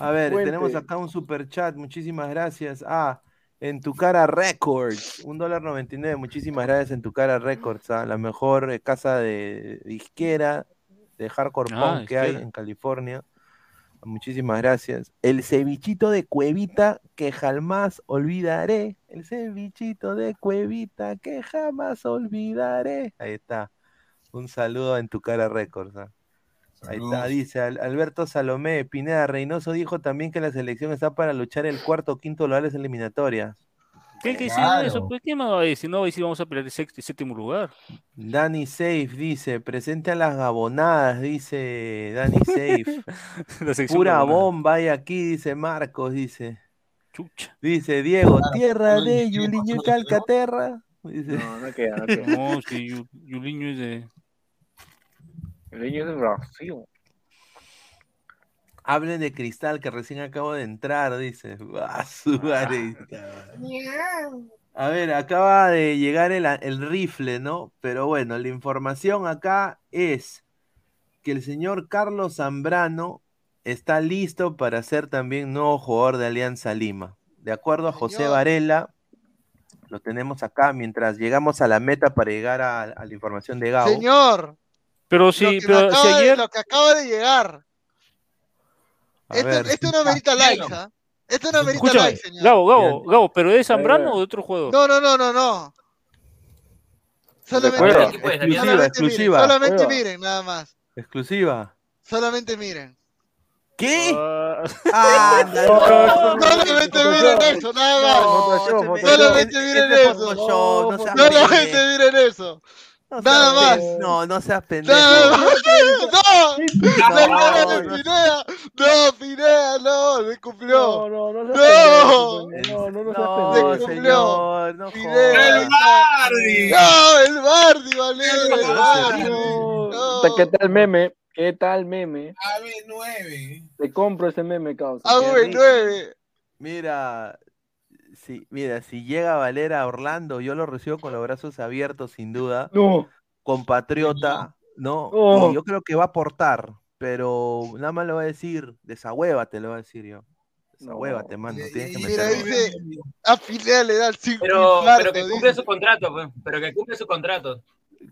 A ver, tenemos acá un super chat, muchísimas gracias. Ah, en tu cara Records, un dólar 99, muchísimas gracias en tu cara Records, ¿ah? la mejor eh, casa de, izquierda, de hardcore Ah, punk que hay en California. Muchísimas gracias. El cevichito de Cuevita que jamás olvidaré. El cevichito de Cuevita que jamás olvidaré. Ahí está. Un saludo en tu cara Records. ¿ah? Ahí está, dice Al- Alberto Salomé. Pineda Reynoso dijo también que la selección está para luchar el cuarto o quinto lugar en eliminatorias. ¿Qué que decir Claro. eso? Pues, ¿Qué me va a decir? No va a decir vamos a pelear el sexto y séptimo lugar. Dani Safe dice, presente a las gabonadas, dice Dani Safe. La Pura gabonada. bomba hay aquí, dice Marcos, dice. Chucha. Dice Diego, Claro, tierra no de Yuliño y. Calcaterra. Dice. No, no queda, no queda. No, si Yu- Yuliño es de. El niño es de Brasil. Hablen de cristal que recién acabo de entrar, dice. Ah, su madre. A ver, acaba de llegar el, el rifle, ¿no? Pero bueno, la información acá es que el señor Carlos Zambrano está listo para ser también nuevo jugador de Alianza Lima. De acuerdo a José. Varela, lo tenemos acá mientras llegamos a la meta para llegar a, a la información de Gabo. Señor, Pero lo, sí, pero si de- ayer. lo que acaba de llegar. Esto, ver. esto no amerita likes, ¿ah? Esto no amerita Escúchame, likes, señor. Gabo, Gabo, Gabo, ¿pero es Zambrano o de otro jugador? No, no, no, no, no. Solamente, miren, exclusiva, solamente exclusiva. miren, solamente miren, nada más. Exclusiva. Solamente miren. ¿Qué? Ah, Solamente miren eso, nada más. No, Solamente miren este eso. No Solamente miren eso. No Nada seas más. pendejo. No, no seas pendejo. Nada más. No, No, no. Pineda. No, Pineda, no, me cumplió. No, no, no No. seas pendejo, no, no, no seas No, pendejo. señor, no Pineda. ¡El Bardi! No, el Bardi, Valerio, el Bardi. Puta, ¿Qué tal meme? ¿Qué tal meme? AB9. Te compro ese meme, causa. Ah, güey, nueve. Mira, si, mira, si llega Valera a Orlando, yo lo recibo con los brazos abiertos, sin duda. No. Compatriota, ¿no? No. Y yo creo que va a aportar, pero nada más le va a decir, desahuévate, le va a decir yo. Desahuévate, mano. Tienes que Mira, meterlo. dice, a le da el cinco Pero, que dice. cumple su contrato, pues, pero que cumple su contrato.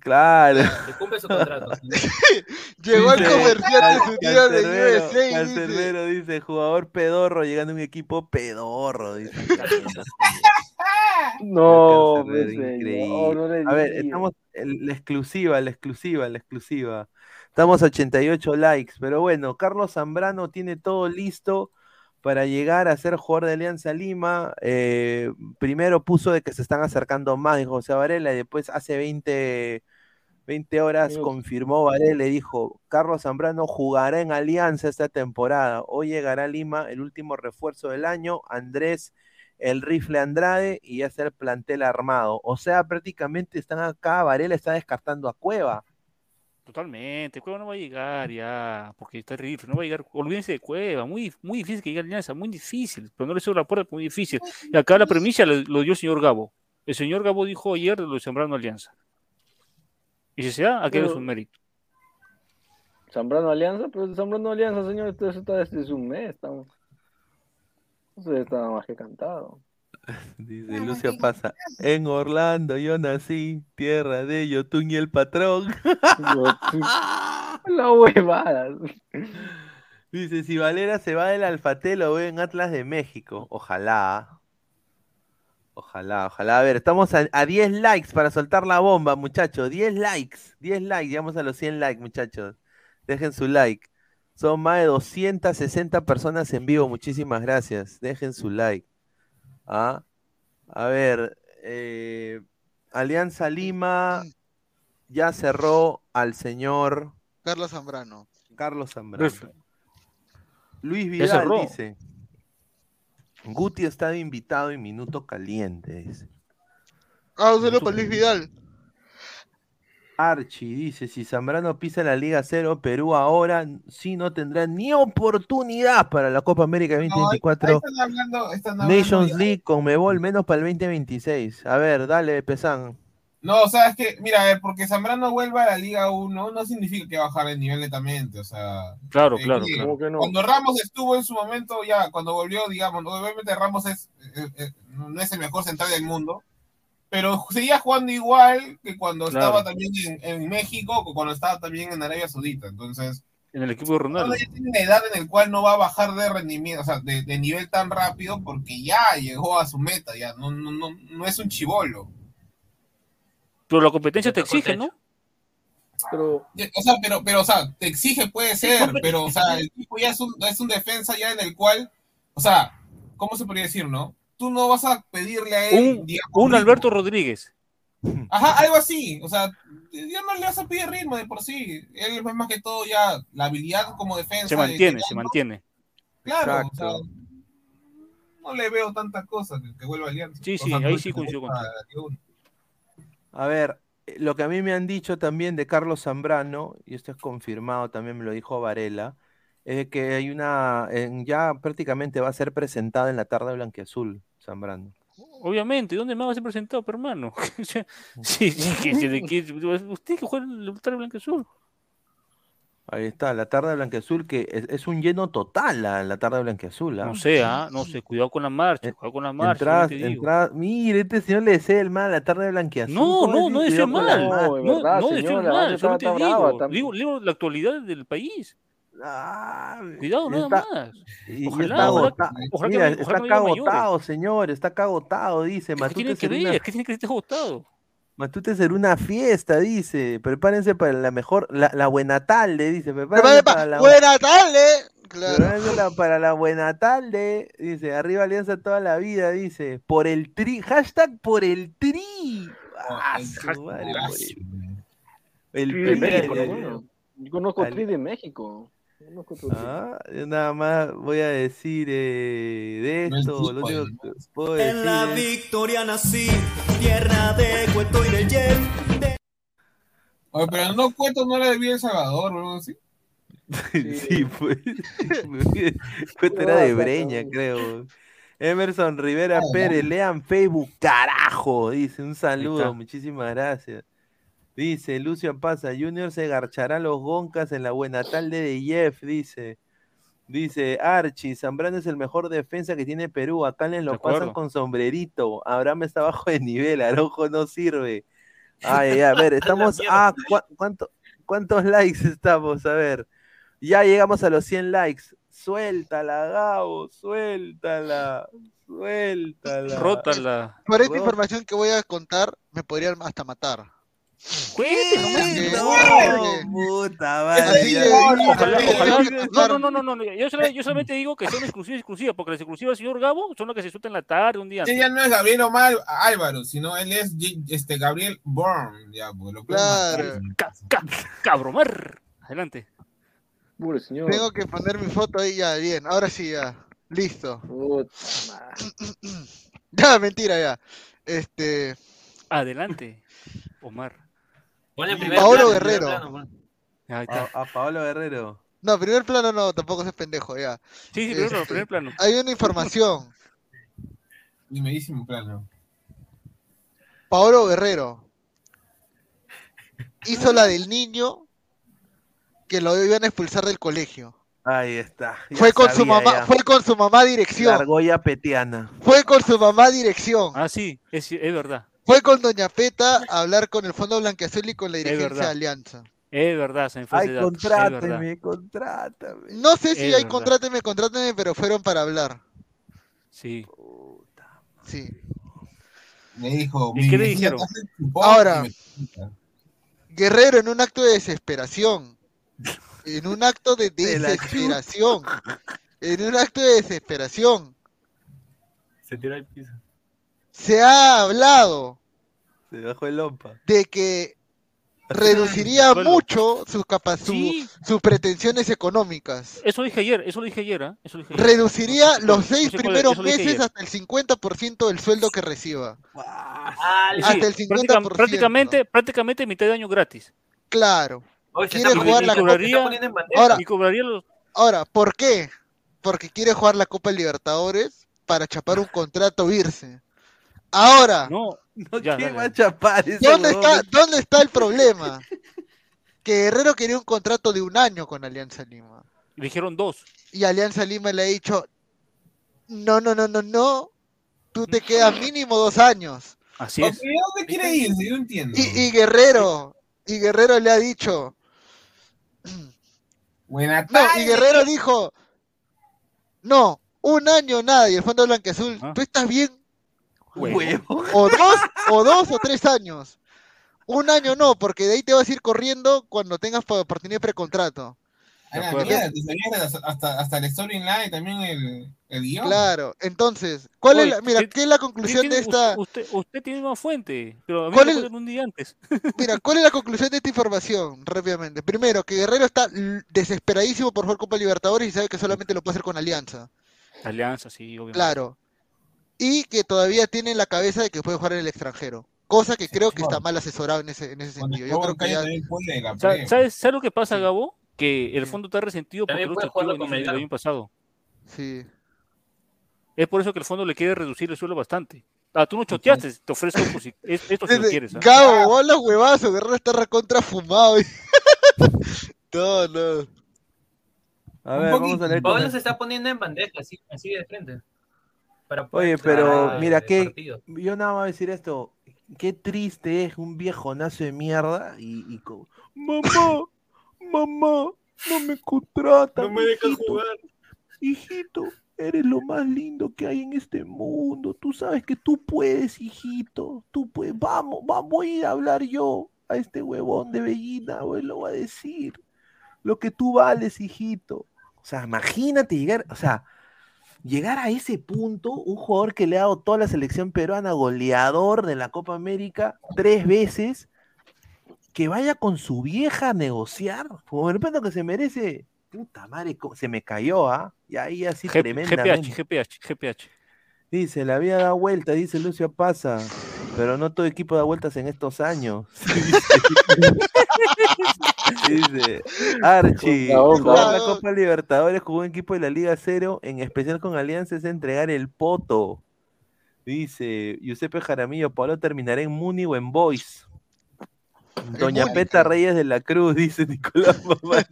Claro. Que cumple su contrato. Llegó el Dice, comerciante su día de USA, dice. Cancerbero dice, jugador pedorro llegando a un equipo pedorro, dice. No, señor, increíble. no le A ver, estamos en la exclusiva, la exclusiva, la exclusiva. Estamos a 88 likes, pero bueno, Carlos Zambrano tiene todo listo para llegar a ser jugador de Alianza Lima. Eh, primero puso de que se están acercando más, dijo José Varela, y después hace 20, 20 horas confirmó Varela y dijo, Carlos Zambrano jugará en Alianza esta temporada. Hoy llegará a Lima el último refuerzo del año, Andrés el rifle Andrade y ya está el plantel armado. O sea, prácticamente están acá, Varela está descartando a Cueva. Totalmente, Cueva no va a llegar ya, porque está rifle, no va a llegar, olvídense de Cueva, muy, muy difícil que llegue a Alianza, muy difícil, pero no le cierro la puerta, muy difícil. Y acá la premisa lo, lo dio el señor Gabo. El señor Gabo dijo ayer lo de Zambrano Alianza. Y si se da, aquí Pero- es un mérito. Zambrano Alianza, pero Zambrano Alianza, señor, esto eso está desde un mes, estamos. Ya estaba más que cantado. Dice Lucio Pasa. En Orlando yo nací, tierra de Yotun y el patrón. La huevada. Dice, si Valera se va del Alfatel, lo veo en Atlas de México. Ojalá. Ojalá, ojalá. A ver, estamos a, a 10 likes para soltar la bomba, muchachos. 10 likes, 10 likes. Llegamos a los 100 likes, muchachos. Dejen su like. Son más de 260 personas en vivo. Muchísimas gracias. Dejen su like. ¿Ah? A ver, eh, Alianza Lima ya cerró al señor Carlos Zambrano. Carlos Zambrano. Ref- Luis Vidal cerró. dice. Guti está de invitado en Minuto Caliente. dice. Ah, un saludo para Luis Vidal. Archie dice, si Zambrano pisa la Liga Cero, Perú ahora sí no tendrá ni oportunidad para la Copa América No, ahí- 2024. ahí están hablando, están hablando Nations ya. League con Mebol menos para el 2026. A ver, dale, Pesán. No, o sea, es que, mira, a ver, porque Zambrano vuelva a la Liga 1 no significa que va a bajar el nivel netamente, o sea... Claro, eh, claro, claro. ¿Cómo que no? Cuando Ramos estuvo en su momento, ya, cuando volvió, digamos, ¿no? obviamente Ramos es, eh, eh, no es el mejor central del mundo, pero seguía jugando igual que cuando Claro. estaba también en, en México o cuando estaba también en Arabia Saudita, entonces... En el equipo de Ronaldo. Ya tiene una edad en la cual no va a bajar de rendimiento, o sea, de, de nivel tan rápido porque ya llegó a su meta, ya no, no, no, no es un chivolo. Pero la competencia te exige, ¿no? Pero, O sea, pero, pero, o sea, te exige, puede ser, pero, o sea, el tipo ya es un, es un defensa ya en el cual, o sea, ¿cómo se podría decir, no? Tú no vas a pedirle a él, Un, digamos, un. Alberto Rodríguez. Ajá, algo así, o sea, ya no le vas a pedir ritmo de por sí. Él es más que todo ya la habilidad como defensa. Se mantiene, de- se mantiene. Claro, o sea, no le veo tanta cosa que, que vuelva a Alianza. Sí, O sí, sea, ahí sí coincido contigo. a ver, lo que a mí me han dicho también de Carlos Zambrano, y esto es confirmado, también me lo dijo Varela, es que hay una, en- ya prácticamente va a ser presentado en la tarde blanquiazul, Zambrano. Obviamente, ¿dónde más va a ser presentado, pero, hermano? Sí, sí, que- que- que- usted que juega en el Ultra Blanco Azul. Ahí está, la tarde blanquiazul, que es, es un lleno total la, la tarde blanquiazul. ¿ah? No sé, ¿ah? No sé, cuidado con la marcha, cuidado con la marcha. Entradas, mire, este señor le desea el mal a la tarde blanquiazul. No, ¿cómo no, así? no deseo la mal. No, de no deseo la mal. digo, tam- digo, digo la actualidad del país. Ah, Cuidado, nada está- más. Y, y Ojalá, está ojalá- agota- ojalá que Mira, está agotado, señor, está agotado, dice. ¿Qué Matute tiene que una-? ¿Qué tiene que estar agotado? Matute será una fiesta, dice. Prepárense para la mejor, la, la buena tarde, dice. Prepárense pa- para la Buena tarde. Claro. prepárense la- para la buena tarde, dice. Arriba Alianza toda la vida, dice. Por el tri, hashtag por el tri. Ah, su madre, por el- el Tri de tri, México, el- ¿no? Yo conozco Al- Tri de México. Ah, yo nada más voy a decir eh, de No es esto, lo tipo, único ¿no? que puedo decir En la es- victoria nací, tierra de Cueto y del Jeff. Oye, pero no cuento, no le debía El Salvador o algo así. Sí, pues. Cuesta era de Breña, creo. Emerson Rivera Pérez, lean Facebook, carajo. Dice, un saludo, muchísimas gracias. Dice, Lucio Pasa, Junior se garchará los goncas en la buena tarde de Jeff, dice. Dice, Archie, Zambrano es el mejor defensa que tiene Perú. Acá les lo De pasan acuerdo. con sombrerito. Abraham está bajo de nivel, Araujo no sirve. Ay, ay, a ver, estamos. Ah, ¿cu- cuánto- ¿cuántos likes estamos? A ver. Ya llegamos a los 100 likes. Suéltala, Gabo, suéltala, suéltala. Rótala. Por esta información que voy a contar, me podrían hasta matar. No, puta madre. no, no, no, no, Yo, solamente, yo solamente digo que son exclusivas, exclusivas, porque las exclusivas del señor Gabo son las que se sueltan en la tarde, un día antes. Ella no es Gabriel Omar Álvaro, sino él es este, Gabriel Bourne. Ya, pues, lo Claro. Ca- ca- cabromar. Adelante. Pobre señor. Tengo que poner mi foto ahí ya, bien. Ahora sí, ya. Listo. Puta madre. Ya, mentira, ya. Este. Adelante, Omar. Ponle primer Paolo plano, primer Guerrero. plano, pon. Ahí está. A, a Paolo Guerrero. No, primer plano no, tampoco es pendejo, ya. Sí, sí, primer plano, Este, primer plano. Hay una información. Primerísimo plano. Paolo Guerrero hizo la del niño que lo iban a expulsar del colegio. Ahí está. Fue con su mamá, ya. fue con su mamá dirección. La argolla petiana. Fue con su mamá dirección. Ah, sí, es, es verdad. Fue con Doña Peta a hablar con el Fondo Blanqueazul y con la dirigencia de. Alianza. Es verdad, se me fue Ay, ese dato, es contráteme, verdad. contrátame. No sé si Es hay verdad. contráteme, contráteme, pero fueron para hablar. Sí. Sí. Me dijo. ¿Y qué le dijeron? Ahora, Guerrero en un acto de desesperación. En un acto de desesperación. En un acto de desesperación. Se tiró al piso. Se ha hablado Se bajó el lompa. de que reduciría mucho sus, su- Sí. sus pretensiones económicas. Eso dije ayer, eso lo dije ayer, ¿ah? Eso lo dije ayer. Reduciría No los seis no sé cuál- primeros meses hasta el 50% del sueldo que reciba. Sí, hasta el 50%. práctica- prácticamente, prácticamente mitad de año gratis. Claro. Oye, Quiere está jugar la cobraría- bandeja. Ahora, Y cobraría los. ahora, ¿por qué? Porque quiere jugar la Copa Libertadores para chapar un contrato e irse. Ahora, No, No, Ya, ¿qué dale. va a chapar ese ¿dónde está, ¿dónde está el problema? Que Guerrero quería un contrato de un año con Alianza Lima. le dijeron dos. Y Alianza Lima le ha dicho, no, no, no, no, no, tú te quedas mínimo dos años. Así es. ¿a ¿Dónde quiere irse? Yo no entiendo. Y, y Guerrero, y Guerrero le ha dicho, Buena no, y tarde. Guerrero dijo, no, un año nada, y el Fondo Blanqueazul, Ah. ¿tú estás bien? Huevo. Huevo. O dos, o dos o tres años. Un año no, porque de ahí te vas a ir corriendo cuando tengas oportunidad de precontrato. A la acuerdo. mierda, te hasta, hasta, el storyline, también el, el guion. Claro, entonces, ¿cuál es la, mira, ¿qué es la conclusión de esta, Usted, usted, tiene una fuente, pero a mí ¿Cuál me es- un día antes. mira, cuál es la conclusión de esta información? Rápidamente. Primero, que Guerrero está desesperadísimo por jugar Copa Libertadores y sabe que solamente lo puede hacer con Alianza. Alianza, sí, obviamente. Claro. Y que todavía tiene en la cabeza de que puede jugar en el extranjero. Cosa que creo que está mal asesorado en ese, en ese sentido. Yo creo que ya. ¿Sabes, ¿Sabes lo que pasa, Gabo? Que el fondo está resentido porque inicios del Melgar. año pasado. sí. Es por eso que el fondo le quiere reducir el suelo bastante. Ah, tú no choteaste, te ofrezco esto si lo quieres. ¿ah? Gabo, vos los huevazos, Guerrero está recontra fumado. no, no. A ver, vamos a leer. Pablo se está poniendo en bandeja, así, así de frente. Para poder Oye, pero mira, que partido. yo nada más voy a decir esto. Qué triste es un viejonazo de mierda y, y co- mamá, mamá, no me contratan. No me dejan hijito, jugar. Hijito, eres lo más lindo que hay en este mundo. Tú sabes que tú puedes, hijito. Tú puedes. Vamos, vamos, voy a ir a hablar yo a este huevón de Bellina, güey, lo voy a decir. Lo que tú vales, hijito. O sea, imagínate llegar, o sea, llegar a ese punto, un jugador que le ha dado toda la selección peruana, goleador de la Copa América tres veces, que vaya con su vieja a negociar, por el que se merece. Puta madre, se me cayó, ¿ah? Y ahí así G- tremendamente. GPH, GPH, GPH. Dice, la vida da vuelta, dice Lucio Pasa, pero no todo equipo da vueltas en estos años. dice, Archie, jugar la Copa Libertadores con un equipo de la Liga Cero, en especial con Alianza, es entregar el poto. Dice, Giuseppe Jaramillo, Pablo terminará en Muni o en Boys. Doña Peta. Reyes de la Cruz, dice Nicolás Mamán.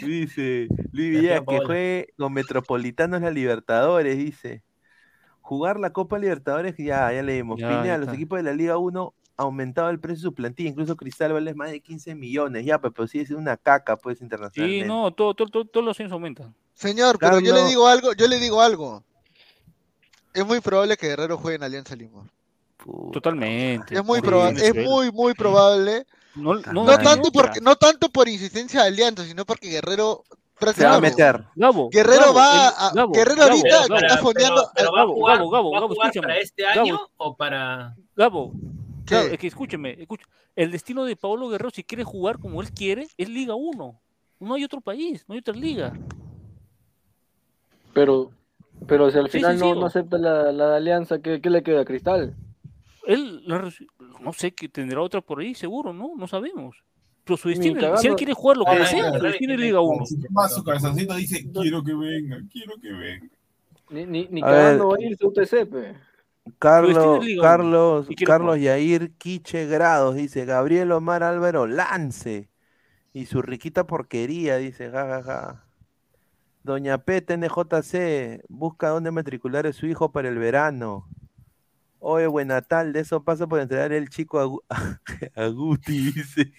Dice Luis Villas que juegue con Metropolitanos la Libertadores, dice. Jugar la Copa Libertadores, ya, ya leímos. Ya, Pineda, ya los equipos de la Liga 1 aumentado el precio de su plantilla, incluso Cristal vale más de 15 millones, ya, pues, pero sigue siendo una caca, pues, Sí, internacionalmente. no, todo, todo, todo- todos los años aumentan. Señor, pero yo le digo algo, yo le digo algo. Es muy probable que Guerrero juegue en Alianza Lima. Puta. Totalmente. Es muy probable, es muy, muy probable. No, no, No Madre. tanto, porque, no tanto por insistencia de Alianza, sino porque Guerrero Se va a meter. Gabo, Guerrero Gabo, va a- Gabo, Guerrero Gabo, ahorita está fondeando- pero- pero va a Gabo, jugar, Gabo, Gabo, va a Gabo, para este Gabo. año o para Gabo. Claro, es que escúcheme, escucha, el destino de Pablo Guerrero, si quiere jugar como él quiere, es Liga 1. No hay otro país, no hay otra liga. Pero, pero si al Sí, final sí, no, sí, no o- acepta la, la alianza, ¿qué, qué le queda a Cristal? Él, la no sé que tendrá otra por ahí, seguro, ¿no? No sabemos. Pero su destino, si él quiere jugar lo que desea, ahora, su destino es Liga 1. Si toma su dice, quiero que venga, quiero que venga. Ni, ni, ni cagando va a irse a UTC, pe. Carlos, Carlos, Carlos. Yair Quiche Grados, dice Gabriel Omar Álvaro Lance. Y su riquita porquería, dice, jajaja. Doña P, TNJC, busca dónde matricular a su hijo para el verano. Oye, buen Natal, de eso pasa por entregar el chico a, Gu- a Guti, dice.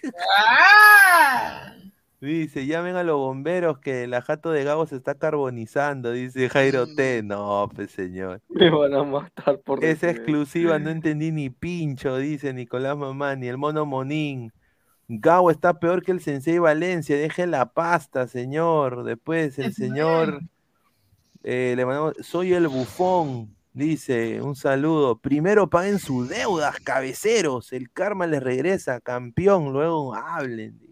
Dice, llamen a los bomberos que la jato de Gabo se está carbonizando, dice Jairo T. No, pues señor. Me van a matar por Esa exclusiva no entendí ni pincho, dice Nicolás Mamá, ni el mono Monín. Gabo está peor que el Sensei Valencia, deje la pasta, señor. Después el señor eh, le mandamos, soy el bufón, dice, un saludo. Primero paguen sus deudas, cabeceros. El karma les regresa, campeón, luego hablen.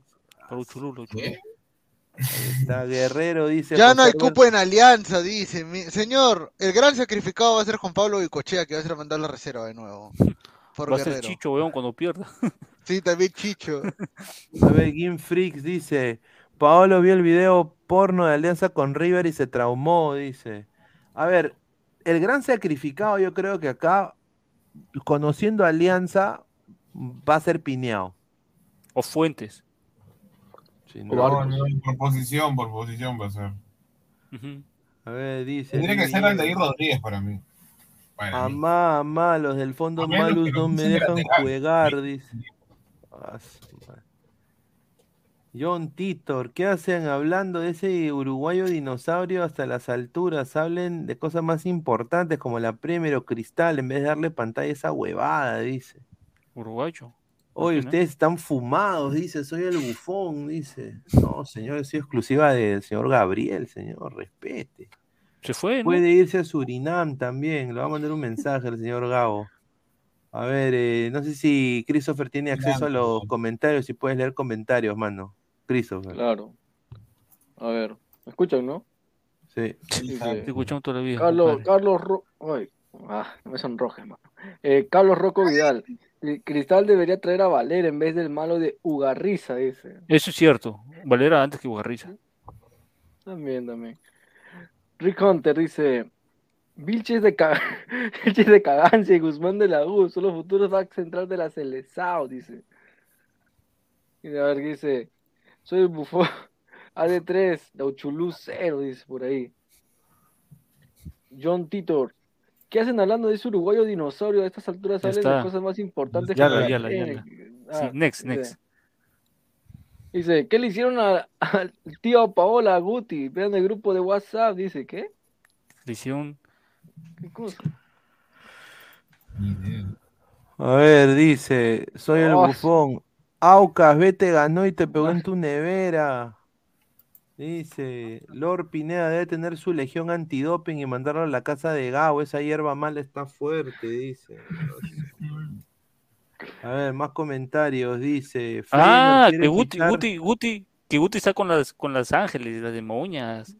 Está Guerrero, dice. Ya no hay cupo en alianza, dice. Mi- Señor, el gran sacrificado va a ser Juan Pablo Bicochea, que va a ser mandar la reserva de nuevo. Por Va a ser. Chicho, weón, cuando pierda. Sí, también Chicho. A ver, Game Freaks dice, Paolo vio el video porno de Alianza con River y se traumó, dice. A ver, el gran sacrificado yo creo que acá, conociendo a Alianza, va a ser Pineao. O Fuentes. Sin No, no, por posición, por posición va a ser. A ver, dice. Tendría que ser. Aldair Rodríguez para mí. Para mí. Amá, amá, los del fondo Malus no me dejan lateral. jugar, dice. Ah. John Titor, ¿qué hacen hablando de ese uruguayo dinosaurio hasta las alturas? Hablen de cosas más importantes como la Premier o Cristal en vez de darle pantalla a esa huevada, dice. Uruguayo. Oye, ustedes están fumados, dice, soy el bufón, dice. No, señor, soy exclusiva del señor Gabriel, señor, respete. Se fue, ¿no? Puede irse a Surinam también. Le va a mandar un mensaje al señor Gabo. A ver, eh, no sé si Christopher tiene acceso a los comentarios, si puedes leer comentarios, mano. Christopher. Claro. A ver, ¿me escuchan, no? Sí. Dice, Te escuchamos toda la vida. Carlos, compadre. Carlos Ro... Ay, ah, no me sonroje, mano. Eh, Carlos Rocco Vidal. Cri- Cristal debería traer a Valer en vez del malo de Ugarriza, dice. Eso es cierto. Valera antes que Bugarriza. También, también. Rick Hunter dice: Vilches de, ca... Vilches de Cagancia y Guzmán de la U son los futuros back central de la Celesao, dice. Y a ver, ¿qué dice: Soy el bufón AD3, Dauchulú 0, dice por ahí. John Titor. ¿Qué hacen hablando de ese uruguayo dinosaurio? A estas alturas Ya de está. cosas más importantes Yala, que yala, la yala. Ah, Sí, next, dice, next. Dice, ¿qué le hicieron a- al tío Paola Guti? Vean el grupo de WhatsApp, dice, ¿qué? Le hicieron. ¿Qué cosa? A ver, dice, soy el Oh, bufón. Aucas, vete, ganó y te pegó en tu nevera. Dice, Lord Pineda debe tener su legión antidoping y mandarlo a la casa de Gabo. Esa hierba mala está fuerte, dice. A ver, más comentarios. Dice, Ah, que Guti, Guti, Guti, que Guti está con las, con las ángeles, las demonias.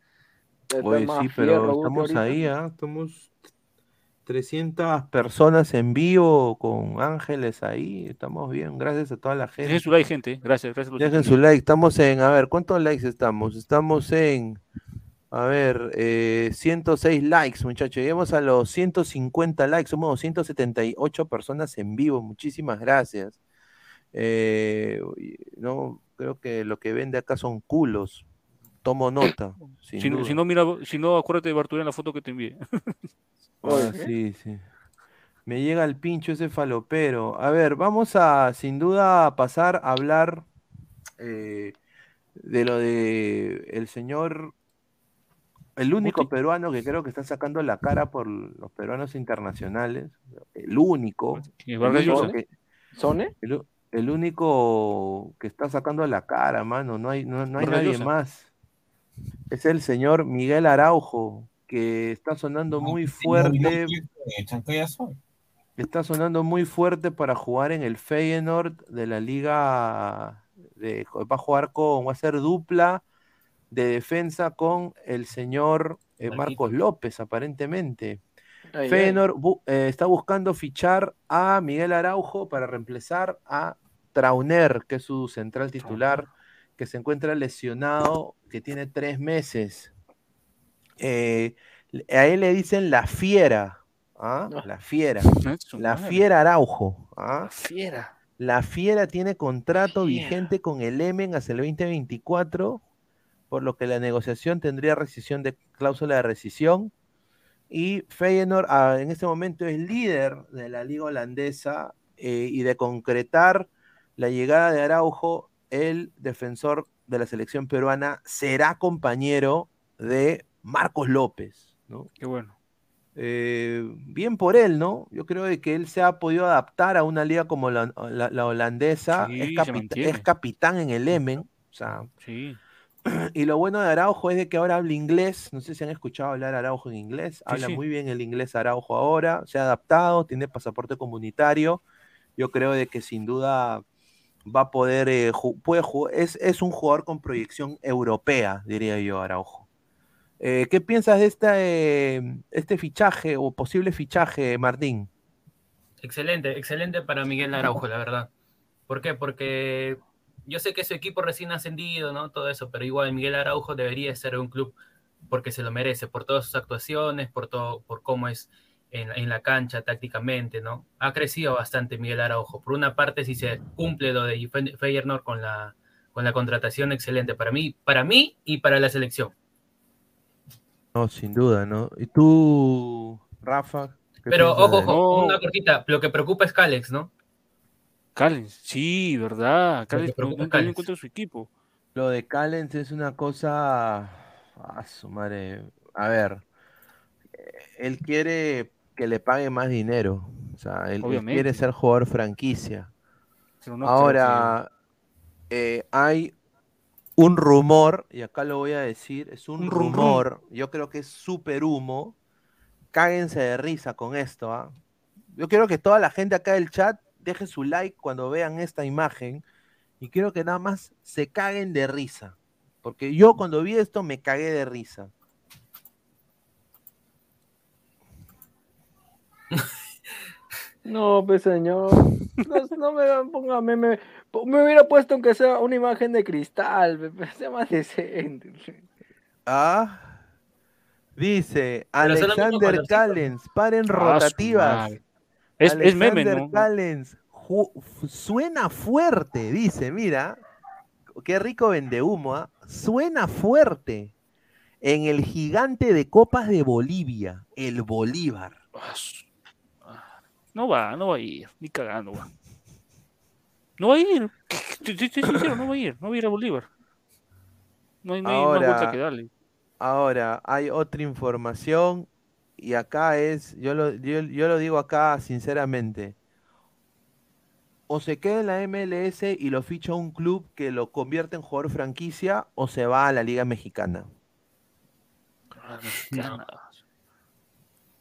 Oye, sí, pero estamos ahí, ¿ah? Estamos 300 personas en vivo con ángeles ahí. Estamos bien, gracias a toda la gente. Dejen su like, gente. Gracias, gracias. Dejen su like. Estamos en, a ver, ¿cuántos likes estamos? Estamos en, a ver, eh, 106 likes, muchachos. Llegamos a los 150 likes. Somos 278 personas en vivo. Muchísimas gracias. Eh, no, creo que lo que vende acá son culos. Tomo nota. Si, si no, mira, si no, acuérdate de Bartolé en la foto que te envié. Ah, sí, sí. Me llega el pincho ese falopero. A ver, vamos a sin duda pasar a hablar eh, de lo de el señor, el único peruano que creo que está sacando la cara por los peruanos internacionales. El único. ¿Y el único que- ¿Sone? el, u- el único que está sacando la cara, mano. No hay, no, no hay nadie más. Es el señor Miguel Araujo, que está sonando muy fuerte. Está sonando muy fuerte para jugar en el Feyenoord de la liga. De, va a jugar con, va a ser dupla de defensa con el señor eh, Marcos López, aparentemente. Ay. Feyenoord bu- eh, está buscando fichar a Miguel Araujo para reemplazar a Trauner, que es su central titular, que se encuentra lesionado, que tiene tres meses. Eh, a él le dicen la fiera. ¿ah? La fiera. su La fiera Araujo. ¿ah? Fiera. La Fiera tiene contrato vigente con el Emen hasta el 2024, por lo que la negociación tendría rescisión de cláusula de rescisión. Y Feyenoord ah, en este momento es líder de la liga holandesa eh, y de concretar la llegada de Araujo, el defensor de la selección peruana será compañero de Marcos López, ¿no? Qué bueno. Eh, bien por él, ¿no? Yo creo de que él se ha podido adaptar a una liga como la, la- la holandesa, Sí, es, capitán en el Emen, o sea, Sí. y lo bueno de Araujo es de que ahora habla inglés. No sé si han escuchado hablar Araujo en inglés. Sí, Habla muy bien el inglés Araujo ahora. Se ha adaptado, tiene pasaporte comunitario. Yo creo de que sin duda va a poder, eh, ju- puede jugar, es, es un jugador con proyección europea, diría yo, Araujo. Eh, ¿Qué piensas de eh, este fichaje o posible fichaje, Martín? Excelente, excelente para Miguel Araujo, la verdad. ¿Por qué? Porque yo sé que su equipo recién ascendido, ¿no? Todo eso, pero igual Miguel Araujo debería ser un club porque se lo merece, por todas sus actuaciones, por todo, por cómo es en, la cancha tácticamente, ¿no? Ha crecido bastante Miguel Araujo. Por una parte, si se cumple lo de Fe- Feyenoord con la, con la contratación, excelente para mí, para mí y para la selección. No, sin duda, ¿no? ¿Y tú, Rafa? Pero ojo, ojo, una cortita, lo que preocupa es Calex, ¿no? Callens, sí, verdad. Callens preocupa no, encuentra su equipo. Lo de Callens es una cosa. A su madre. A ver. eh, Él quiere que le pague más dinero. O sea, él, quiere ser jugador franquicia. Pero no creo Ahora, eh, hay un rumor, y acá lo voy a decir, es un, Un rum rum. rumor, yo creo que es súper humo. Cáguense de risa con esto, ¿ah? Yo quiero que toda la gente acá del chat deje su like cuando vean esta imagen y quiero que nada más se caguen de risa. Porque yo cuando vi esto me cagué de risa. No, pues señor. No, no me ponga meme. Me hubiera puesto aunque sea una imagen de cristal. Sea más decente. Ah. Dice Alexander. Callens, paren Ah, rotativas. Es- es meme, Alexander ¿no? Callens, suena fuerte, dice, mira. Qué rico vende humo, Suena fuerte. En el gigante de copas de Bolivia, el Bolívar. No va, no va a ir, ni cagando va. No va a ir. Estoy sincero, no va a ir, no va a ir a Bolívar. No hay, no hay más vuelta Ahora, que darle. ahora, hay otra información y acá es, yo lo, yo, yo lo digo acá sinceramente. O se queda en la MLS y lo ficha un club que lo convierte en jugador franquicia o se va a la Liga Mexicana. Ah, mexicana.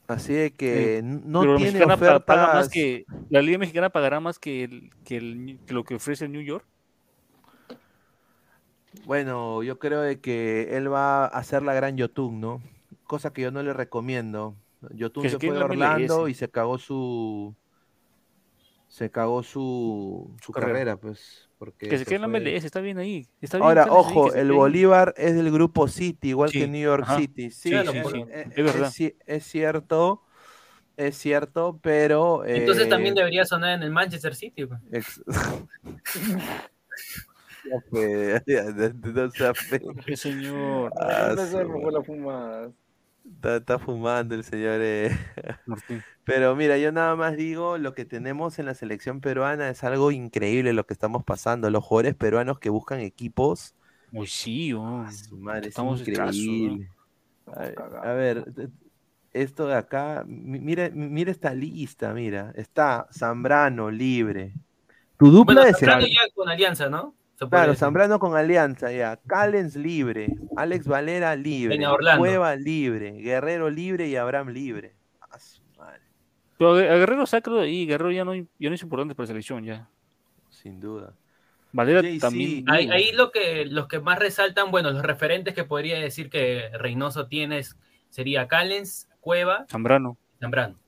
Así de que Eh, no pero la tiene mexicana pa- paga más ofertas. que la liga mexicana pagará más que, el, que, el- que lo que ofrece el New York. Bueno, yo creo de que él va a hacer la gran Yotun, ¿no? Cosa que yo no le recomiendo. Yotun se fue a la Orlando y se cagó su se cagó su, su carrera. carrera, pues, porque Que se se quede en la fue- MLS, está bien ahí. Está bien, Ahora, ahí, ojo, que se el ahí. Bolívar es del grupo City, igual que Sí, New York ajá. City. Sí, Claro, sí, es eh, verdad. Es, ci- es cierto, es cierto, pero Entonces eh, también debería sonar en el Manchester City. pues. fue, no- no sea feo. Qué señor. Ah, Empecemos su- con la fumada. Está, está fumando el señor. eh. Martín. Pero mira, yo nada más digo, lo que tenemos en la selección peruana es algo increíble lo que estamos pasando. Los jugadores peruanos que buscan equipos, Uy, sí, oh, su madre, es estamos escasos, ¿no? increíble. A ver, a ver, t- esto de acá, mi- mira, mira esta lista, mira, está Zambrano libre. Tu dupla Bueno, de Zambrano ya con Alianza, ¿no? Claro. Zambrano con Alianza, ya. Callens libre, Alex Valera libre. Cueva libre, Guerrero libre y Abraham libre. Madre, Pero a Guerrero de ahí. Guerrero ya no, ya no es importante para la selección ya. sin duda. Valera también. Ahí, lo que, los que más resaltan, bueno, los referentes que podría decir que Reynoso tiene sería Callens, Cueva Zambrano, y Zambrano.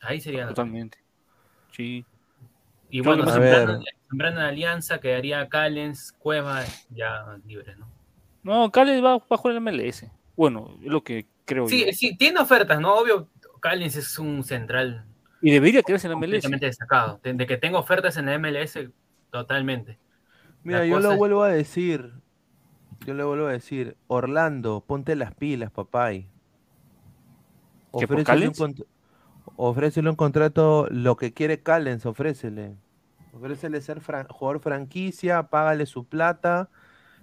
Ahí sería totalmente. Sí. Y Creo bueno, Zambrano, ver. Zambrano en Alianza quedaría Callens, Cueva ya libre, ¿no? No, Cales va, va a jugar en el MLS. Bueno, es lo que creo Sí, yo. sí, tiene ofertas, ¿no? Obvio, Callens es un central Y debería quedarse en la MLS. completamente destacado. De, que tenga ofertas en la MLS, totalmente. Mira, La yo lo es- vuelvo a decir. Yo le vuelvo a decir. Orlando, ponte las pilas, papay. ¿Que por Ofrécele un, Callens? cont- ofrécele un contrato, lo que quiere Callens, ofrécele. Ofrécele ser fran- jugador franquicia, págale su plata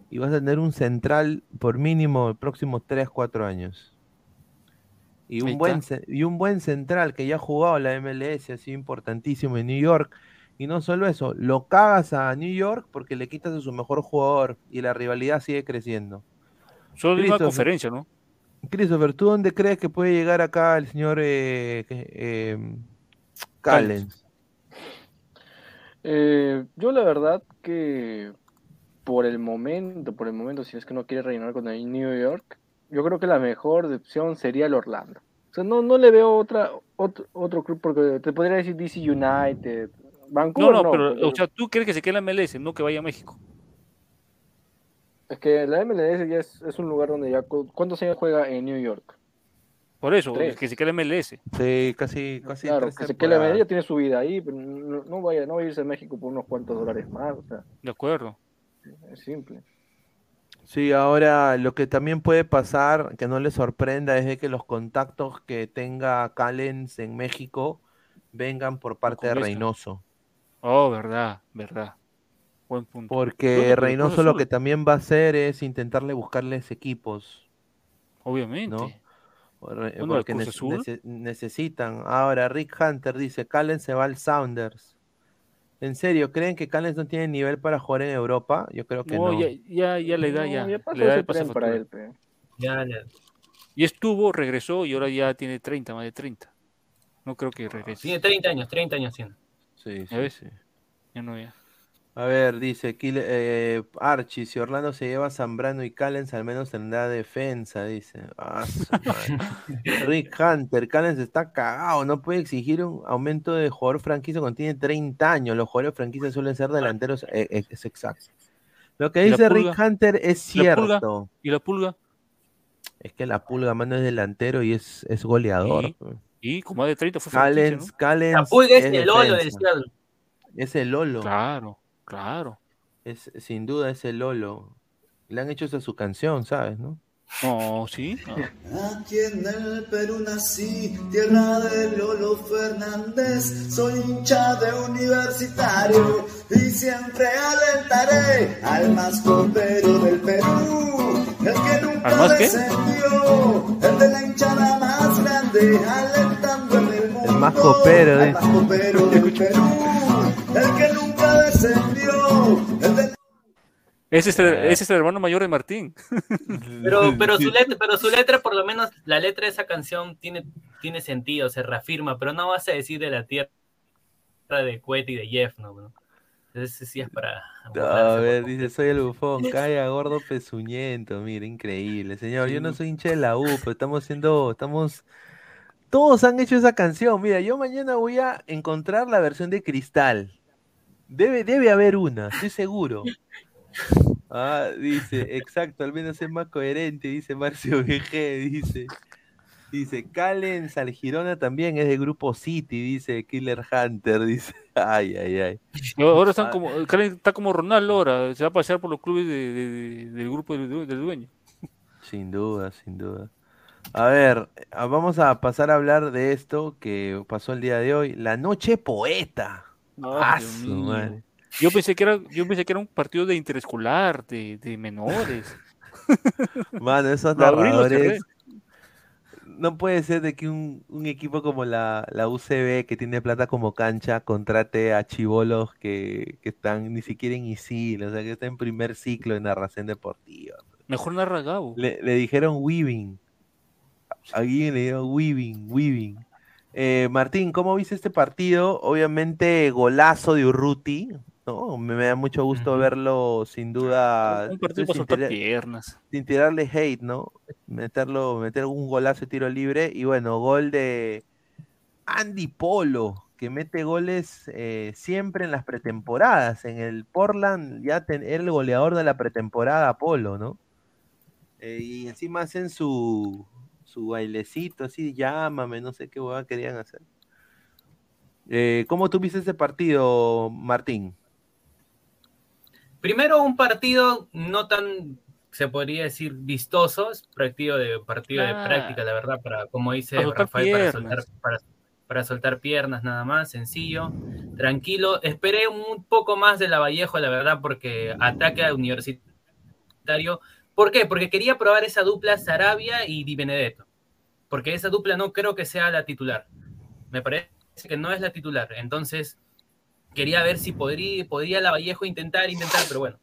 y vas a tener un central por mínimo el próximo 3, 4 años. Y un, buen, y un buen central que ya ha jugado la MLS, ha sido importantísimo en New York. Y no solo eso, lo cagas a New York porque le quitas a su mejor jugador y la rivalidad sigue creciendo. Solo de una conferencia, ¿no? Christopher, ¿tú dónde crees que puede llegar acá el señor eh, eh, Callens? Eh, yo la verdad que por el momento, por el momento, si es que no quiere rellenar con el New York, yo creo que la mejor opción sería el Orlando. O sea, no, no le veo otra, otro, otro club porque te podría decir DC United, No, Vancouver no, no, pero, porque o sea, tú crees que se quede en la MLS, no que vaya a México. es que la MLS ya es, es un lugar donde ya, cu- ¿cuántos años juega en New York? Por eso, Tres. que se quede en MLS. Sí, casi, casi Claro, que se quede MLS ya tiene su vida ahí, pero no, no vaya, no vaya a irse a México por unos cuantos dólares más, o sea, De acuerdo. es simple. Sí, ahora lo que también puede pasar, que no le sorprenda, es de que los contactos que tenga Callens en México vengan por parte de. Reynoso. Oh, verdad, verdad. Buen punto. Porque Reynoso lo que también va a hacer es intentarle buscarles equipos, Obviamente. ¿no? Porque Cruz nece- necesitan. Ahora, Rick Hunter dice, Callens se va al Sounders. ¿En serio? ¿Creen que Callens no tiene nivel para jugar en Europa? Yo creo que No, no. ya, ya, ya le da, No, ya. ya le da el pase tren para él, pe. Ya, ya. Y estuvo, regresó y ahora ya tiene 30, más de 30. No creo que regrese. Tiene 30 años, 30 años tiene. Sí, ¿Ya ves? Ya no, ya. A ver, dice Kile- eh, Archie, si Orlando se lleva a Zambrano y Callens, al menos tendrá defensa, dice. Ah. Rick Hunter, Callens está cagado, no puede exigir un aumento de jugador franquicia cuando tiene 30 años. Los jugadores franquicia suelen ser delanteros, eh, eh, es exacto. Lo que ¿Y la dice Rick? Hunter es cierto. ¿Y la pulga? Es que la pulga, mano, es delantero y es, es goleador. ¿Y? Y con más de 30 fue Callens, ¿no? Callens La pulga es es el Lolo. Seattle. Es el Lolo. Claro, claro. Es, sin duda es el Lolo. Le han hecho esa su canción, ¿sabes? ¿No? No, sí. Aquí en el Perú nací, tierra de Lolo Fernández. Soy hincha de universitario y siempre alentaré al más copero del Perú. El que nunca ¿Al más qué? descendió, el de la hinchada más grande, alentando en el mundo. El más copero, al dice. más copero del Perú. El que nunca descendió, el es, el, ese es el hermano mayor de Martín. Pero, pero, su letra, pero su letra, por lo menos, la letra de esa canción tiene, tiene sentido, se reafirma, pero no vas a decir de la tierra de Cuete y de Jeff, ¿no? bro? Ese sí es para... A ver, dice, soy el bufón, calla gordo pezuñento, mira, increíble. Señor, yo no soy hincha de la U, pero estamos siendo, estamos, todos han hecho esa canción. Mira, yo mañana voy a encontrar la versión de Cristal. Debe, debe haber una, estoy seguro. Ah, dice, exacto, al menos es más coherente, dice Marcio VG, dice. Dice, Callens al Girona también es de Grupo City, dice Killer Hunter, dice. Ay, ay, ay. Ahora están Ah, como, Calen está como Ronaldo ahora, se va a pasear por los clubes de- de- de- del grupo del, del dueño. Sin duda, sin duda. A ver, ah, vamos a pasar a hablar de esto que pasó el día de hoy. La noche poeta. Ah, madre. Yo pensé que era, yo pensé que era un partido de interescolar, de, de menores. Mano, esos narradores. No puede ser de que un, un equipo como la, la UCB, que tiene plata como cancha, contrate a chivolos que, que están ni siquiera en ISIL, o sea, que está en primer ciclo de narración deportiva. Mejor narra Gabo. Le, le dijeron weaving. A alguien le dijeron weaving, weaving. Eh, Martín, ¿cómo viste este partido? Obviamente golazo de Urruti, ¿no? Me, me da mucho gusto verlo, sin duda. Un partido sin tirar- piernas. sin tirarle hate, ¿no? Meterlo, meter un golazo de tiro libre y bueno, gol de Andy Polo, que mete goles eh, siempre en las pretemporadas. En el Portland ya ten- era el goleador de la pretemporada Polo, ¿no? Eh, y encima hacen su, su bailecito así, llámame, no sé qué hueá querían hacer. Eh, ¿Cómo tuviste ese partido, Martín? Primero, un partido no tan, se podría decir, vistoso, es partido de, partido de práctica, la verdad, para, como dice Para soltar Rafael, para soltar, para, para soltar piernas nada más, sencillo, tranquilo. Esperé un poco más de la Vallejo, la verdad, porque ataque a Universitario universitario. ¿Por qué? Porque quería probar esa dupla Sarabia y Di Benedetto. Porque esa dupla no creo que sea la titular. Me parece que no es la titular. Entonces, quería ver si podría, podría la Vallejo intentar, intentar, pero bueno,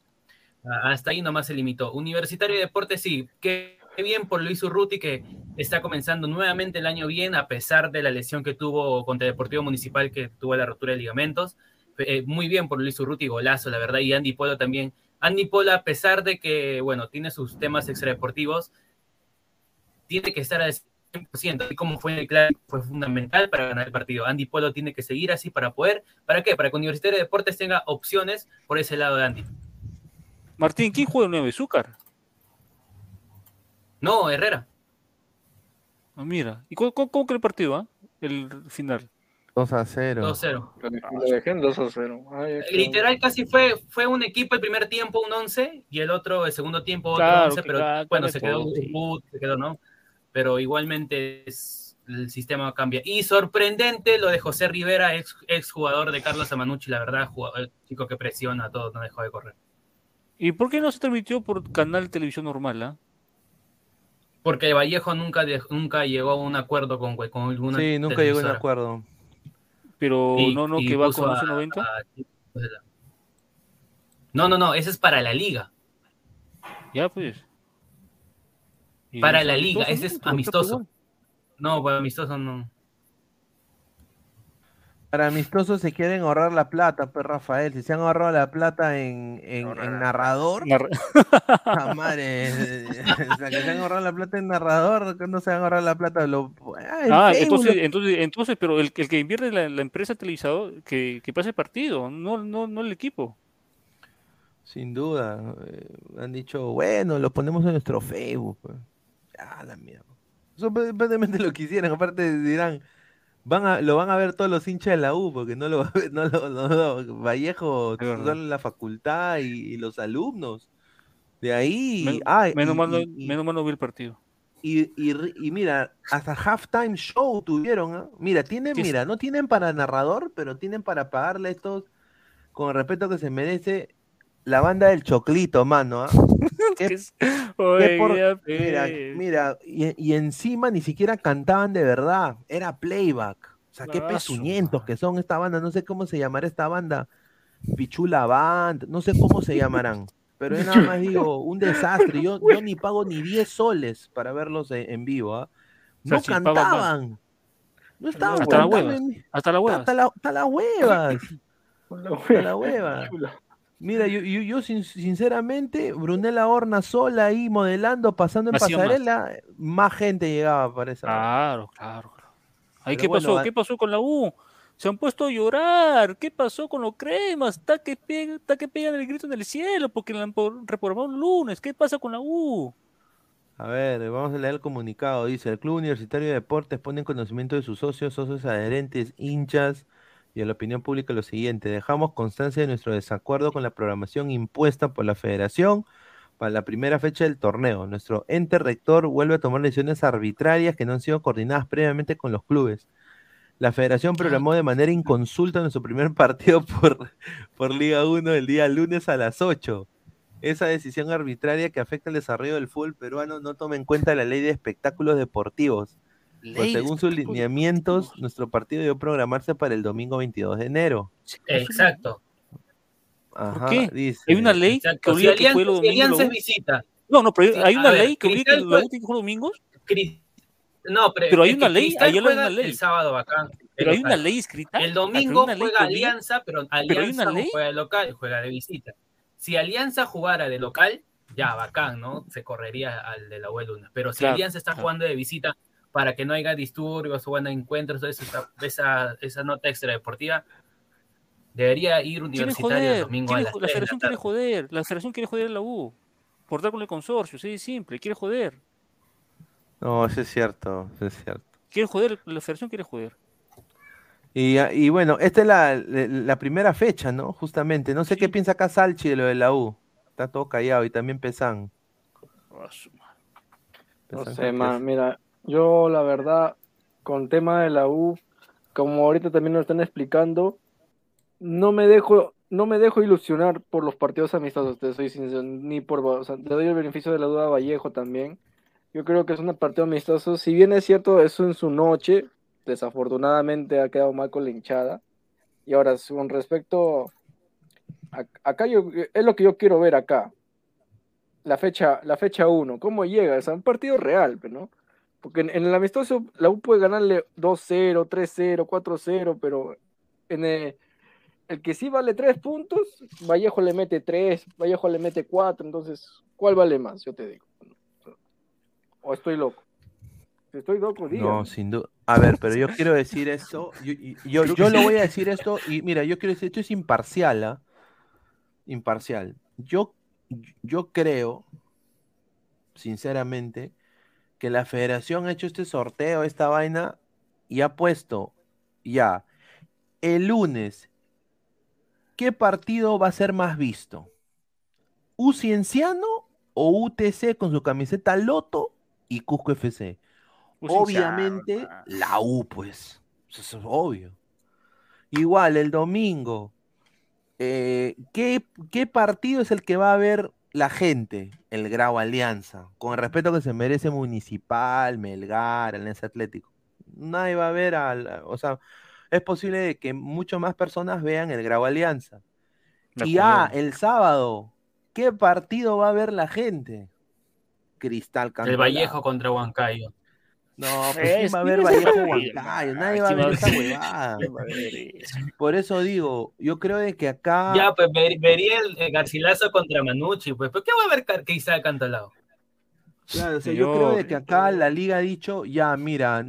hasta ahí nomás se limitó. Universitario de Deportes, sí, qué bien por Luis Urruti que está comenzando nuevamente el año bien, a pesar de la lesión que tuvo contra Deportivo Municipal, que tuvo la rotura de ligamentos. Eh, muy bien por Luis Urruti, golazo, la verdad, y Andy Polo también. Andy Polo, a pesar de que, bueno, tiene sus temas extradeportivos, tiene que estar al 100%, así como fue en el clásico, fue fundamental para ganar el partido. Andy Polo tiene que seguir así para poder, ¿para qué? Para que Universitario de Deportes tenga opciones por ese lado de Andy. Martín, ¿quién juega el 9? ¿Zúcar? No, Herrera. Ah, mira. ¿Y cómo, cómo, cómo que el partido, ah? El final. 2 a 0. 2 0. Lo dejé en 2 a 0. Ay, Literal casi fue, fue un equipo el primer tiempo un 11 y el otro el segundo tiempo otro Claro, 11, que pero cada- bueno, se quedó, se quedó, ¿no? Pero igualmente es- el sistema cambia. Y sorprendente lo de José Rivera, ex, ex jugador de Carlos Amanucci, la verdad, jugador, chico que presiona a todos, no dejó de correr. ¿Y por qué no se transmitió por canal de televisión normal, ah? Porque Vallejo nunca, de- nunca llegó a un acuerdo con, con alguna Sí, nunca llegó a un acuerdo. Pero Y- no, no, que va con a- 11.90. a- No, no, no, ese es para la liga. Ya, pues. Para la liga, amistoso, ese es. Pero amistoso. No, para amistoso no. Para amistosos se quieren ahorrar la plata, pues Rafael. Si se han ahorrado la plata en, en, en narrador, Narra- ah, madre, o sea, que se han ahorrado la plata en narrador, que no se han ahorrado la plata. Lo, ah, Ah, entonces, entonces, entonces, pero el, el que invierte la, la empresa televisado, que, que pase el partido, no, no, no el equipo. Sin duda. eh, han dicho, bueno, lo ponemos en nuestro Facebook. Ah, la mierda. Sorprendentemente lo quisieran. Aparte dirán, van a, lo van a ver todos los hinchas de la U, porque no lo va a ver, no lo, no Vallejo, solo la facultad y, y los alumnos. De ahí, Men- ah, y- menos, mal y- menos mal no vi el partido. y, y mira, hasta halftime show tuvieron, ¿ah? Mira, tienen, mira, no tienen para narrador, pero tienen para pagarle estos con el respeto que se merece la banda del Choclito, mano, ¿ah? ¿Qué- ¿Qué es? qué Oye, por- ya, mira, mira, y, y encima ni siquiera cantaban de verdad, era playback. O sea, qué Ah, pezuñentos que son esta banda, no sé cómo se llamará esta banda, Pichula Band, no sé cómo se llamarán. Pero yo nada más digo, un desastre. Yo, yo ni pago ni 10 soles para verlos en, en vivo. ¿ah? No cantaban. No estaban Hasta las cantando huevas. Hasta las huevas. hasta la- hasta las huevas. La Hasta la hueva. Mira, yo, yo, yo sin- sinceramente, Brunella Horna sola ahí modelando, pasando en más. pasarela, más, gente llegaba para esa. Claro, claro. claro. Ahí, Pero ¿qué bueno, pasó? ¿Qué pasó con la U? Se han puesto a llorar. ¿Qué pasó con los cremas? Está que, pega, está que pegan el grito en el cielo porque la han reprogramado el lunes. ¿Qué pasa con la U? A ver, vamos a leer el comunicado. Dice, el Club Universitario de Deportes pone en conocimiento de sus socios, socios adherentes, hinchas y a la opinión pública lo siguiente. Dejamos constancia de nuestro desacuerdo con la programación impuesta por la federación para la primera fecha del torneo. Nuestro ente rector vuelve a tomar decisiones arbitrarias que no han sido coordinadas previamente con los clubes. La federación programó de manera inconsulta nuestro primer partido por, por Liga 1 el día lunes a las 8. Esa decisión arbitraria que afecta el desarrollo del fútbol peruano no toma en cuenta la ley de espectáculos deportivos. Pues según sus lineamientos, nuestro partido debió programarse para el domingo 22 de enero. Exacto. Ajá, qué? dice. Hay una ley que Exacto. Si obliga que Alianza, juegue los si domingos. Alianza U. visita. No, no, pero hay a una ver, ley que obliga que tiene que jugar domingos. Cris- No, pero, Pero hay una ley, hay una ley. El sábado bacán. Pero hay una ley escrita. El domingo juega obliga- Alianza, pero Alianza una no ley. juega de local, juega de visita. Si Alianza jugara de local, ya bacán, ¿no? Se correría al de la lunes. Pero si Claro, Alianza está claro. jugando de visita para que no haya disturbios o bueno, encuentros, esa, esa, esa nota extra deportiva, debería ir universitario el domingo a las la 3 de la federación quiere joder. La federación quiere joder a la U. Por dar con el consorcio. Sí, es simple. Quiere joder. No, eso es cierto, eso es cierto. Quiere joder. La federación quiere joder. Y, y bueno, esta es la, la primera fecha, ¿no? Justamente. No sé qué piensa acá Salchi de lo de la U. Está todo callado y también Pesan. No sé, man, mira, yo la verdad, con tema de la U, como ahorita también nos están explicando, no me dejo, no me dejo ilusionar por los partidos amistosos, te soy sincero, ni por, o sea, le doy el beneficio de la duda a Vallejo también. Yo creo que es un partido amistoso, si bien es cierto, eso en su noche, desafortunadamente ha quedado mal con la hinchada. Y ahora, con respecto, a- acá yo, es lo que yo quiero ver acá. La fecha, la fecha 1, ¿cómo llega? Es un partido real, ¿no? Porque en, en el amistoso la U puede ganarle 2-0, 3-0, 4-0, pero en el, el que sí vale 3 puntos, Vallejo le mete 3, Vallejo le mete 4, entonces, ¿cuál vale más? Yo te digo. ¿O estoy loco? Si estoy loco, dígame. No, sin duda. A ver, pero yo quiero decir esto. Yo, yo, lo voy a decir esto. Y mira, yo quiero decir, esto es imparcial, ¿ah? Imparcial. Yo, yo creo, sinceramente, que la federación ha hecho este sorteo, esta vaina, y ha puesto ya el lunes. ¿Qué partido va a ser más visto? ¿U Cienciano o UTC con su camiseta Loto y Cusco FC? Obviamente la U, pues. Eso es obvio. Igual, el domingo. eh, ¿qué, qué partido es el que va a ver la gente? El Grau Alianza. Con el respeto que se merece Municipal, Melgar, Alianza Atlético. Nadie va a ver al. O sea, es posible que mucho más personas vean el Grau Alianza. Y ah, el sábado, ¿qué partido va a ver la gente? Cristal El Cantolao. Vallejo contra Huancayo. No, pues ¿quién va a ver Vallejo Huancayo? Nadie va a ver esa huevada. Por eso digo, yo creo de que acá. Ya, pues ver- vería el, el Garcilaso contra Manucci, pues. ¿Pero qué va a ver Car- Cristal Cantolao? Claro, o sea, yo creo de que acá la liga ha dicho, ya, mira,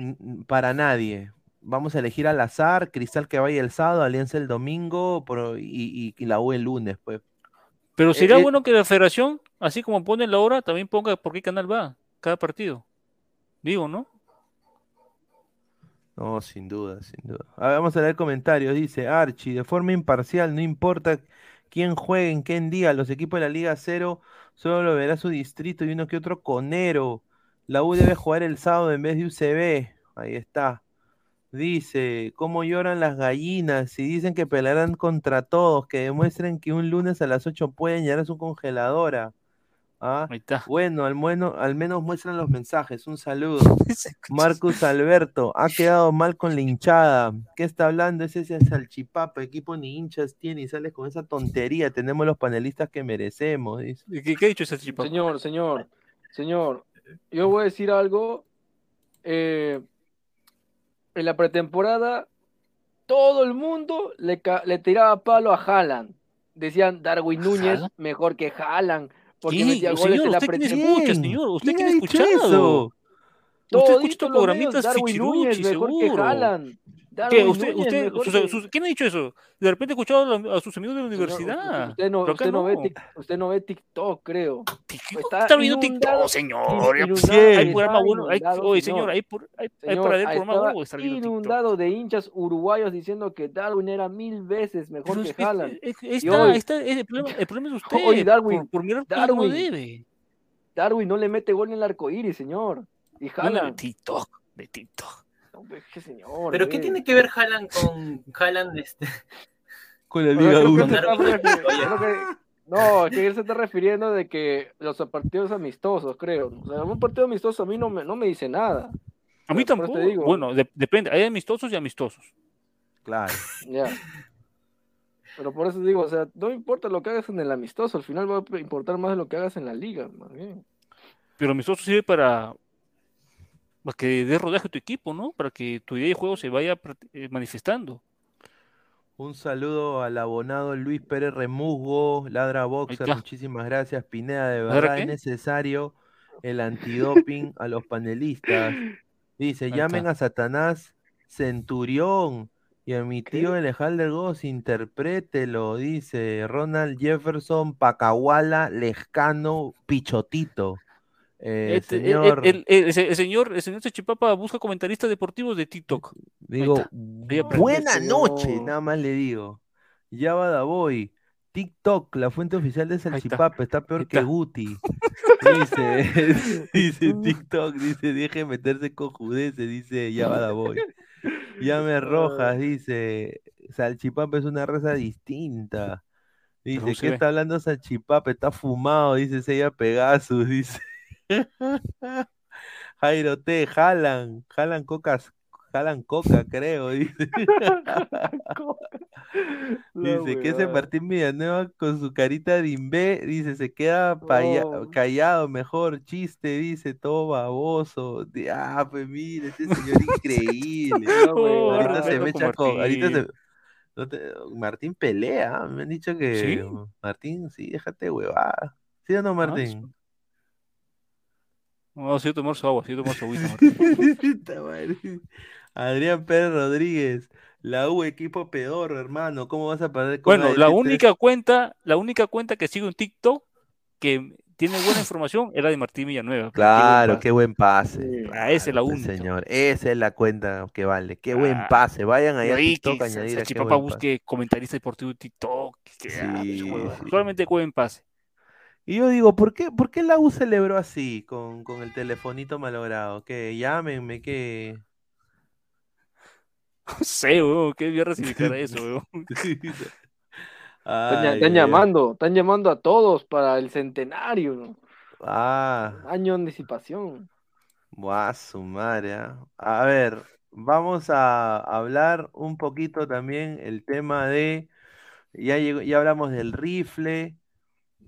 para nadie. Vamos a elegir al azar, Cristal que vaya el sábado, Alianza el domingo pro- y, y- y la U el lunes, pues. Pero Eh, sería eh, bueno que la federación, así como pone la hora, también ponga por qué canal va cada partido. Digo, ¿no? No, sin duda, sin duda. A ver, vamos a leer comentarios. Dice Archie, de forma imparcial, no importa quién juegue en qué día, los equipos de la Liga Cero solo lo verá su distrito y uno que otro conero. La U debe jugar el sábado en vez de UCB. Ahí está. Dice, ¿cómo lloran las gallinas? Y dicen que pelearán contra todos, que demuestren que un lunes a las 8 pueden llegar a su congeladora. Ah, Bueno, al, bueno, al menos muestran los mensajes. Un saludo. Marcus Alberto, ha quedado mal con la hinchada. ¿Qué está hablando? Ese es el salchipapa, equipo ni hinchas tiene y sales con esa tontería. Tenemos los panelistas que merecemos. dice. ¿Qué, qué ha dicho ese chico? Señor, señor, señor, yo voy a decir algo. eh, en la pretemporada, todo el mundo le, tiraba palo a Haaland. Decían Darwin Núñez ¿Haaland? mejor que Haaland, porque ¿Quién? metía goles señor, en la ¿usted quién escucha, señor? ¿Usted ¿Quién quién ha escuchado? eso? Usted escucha programitas Darwin Núñez que seguro. Haaland. ¿Qué? Darwin ¿Usted, Núñez usted, mejor sus- que- sus- ¿Quién ha dicho eso? De repente he escuchado a, sus amigos de la universidad. Usted no, usted ve, no. tic- usted no ve TikTok, creo. Está, está viendo TikTok, señor? hay programa está bueno, hay- oye, señor, hay por- hay- para ver programa bueno, estar viendo TikTok. inundado de hinchas uruguayos diciendo que Darwin era mil veces mejor Pero que Haaland. es- está, está, el, problema, el problema es usted. Oye, Darwin, por, por mirar Darwin, no debe. Darwin no le mete gol en el arco iris, señor. Y de Haaland. TikTok, de TikTok. No, pues, qué señor. ¿Pero qué ve. tiene que ver Haaland con Haaland este? Con la Liga creo que 1. se está refiri- creo que- No, es que él se está refiriendo de que los partidos amistosos, creo. O sea, un partido amistoso a mí no me, no me dice nada. A mí te tampoco. digo. Bueno, de- depende. Hay amistosos y amistosos. Claro. Ya. Pero por eso digo, o sea, no importa lo que hagas en el amistoso, al final va a importar más de lo que hagas en la liga, más bien. Pero amistoso sirve para, para que dé rodaje a tu equipo, ¿no? Para que tu idea de juego se vaya eh, manifestando. Un saludo al abonado Luis Pérez Remusgo, Ladra Boxer, muchísimas gracias. Pineda, de ¿Ladra verdad es qué? necesario el antidoping a los panelistas. Dice, llamen a Satanás Centurión y a mi tío Alejandro Goss, interprételo, dice Ronald Jefferson, Pacahuala, Lescano, Pichotito. Eh, Este, el, señor, el- el- el- el señor, el señor Chipapa busca comentaristas deportivos de TikTok. Digo, buena noche, nada más le digo. Ya va da boy. TikTok, la fuente oficial de Salchipapa, está peor que. Guti. Dice, dice TikTok, dice, deje de meterse con judeces, dice ya va da boy. Llame Rojas, dice, Salchipapa es una raza distinta. Dice, ¿qué ve. está hablando esa chipapa? Está fumado, dice Seiya Pegasus, dice. Jairo T, jalan, jalan cocas, jalan coca, creo, dice. Dice que ese. Martín Villanueva con su carita de imbé, dice, se queda Oh. callado, mejor chiste, dice, todo baboso. Ah, pues mire, este señor increíble. Oh, ahorita se me echa con, ahorita se, Martín. no te- Martín pelea, me han dicho que ¿Sí? Martín, sí, déjate huevada. ¿Sí o no, Martín? No, si yo tomar su agua, si yo tomar su agüita. Adrián Pérez Rodríguez, la U equipo peor, hermano. ¿Cómo vas a perder con Bueno, la ADT3? única cuenta, la única cuenta que sigo en TikTok que tiene buena información es la de Martín Villanueva. Claro, qué qué buen pase. Ah, esa es la única. señor. Esa es la cuenta que vale. Qué buen Ah, pase. Vayan ahí Y a TikTok que a añadir a qué Salchipapa buen pase. busque comentarista deportivo de TikTok. que- ah, Sí, huevada. sí. Solamente buen pase. Y yo digo, ¿por qué, por qué la U celebró así con, con el telefonito malogrado? Que llámenme, que. No sé, weón, qué mierda significará eso, weón. Están, Ay, llamando, están llamando a todos para el centenario, ¿no? Ah, Año de anticipación. Buah, su madre, ¿ah? A ver, vamos a hablar un poquito también el tema de, ya llegó- ya hablamos del rifle,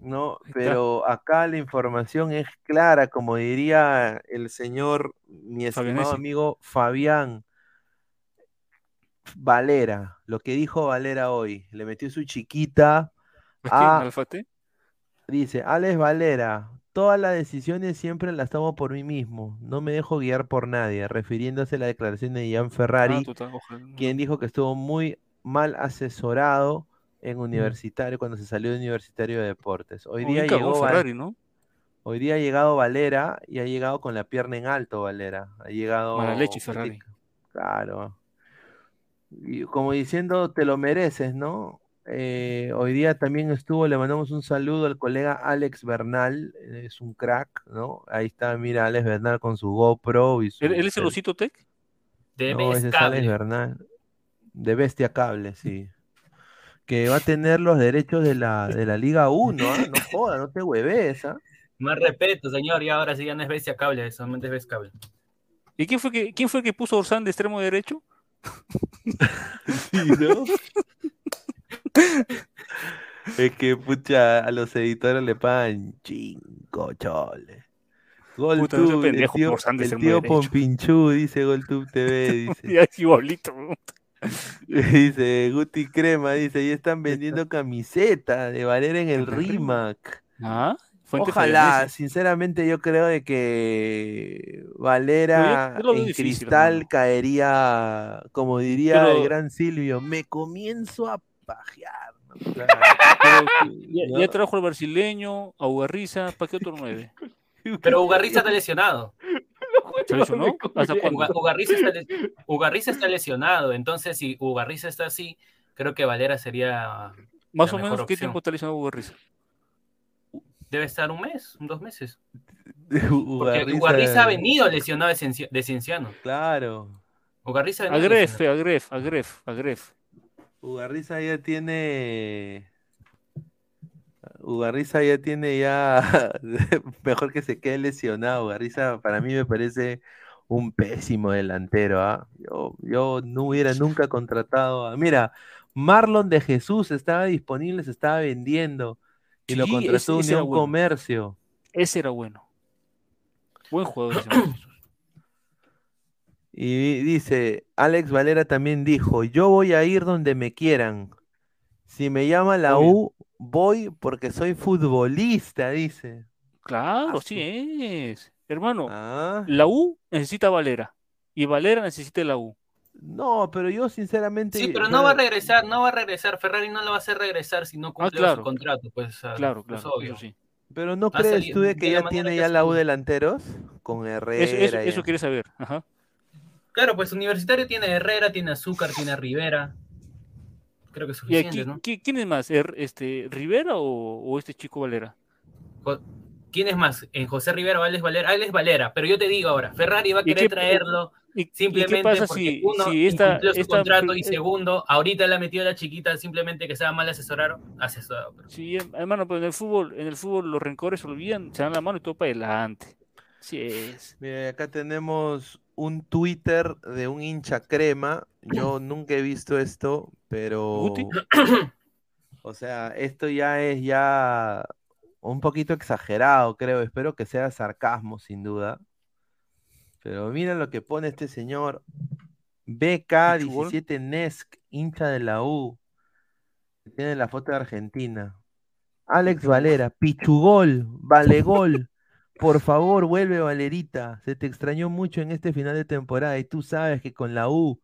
¿no? Pero acá la información es clara, como diría el señor, mi estimado amigo Fabián Valera, lo que dijo Valera hoy, le metió su chiquita. Dice, Alex Valera, todas las decisiones siempre las tomo por mí mismo, no me dejo guiar por nadie, refiriéndose a la declaración de Ian Ah, Ferrari, quien dijo que estuvo muy mal asesorado en Universitario cuando se salió de Universitario de Deportes. Hoy día llegó Ferrari, ¿no? hoy día ha llegado Valera y ha llegado con la pierna en alto, Valera. Ha llegado Mala leche, Ferrari. Claro. Y como diciendo, te lo mereces, ¿no? Eh, hoy día también estuvo, le mandamos un saludo al colega Alex Bernal, eh, es un crack, ¿no? Ahí está, mira, Alex Bernal con su GoPro y su... ¿Él, él es el osito tech? De No, ese es. Alex Bernal, de Bestia Cable, sí. Que va a tener los derechos de la, de la Liga 1, ¿ah? No joda, no te hueves, ¿ah? Más respeto, señor, y ahora sí ya no es bestia cable, solamente es bestia cable. ¿Y quién fue que, quién fue que puso Orsán de extremo derecho? Sí, ¿no? Es que, pucha, a los editores le pagan cinco choles. Puta, no seas GolTube, el tío, el tío. Pompinchú, dice GolTube TV, dice. Ya es igualito. Dice Guti Crema, dice, ahí están vendiendo camiseta de Valera en el RIMAC. Ah, Ojalá, sinceramente yo creo de que Valera en difícil, cristal hermano. caería, como diría Pero- el gran Silvio, me comienzo a pajear. ya, ¿no? ya trajo al brasileño, a Ugarriza, ¿para qué otro nueve? Pero Ugarriza está lesionado. Ugarriza está, le- Ugarriza está lesionado, entonces si Ugarriza está así, creo que Valera sería Más la o mejor menos, ¿qué opción. tiempo está lesionado Ugarriza? Debe estar un mes, dos meses. Ugarriza- Porque Ugarriza ha venido lesionado de, Cienci- de Cienciano. Claro. Ugarriza ha venido Agref. Agref, Agref, Agref. Ugarriza ya tiene. Ugarriza ya tiene ya. Mejor que se quede lesionado. Ugarriza para mí me parece un pésimo delantero. ¿ah? Yo, yo no hubiera nunca contratado a. Mira, Marlon de Jesús estaba disponible, se estaba vendiendo. Y lo contrató ese- ese Unión bueno. Comercio. Ese era bueno. Buen jugador ese. Y dice, Alex Valera también dijo, yo voy a ir donde me quieran. Si me llama la. U, voy porque soy futbolista, dice. Claro, sí es. Hermano, Ah. la U necesita a Valera. Y Valera necesita la U. No, pero yo sinceramente... Sí, pero no va a regresar, no va a regresar. Ferrari no lo va a hacer regresar si no cumple Ah, claro. su contrato. Pues, Claro, es claro, obvio. eso sí. Pero ¿no crees tú de que de la ya tiene que ya la U delanteros? Con Herrera. Eso, eso, y- eso quería saber. Ajá. Claro, pues Universitario tiene Herrera, tiene Azúcar, tiene Rivera. Creo que es ¿Y suficiente, aquí, ¿no? ¿qui- quién es más? Er- este, ¿Rivera o, o este chico Valera? Jo- ¿Quién es más? ¿En José Rivera o Alex Valera? Alex Valera, pero yo te digo ahora, Ferrari va a ¿Y querer qué- traerlo y- y qué simplemente pasa porque si- uno si esta- incumplió su esta- contrato y eh, segundo, ahorita le ha metido a la chiquita simplemente que sea mal asesorado, asesorado. pero- Sí, hermano, pero en el fútbol, en el fútbol los rencores se olvidan, se dan la mano y todo para adelante. Sí es. Mira, acá tenemos un Twitter de un hincha crema. Yo nunca he visto esto, pero. O sea, esto ya es ya un poquito exagerado, creo. Espero que sea sarcasmo, sin duda. Pero mira lo que pone este señor. BK17 Nesk, hincha de la U. Tiene la foto de Argentina. Alex Valera, Pichugol, Valegol. Por favor, vuelve Valerita. Se te extrañó mucho en este final de temporada y tú sabes que con la U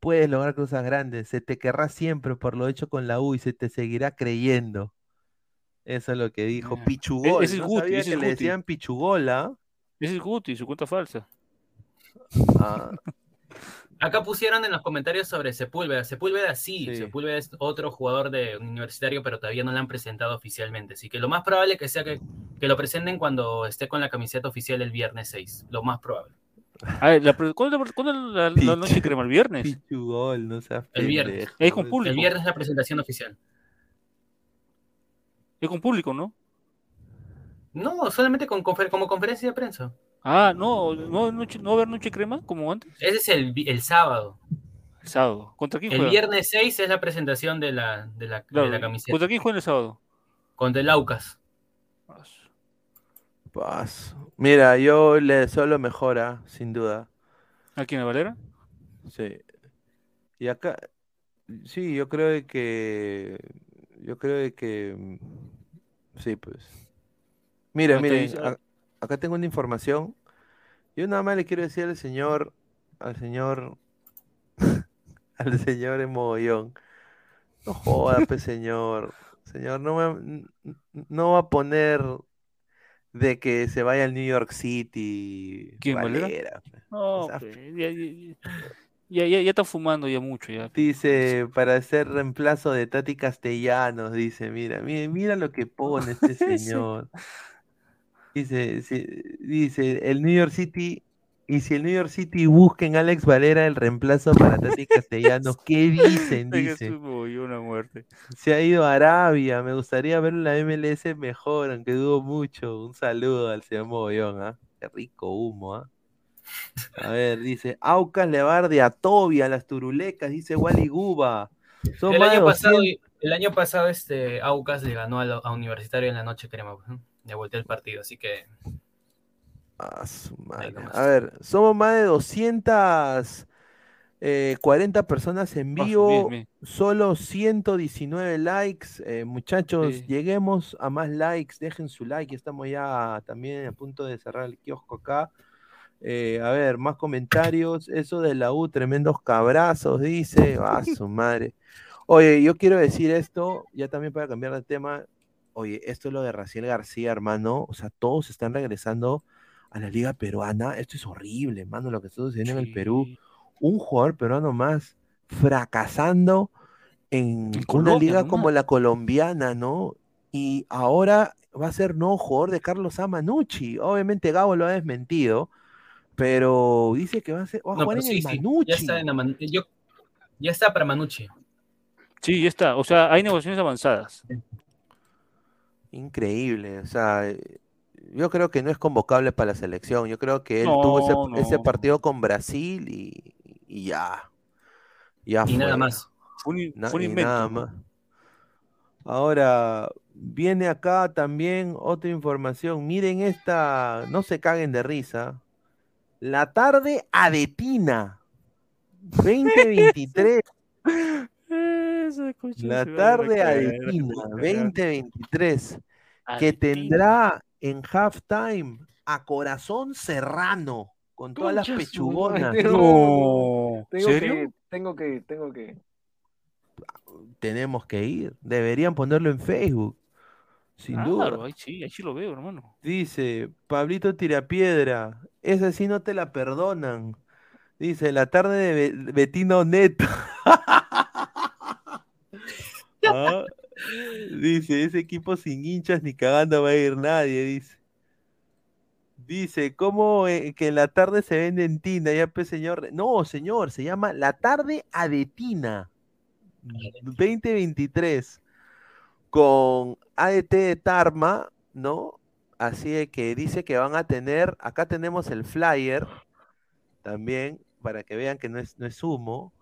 puedes lograr cosas grandes. Se te querrá siempre por lo hecho con la U y se te seguirá creyendo. Eso es lo que dijo Ah. Pichugol. Ese es no Guti, sabía ese que es le Guti. decían Pichugol, ¿ah? Ese es Guti, su cuenta falsa. Ah, Acá pusieron en los comentarios sobre Sepúlveda. Sepúlveda sí, Sí. Sepúlveda es otro jugador de universitario, pero todavía no lo han presentado oficialmente. Así que lo más probable que sea que, que lo presenten cuando esté con la camiseta oficial el viernes 6. Lo más probable. A ver, la ¿cuándo, es la- cuándo es la, la noche crema? ¿El viernes? Pichugol, no seas El viernes. Es con público. El viernes la presentación oficial. Es con público, ¿no? No, solamente con confer- como conferencia de prensa. Ah, no, no, noche- no va a haber noche crema como antes. Ese es el, el sábado. El sábado. ¿Contra quién El juega? viernes 6 es la presentación de la, de la, de la camiseta. ¿Contra quién juega el sábado? Contra el Aucas. Paz. Mira, yo le deseo lo mejor, ¿ah? sin duda. ¿A quién, a Valera? Sí. Y acá, sí, yo creo de que, yo creo de que, mm, sí, pues. Mira, No, te miren, dice- a- acá tengo una información. Yo nada más le quiero decir al señor, al señor, al señor en mogollón. No joda, pues, señor. Señor, no, me- no va a poner de que se vaya al New York City. ¿Quién, Valera? Pues. No, O sea, pues, ya, ya, ya, está fumando ya mucho. Ya. Dice, para hacer reemplazo de Tati Castellanos, dice, mira, mira, mira lo que pone este señor. Sí, dice, el New York City, y si el New York City busquen Alex Valera el reemplazo para Tati Castellanos, ¿qué dicen? Dice, una muerte. se ha ido a Arabia, me gustaría ver la MLS mejor, aunque dudo mucho. Un saludo al señor Mogollón, ¿ah? Qué rico humo, ¿ah? A ver, dice, Aucas le va a Toby a las turulecas, dice Wally Guba. Son El año, pasado, 200 el año pasado este Aucas le ganó a, Universitario en la noche crema. ¿no? Le volteó el partido, así que Ah, su madre. A ver, somos más de 240 personas en Ah, su vivo, mil. solo 119 likes. Eh, muchachos, Sí. lleguemos a más likes, dejen su like, estamos ya también a punto de cerrar el kiosco acá. Eh, a ver, más comentarios. Eso de la U, tremendos cabrazos, dice. Ah, su madre. Oye, yo quiero decir esto, ya también para cambiar de tema. Oye, esto es lo de Raciel García, hermano. O sea, todos están regresando a la liga peruana. Esto es horrible, hermano, lo que está sucediendo en el Perú. Un jugador peruano más fracasando en una liga como la colombiana, ¿no? Y ahora va a ser nuevo jugador de Carlos Amanucci. Obviamente Gabo lo ha desmentido, pero dice que va a, ser, va a No, jugar en sí, el sí, Manucci. ya está en la Man- yo- ya está para Manucci. Sí, ya está. O sea, hay negociaciones avanzadas. Increíble, o sea, yo creo que no es convocable para la selección. Yo creo que él tuvo No, ese, ese no. partido con Brasil y, y ya. Ya Y nada fue. más. Fue un, Na- fue un y invento. nada más. Ahora, viene acá también otra información. Miren esta, no se caguen de risa. La tarde adetina. 2023. La tarde caer, adetina se va a cagar. 2023. Que tendrá en halftime a Corazón Serrano con todas las Concha su pechugonas. madre, No. Tengo ¿Serio? que ir, tengo que ir, tengo que ir. Tenemos que ir. Deberían ponerlo en Facebook. Sin duda. Claro, ahí sí, ahí sí lo veo, hermano. Dice, Pablito Tirapiedra, esa sí no te la perdonan. Dice, la tarde de Be- Betino Neto. Ah, Dice, ese equipo sin hinchas ni cagando va a ir nadie, dice. Dice, ¿cómo eh, que en la tarde se vende en Tina? Ya, pues, señor. No, señor, se llama La Tarde Adetina 2023 con ADT de Tarma, ¿no? Así de que dice que van a tener, acá tenemos el flyer también, para que vean que no es, no es humo.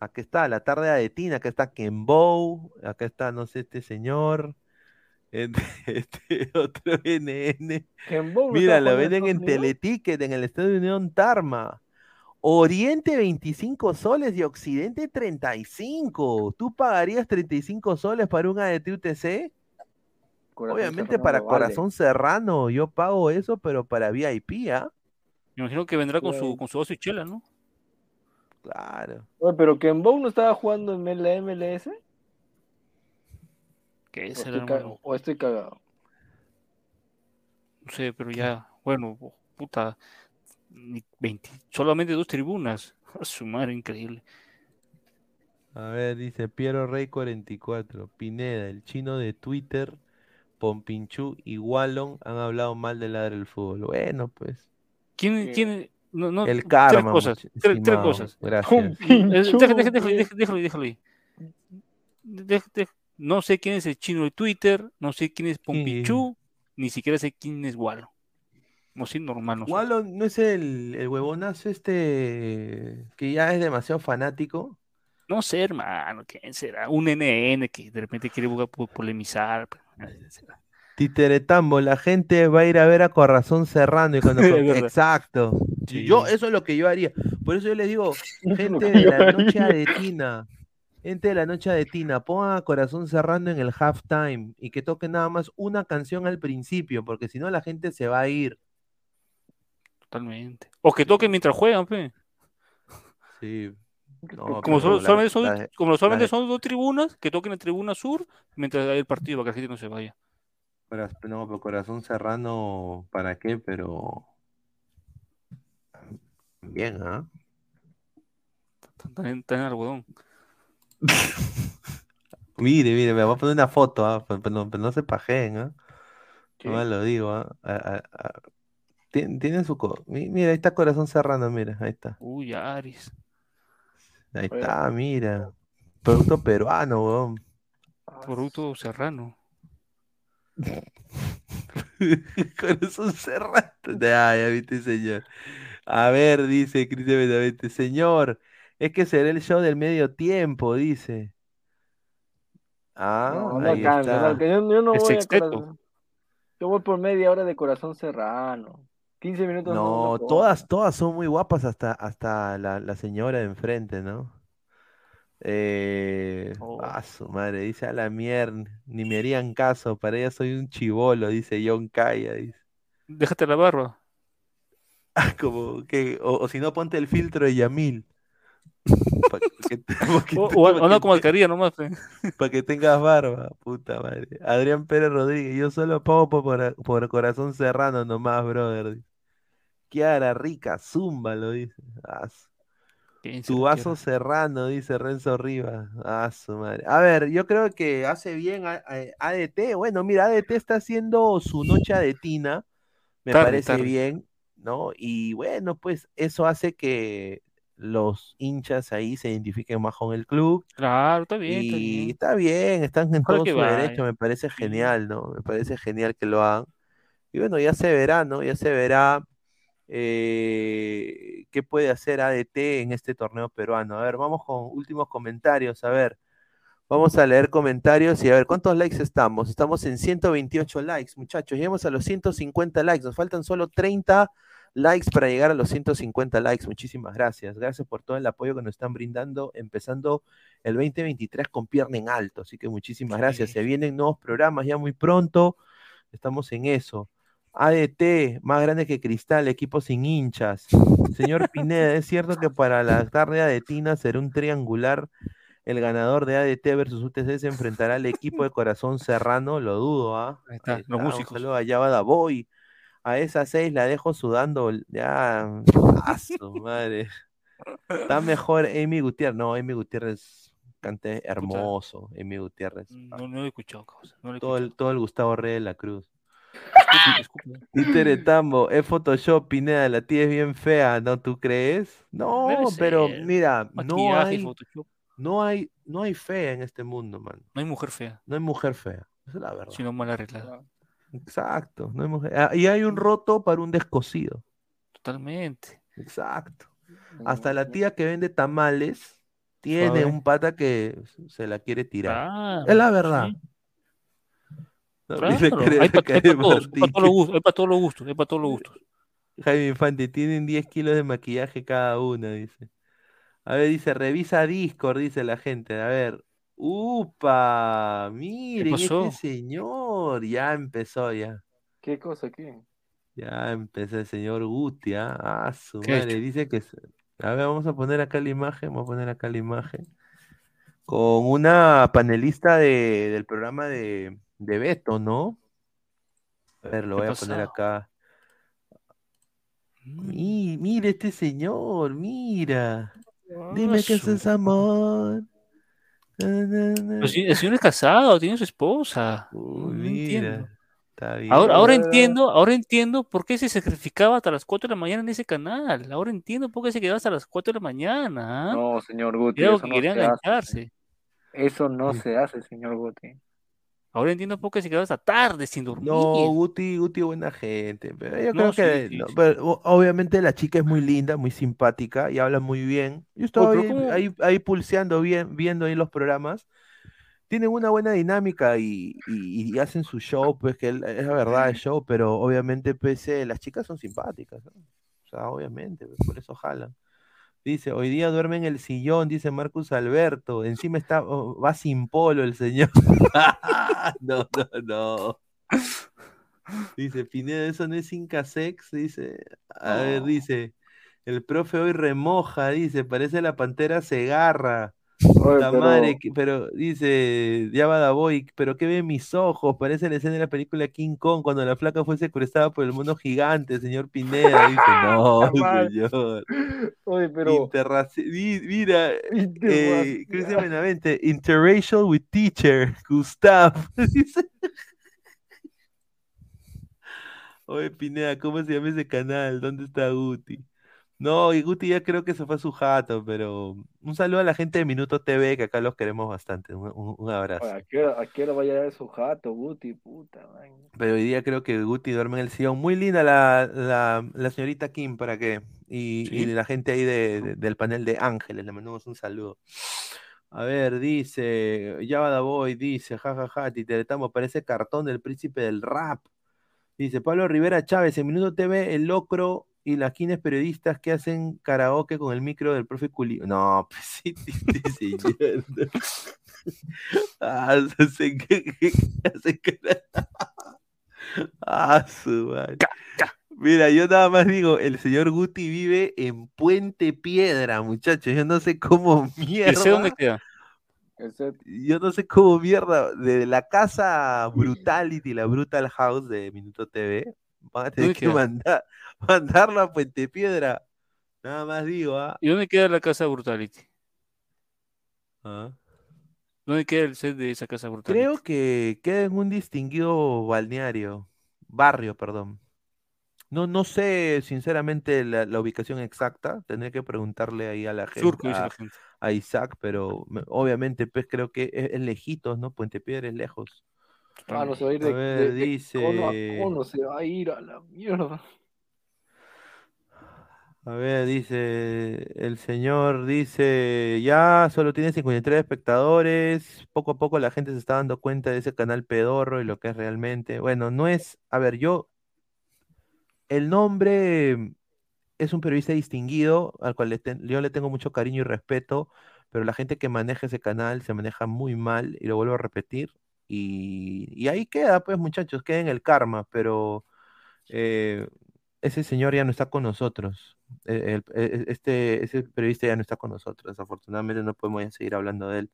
Aquí está, la tarde adetina, acá está Kenbow, acá está, no sé, este señor, este, este otro NN. Kenbow Mira, en venden en. Teleticket, en el Estadio de Unión Tarma. Oriente 25 soles y Occidente 35. ¿Tú pagarías 35 soles para un ADT UTC? Corazón Obviamente Serrano para vale. Corazón Serrano yo pago eso, pero para VIP, ¿ah? Me imagino que vendrá con su, con su oso y chela, ¿no? Claro. Oye, pero Kenbow no estaba jugando en la MLS. ¿Qué O es estoy, ca- o estoy cagado. No sé, pero ya, bueno, puta, ni 20, solamente dos tribunas. A su madre, increíble. A ver, dice Piero Rey 44. Pineda, el chino de Twitter, Pompinchú y Wallon han hablado mal de ladre el fútbol. Bueno, pues. ¿Quién, quién, no, no, El tres karma, cosas, much- tres, tres cosas. Gracias. No sé quién es el chino de Twitter, no sé quién es Pompichú, ni siquiera sé quién es Walo. No sé, normal, no sé. No es el, el huevonazo este que ya es demasiado fanático. No sé, hermano, quién será. Un NN que de repente quiere polemizar. pero. Titeretambo, la gente va a ir a ver a Corazón Serrano y cuando exacto. Sí. Yo eso es lo que yo haría. Por eso yo les digo, gente de la noche de Tina, gente de la noche de Tina, pongan a Corazón Serrano en el halftime y que toquen nada más una canción al principio, porque si no la gente se va a ir. Totalmente. O que toquen mientras juegan, pe. Sí. No, Como, solo- la- solamente son, la- como solamente la- son dos tribunas, que toquen en tribuna sur mientras hay el partido para que la gente no se vaya. No, pero Corazón Serrano, ¿para qué? Pero. Bien, ¿ah? Están en, están en algodón. Mire, mire, me voy a poner una foto, ¿ah? Pero, pero no, pero no se pajeen, ¿ah? No me lo digo, ¿ah? Tien- Tienen su... co- Mira, ahí está Corazón Serrano, mira, ahí está. Uy, Aris. Ahí está, mira. Producto peruano, weón. Producto serrano. Corazón Serrano. Ya, ya viste, señor. A ver, dice Cristian Benavente, señor, es que será el show del medio tiempo, dice. Ah, No, no ahí alcanza, no está. alcanza. Yo, yo no El voy a sexteto. corazón. Yo voy por media hora de corazón serrano. 15 minutos no. No, todas, todas son muy guapas hasta, hasta la, la señora de enfrente, ¿no? Eh, Oh. a su madre, dice a la mierda, ni me harían caso, para ella soy un chivolo, dice John Kaya, dice. Déjate la barba. Como que, o, o si no, ponte el filtro de Yamil. Para que, te- pa' que O, o, pa' o anda que con te- mascarilla nomás. pe. pa' que tengas barba, puta madre. Adrián Pérez Rodríguez, yo solo pago por, por, corazón serrano nomás, brother. Kiara Rica, zumba, lo dice. Ah, su- ¿Quién Tu vaso serrano, dice Renzo Rivas. Ah, su madre. A ver, yo creo que hace bien a- a- ADT. Bueno, mira, ADT está haciendo su noche adetina. Me Tarde, parece tarde. bien, ¿no? Y bueno, pues eso hace que los hinchas ahí se identifiquen más con el club. Claro, está bien, está Y bien. está bien, están en todo su derecho, me parece genial, ¿no? Me parece genial que lo hagan. Y bueno, ya se verá, ¿no? Ya se verá eh, qué puede hacer ADT en este torneo peruano. A ver, vamos con últimos comentarios. A ver, vamos a leer comentarios y a ver, ¿cuántos likes estamos? Estamos en 128 likes, muchachos. Llegamos a los 150 likes. Nos faltan solo 30 likes para llegar a los 150 likes. Muchísimas gracias. Gracias por todo el apoyo que nos están brindando, empezando el 2023 con pierna en alto. Así que muchísimas gracias. Se vienen nuevos programas ya muy pronto. Estamos en eso. ADT, más grande que Cristal, equipo sin hinchas. Señor Pineda, ¿es cierto que para la tarde adetina será un triangular? El ganador de ADT versus UTC se enfrentará al equipo de Corazón Serrano, lo dudo, ¿ah? Ahí está, Ahí los está, un músicos. saludo a Yabada Boy. A esas seis la dejo sudando, ya, a su madre. Está mejor Amy Gutiérrez. No, Amy Gutiérrez cante hermoso. Amy Gutiérrez. No, no lo he escuchado, causa. No lo he Todo el, todo el Gustavo Rey de la Cruz. Etambo, es Photoshop, Pineda, la tía es bien fea, ¿no? ¿Tú crees? No, pero mira, no hay, no hay, no hay fea en este mundo, man. No hay mujer fea, No hay mujer fea, esa es la verdad. sino mal arreglada. Exacto, no hay mujer. ah, Y hay un roto para un descosido. Totalmente. Exacto. Hasta la tía que vende tamales tiene un pata que se la quiere tirar. Claro, es la verdad. sí. No, Claro, hay para todos, para los gustos, hay para todos los gustos, hay para todos los gustos. Jaime Infante, tienen 10 kilos de maquillaje cada una, dice. A ver, dice, revisa Discord, dice la gente. A ver. ¡Upa! Miren, este señor. Ya empezó, ya. ¿Qué cosa qué? Ya empezó el señor Guti, ¿ah? Ah, su ¿Qué ha madre. hecho? Dice que. A ver, vamos a poner acá la imagen. Vamos a poner acá la imagen. Con una panelista de, del programa de, de Beto, ¿no? A ver, lo ¿Qué voy a poner acá. Mi- mira este señor, mira. Dime que Ah, su- eso es amor. Na, na, na. Pero si- el señor es casado, tiene su esposa. Uy, No, entiendo. está bien. Ahora, ahora entiendo, ahora entiendo por qué se sacrificaba hasta las 4 de la mañana en ese canal. Ahora entiendo por qué se quedaba hasta las 4 de la mañana. ¿ah? No, señor Guti, eso que no quería se hace. Eso no Mm. se hace, señor Guti. Ahora entiendo por qué se quedaba hasta tarde sin dormir. No, Guti, Guti, buena gente. Pero yo No, creo sí, que, sí, no, sí. pero, o- obviamente la chica es muy linda, muy simpática y habla muy bien. Yo estaba ahí, ahí, ahí pulseando bien, viendo ahí los programas. Tienen una buena dinámica y, y- y hacen su show, pues que es la verdad el show, pero obviamente pues, eh, las chicas son simpáticas, ¿no? O sea, obviamente, pues, por eso jalan. Dice, hoy día duerme en el sillón, dice Marcus Alberto. Encima está, oh, va sin polo el señor. no, no, no. Dice, Pineda, eso no es Inca Sex, dice. A ver, dice, el profe hoy remoja, dice, parece la pantera Puta pero- madre, que- pero dice, ya va da boy, pero ¿qué ven mis ojos? Parece la escena de la película King Kong cuando la flaca fue secuestrada por el mono gigante, señor Pineda. Dice, no, señor. Oye, pero. Interraci- Mira, eh, Interracial. Cristian Benavente, interracial with teacher, Gustav. Dice. Oye, Pineda, ¿cómo se llama ese canal? ¿Dónde está Guti? No, y Guti ya creo que se fue a su jato, pero un saludo a la gente de Minuto TV, que acá los queremos bastante. Un, un- un abrazo. Oye, ¿a qué hora, a qué hora va a llegar su jato, Guti? Puta, man. Pero hoy día creo que Guti duerme en el sillón. Muy linda la, la, la señorita Kim, ¿para qué? Y, y la gente ahí de- de- del panel de Ángeles, le mandamos un saludo. A ver, dice, Yabada Boy, dice, jajaja, Titeretamo, parece cartón del príncipe del rap. Dice Pablo Rivera Chávez, en Minuto TV, el locro y las quines periodistas que hacen karaoke con el micro del profe Culi. No, pues sí, sí. Ah, que- Ah, su madre. Mira, yo nada más digo, el señor Guti vive en Puente Piedra, muchachos. Yo no sé cómo mierda. ¿Ese dónde queda? Ese- Yo no sé cómo mierda. De la casa Brutality, la Brutal House de Minuto TV, van a tener ¿Dónde que queda? mandar, mandarlo a Puente Piedra. Nada más digo, ¿ah? ¿Y dónde queda la casa Brutality? Ah. ¿Dónde queda el set de esa casa Brutality? Creo que queda en un distinguido balneario, barrio, perdón. No, no sé sinceramente la, la ubicación exacta, tendré que preguntarle ahí a la gente, Surco, a, la gente. a Isaac, pero me- obviamente pues creo que es, es lejitos, ¿no? Puente Piedra es lejos. Ah, no se va a ir A de, ver, de- de dice- cono a cono, se va a ir a la mierda. A ver, dice, el señor dice, ya solo tiene 53 espectadores, poco a poco la gente se está dando cuenta de ese canal pedorro y lo que es realmente. Bueno, no es, a ver, yo, el nombre es un periodista distinguido, al cual le yo le tengo mucho cariño y respeto, pero la gente que maneja ese canal se maneja muy mal, y lo vuelvo a repetir, y, y ahí queda, pues muchachos, queda en el karma, pero eh, ese señor ya no está con nosotros. Eh, el- eh, este, ese periodista ya no está con nosotros. Desafortunadamente no podemos ya seguir hablando de él.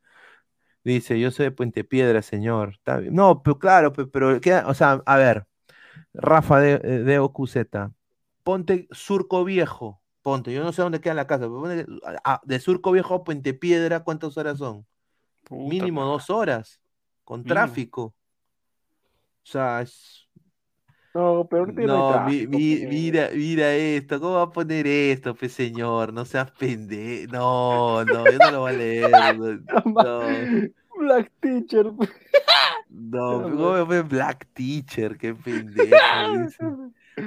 Dice, yo soy de Puente Piedra, señor. Está bien. No, pero claro, pe- pero, queda, o sea, a ver, Rafa de, eh, de OQZ, ponte Surco Viejo, ponte, yo no sé dónde queda la casa, pero ponte, de Surco Viejo a Puente Piedra, ¿cuántas horas son? Mínimo dos horas, con Mínimo. tráfico. O sea, es, No, pero ahorita no hay No, mi- tráfico, mi- pe. mira, mira esto, ¿cómo va a poner esto, pe señor? No seas pendejo. No, no, yo no lo voy a leer. No, no, Black Teacher. no, ¿cómo poner Black Teacher? Qué pendejo. dice.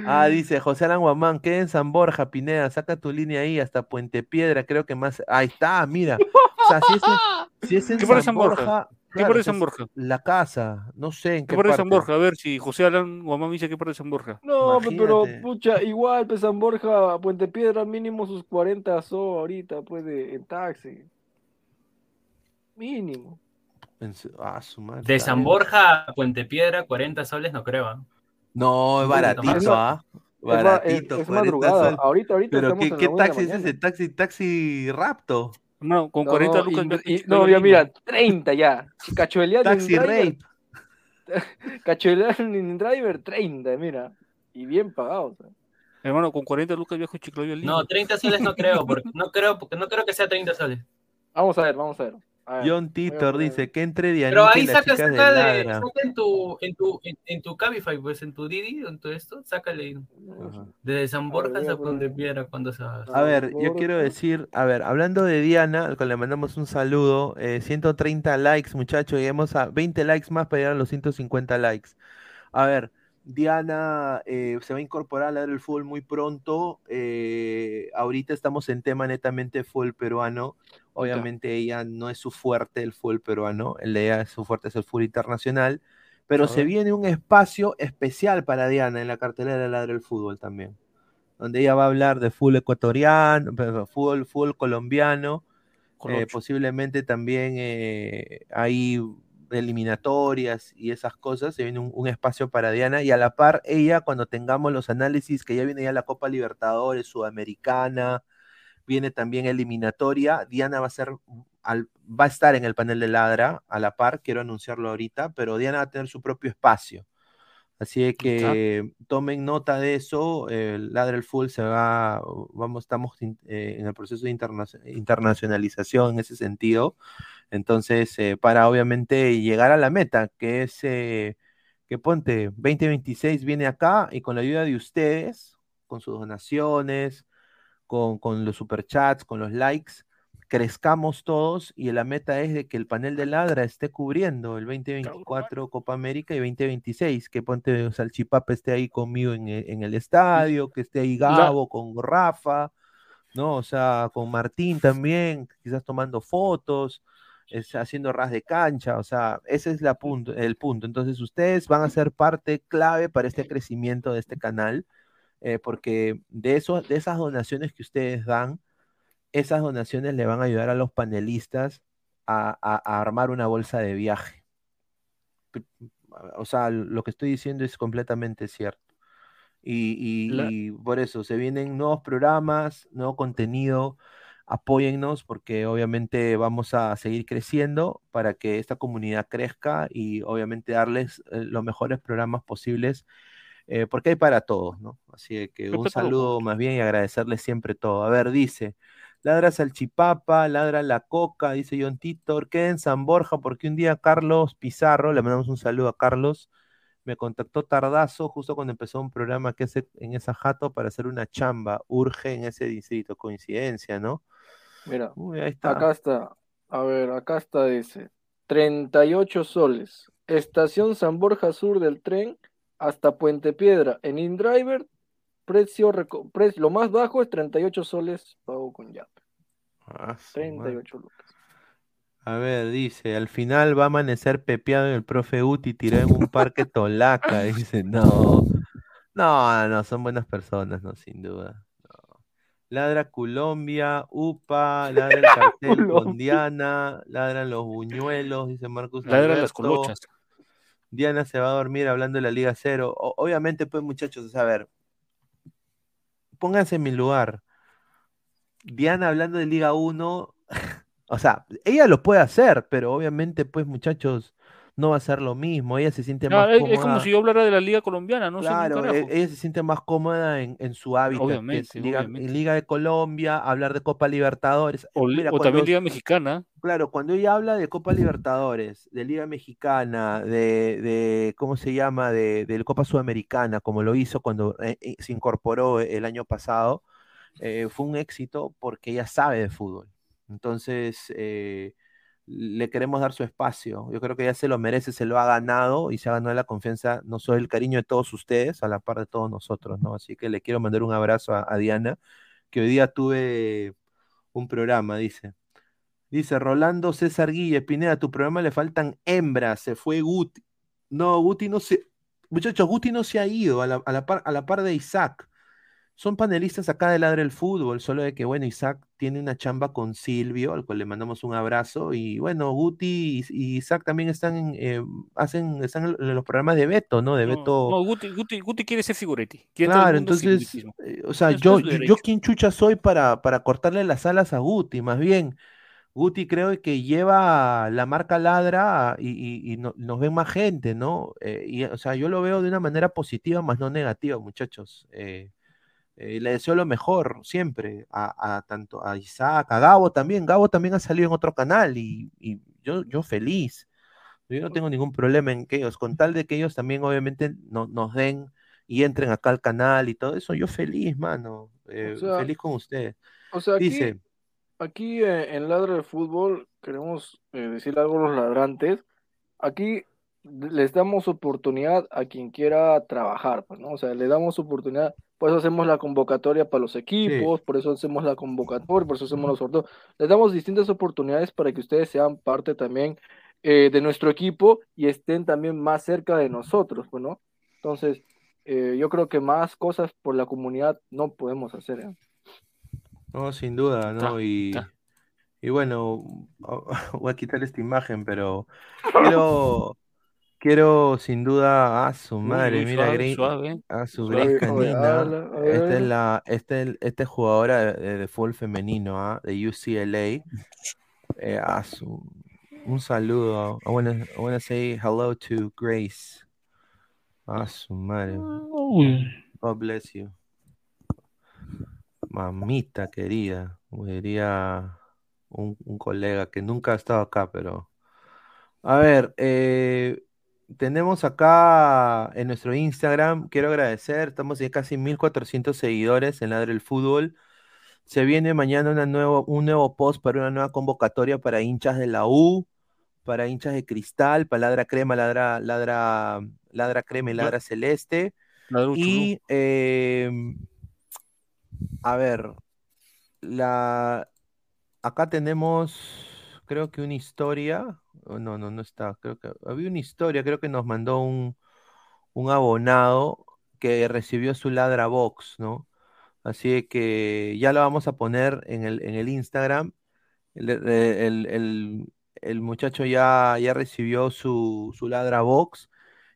Ah, dice José Alan Guamán, queda en San Borja, Pineda, saca tu línea ahí hasta Puente Piedra, creo que más. Ahí está, mira. O sea, si es en, si es en ¿Qué parte de San San Borja? Borja, ¿Qué parte de San Borja? La casa, no sé en ¿Qué qué parte de San. Borja? A ver si José Alan Guamán me dice qué parte de San Borja. No, pe, pero pucha, igual, pues San Borja, Puente Piedra, mínimo sus 40 so ahorita, pues, de, en taxi. Mínimo. En ah, su madre, De San. Borja a Puente Piedra, 40 soles, no creo. ¿ah? No, es baratito. ¿ah? Es- Baratito, es 40 madrugada. soles. Ahorita- ahorita Pero estamos ¿qué, qué taxi es ese? Taxi, taxi rapto. No, con No, 40 no, lucas. y- y- no, ya mira, 30 ya. Cachueleando Taxi driver. rape. Cachueleando en driver, 30, mira. Y bien pagados. ¿eh? Hermano, con 40 lucas viajo a Lima. No, 30 soles no creo, porque no creo, porque no creo que sea 30 soles. Vamos a ver, vamos a ver. A ver, John a Titor dice que entre Pero Dianita y ahí las saca, chicas de saca, de, Ladra. saca en tu, en tu, en, en tu Cabify, pues en tu Didi, en todo esto, sácale. Desde San Borja a hasta poner- Puente Piedra, cuando se A ver, yo quiero decir, a ver, hablando de Diana, al cual le mandamos un saludo, eh, 130 likes, muchachos, lleguemos a 20 likes más para llegar a los 150 likes. A ver, Diana eh, se va a incorporar a la del fútbol muy pronto. eh, ahorita estamos en tema netamente fútbol peruano. Obviamente ella no es su fuerte el fútbol peruano, el de ella su fuerte es el fútbol internacional. Pero se viene un espacio especial para Diana en la cartelera de Ladra del Fútbol también donde ella va a hablar de fútbol ecuatoriano, fútbol, fútbol colombiano, eh, posiblemente también eh, hay eliminatorias y esas cosas, se viene un, un espacio para Diana y a la par ella cuando tengamos los análisis, que ya viene ya la Copa Libertadores, Sudamericana, viene también eliminatoria, Diana va a ser, al- va a estar en el panel de Ladra a la par, quiero anunciarlo ahorita, pero Diana va a tener su propio espacio. Así que tomen nota de eso. eh, Ladra el Full se va, vamos, estamos in- eh, en el proceso de interna- internacionalización en ese sentido. Entonces, eh, para obviamente llegar a la meta, que es eh, que ponte 2026 viene acá y con la ayuda de ustedes, con sus donaciones, con, con los superchats, con los likes, crezcamos todos y la meta es de que el panel de Ladra esté cubriendo el 2024 Copa América y 2026, que ponte Salchipapa esté ahí conmigo en, en el estadio, que esté ahí Gabo con Rafa, ¿no? O sea, con Martín también, quizás tomando fotos, es, haciendo ras de cancha, o sea, ese es la punto, el punto. Entonces ustedes van a ser parte clave para este crecimiento de este canal, eh, porque de, eso, de esas donaciones que ustedes dan, esas donaciones le van a ayudar a los panelistas a, a- a armar una bolsa de viaje. O sea, lo que estoy diciendo es completamente cierto. Y, y- La- y por eso se vienen nuevos programas, nuevo contenido. Apóyennos porque obviamente vamos a seguir creciendo para que esta comunidad crezca y obviamente darles eh, los mejores programas posibles eh, porque hay para todos, ¿no? Así que un saludo más bien y agradecerles siempre todo. A ver, dice, ladra salchipapa, ladra la coca, dice John Titor, queda en San Borja porque un día Carlos Pizarro, le mandamos un saludo a Carlos, me contactó tardazo justo cuando empezó un programa que hace en esa jato para hacer una chamba, urge en ese distrito, coincidencia, ¿no? Mira, Uy, ahí está. acá está. A ver, acá está, dice. 38 soles. Estación San Borja Sur del tren hasta Puente Piedra. En InDriver, precio, lo más bajo es 38 soles pago con. Ah, madre. 38 lucas. A ver, dice, al final va a amanecer pepeado en el profe Uti tirado en un parque tolaca. Dice, no, no, no, son buenas personas, no, sin duda. no. Ladra Colombia, UPA, ladra el cartel con. Diana, ladran los buñuelos, dice Marcus Ladran las colochas. Diana se va a dormir hablando de la Liga Cero. O- obviamente, pues, muchachos, a ver, pónganse en mi lugar. Diana hablando de Liga 1, o sea, ella lo puede hacer, pero obviamente, pues, muchachos, no va a ser lo mismo. Ella se siente más es, es cómoda. como si yo hablara de la liga colombiana, no Claro, e- ella se siente más cómoda en, en su hábitat, es Obviamente, Liga, obviamente. Liga de Colombia, hablar de Copa Libertadores. O, Mira, también liga mexicana. Claro, cuando ella habla de Copa Libertadores, de Liga Mexicana, de, de ¿cómo se llama? De, de Copa Sudamericana, como lo hizo cuando eh, eh, se incorporó el año pasado, eh, fue un éxito porque ella sabe de fútbol. Entonces, eh, le queremos dar su espacio. Yo creo que ella se lo merece, se lo ha ganado y se ha ganado la confianza, no solo el cariño de todos ustedes, a la par de todos nosotros, ¿no? Así que le quiero mandar un abrazo a, a Diana, que hoy día tuve un programa, dice. Dice Rolando César Guille, Pineda, a tu programa le faltan hembras, se fue Guti. No, Guti no se. Muchachos, Guti no se ha ido a la, a la par, a la par de Isaac. Son panelistas acá de Ladre el Fútbol, solo de que, bueno, Isaac tiene una chamba con Silvio, al cual le mandamos un abrazo. Y bueno, Guti y, Isaac también están en, eh, hacen, están en los programas de Beto, ¿no? De Beto. No, Guti, Guti, Guti quiere ser figuretti. Quiere Claro, entonces, eh, o sea, yo, yo, yo quién chucha soy para, para cortarle las alas a Guti, más bien, Guti creo que lleva la marca Ladra y, y- y no- nos ven más gente, ¿no? Eh, y, o sea, yo lo veo de una manera positiva, más no negativa, muchachos. Eh, eh, le deseo lo mejor siempre a, a tanto a Isaac, a Gabo también. Gabo también ha salido en otro canal y, y yo, yo feliz. Yo no tengo ningún problema en que ellos, con tal de que ellos también obviamente no- nos den y entren acá al canal y todo eso, yo feliz, mano. Eh, O sea, feliz con ustedes. O sea, aquí, Dice, aquí eh, en Ladra de Fútbol queremos eh, decirle algo a los ladrantes. Aquí les damos oportunidad a quien quiera trabajar, pues, ¿no? O sea, le damos oportunidad, por eso hacemos la convocatoria para los equipos, por eso hacemos la convocatoria, por eso hacemos los sorteos. Les damos distintas oportunidades para que ustedes sean parte también eh, de nuestro equipo y estén también más cerca de nosotros, pues, ¿no? Entonces, eh, yo creo que más cosas por la comunidad no podemos hacer, ¿eh? no, sin duda, ¿no? Ta, Y, ta. y bueno, voy a quitar esta imagen, pero quiero, quiero sin duda a su madre, mira, suave, suave. a su Suave. Grace Oye, Canina. Esta es la, esta es, esta es jugadora de, de fútbol femenino, ¿ah? De UCLA. Eh, a su, un saludo. I wanna, I wanna say hello to Grace. A su madre. God bless you. Mamita querida, como diría un, un colega que nunca ha estado acá, pero. A ver, eh, tenemos acá en nuestro Instagram, quiero agradecer, estamos ya casi 1400 seguidores en Ladre el Fútbol. Se viene mañana una nuevo, un nuevo post para una nueva convocatoria para hinchas de la U, para hinchas de Cristal, para Ladra Crema, Ladra, Ladra, Ladra Crema y Ladra Celeste. Ladra Y eh, a ver, la acá tenemos, creo que una historia. No, no, no está. Creo que había una historia, creo que nos mandó un, un abonado que recibió su Ladra Box, ¿no? Así que ya lo vamos a poner en el, en el Instagram. El, el- el- muchacho ya, ya recibió su, su Ladra Box.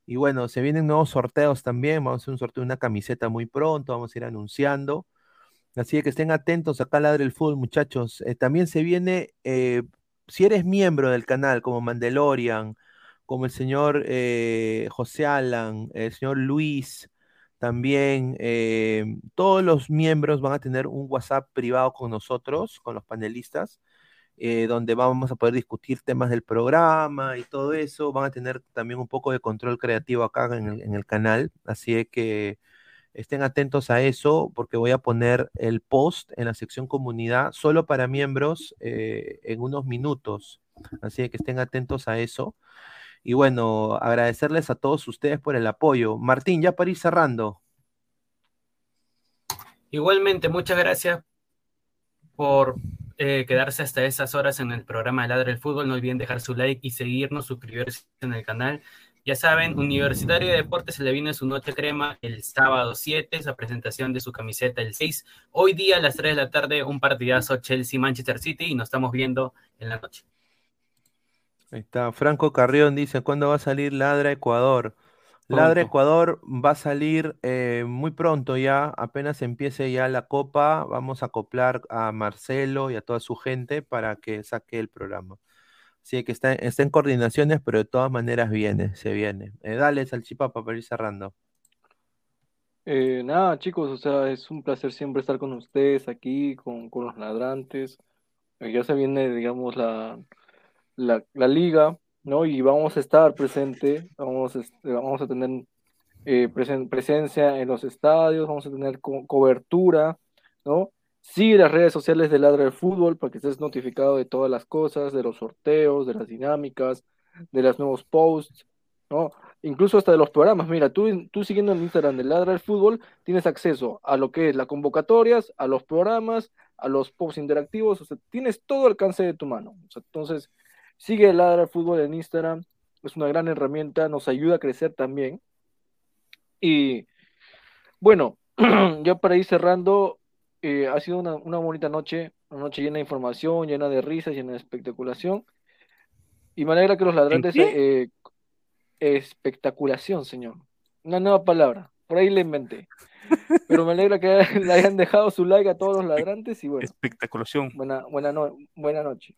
Y bueno, se vienen nuevos sorteos también. Vamos a hacer un sorteo de una camiseta muy pronto. Vamos a ir anunciando. Así que estén atentos acá Ladre el Fútbol, muchachos. Eh, también se viene, eh, si eres miembro del canal, como Mandalorian, como el señor eh, José Alan, el señor Luis, también eh, todos los miembros van a tener un WhatsApp privado con nosotros, con los panelistas, eh, donde vamos a poder discutir temas del programa y todo eso. Van a tener también un poco de control creativo acá en el, en el canal. Así que estén atentos a eso porque voy a poner el post en la sección comunidad solo para miembros eh, en unos minutos. Así que estén atentos a eso. Y bueno, agradecerles a todos ustedes por el apoyo. Martín, ya para ir cerrando. Igualmente, muchas gracias por eh, quedarse hasta esas horas en el programa de Ladra el Fútbol. No olviden dejar su like y seguirnos, suscribirse en el canal. Ya saben, Universitario de Deportes se le viene su noche crema el sábado 7, esa presentación de su camiseta el 6. Hoy día a las 3 de la tarde un partidazo Chelsea-Manchester City y nos estamos viendo en la noche. Ahí está, Franco Carrión dice, ¿cuándo va a salir Ladra Ecuador? Ladra Pronto. Ecuador va a salir eh, muy pronto ya, apenas empiece ya la copa, vamos a acoplar a Marcelo y a toda su gente para que saque el programa. Sí, que está, está en coordinaciones, pero de todas maneras viene, se viene. Eh, dale, Salchipapa, para ir cerrando. Eh, nada, chicos, o sea, es un placer siempre estar con ustedes aquí, con, con los ladrantes. Eh, ya se viene, digamos, la, la, liga, ¿no? Y vamos a estar presente, vamos, a vamos a tener eh, presen- presencia en los estadios, vamos a tener co- cobertura, ¿no? Sigue las redes sociales de Ladra del Fútbol para que estés notificado de todas las cosas, de los sorteos, de las dinámicas, de los nuevos posts, ¿no? Incluso hasta de los programas. Mira, tú, tú siguiendo el Instagram de Ladra del Fútbol, tienes acceso a lo que es las convocatorias, a los programas, a los posts interactivos, o sea, tienes todo al alcance de tu mano. Entonces, sigue Ladra del Fútbol en Instagram, es una gran herramienta, nos ayuda a crecer también. Y bueno, ya para ir cerrando, eh, ha sido una, una bonita noche, una noche llena de información, llena de risas, llena de espectaculación. Y me alegra que los ladrantes... qué? eh, espectaculación, señor. Una nueva palabra, por ahí la inventé. Pero me alegra que le hayan dejado su like a todos los ladrantes y bueno, Espectaculación. buena, buena, no- buena noche.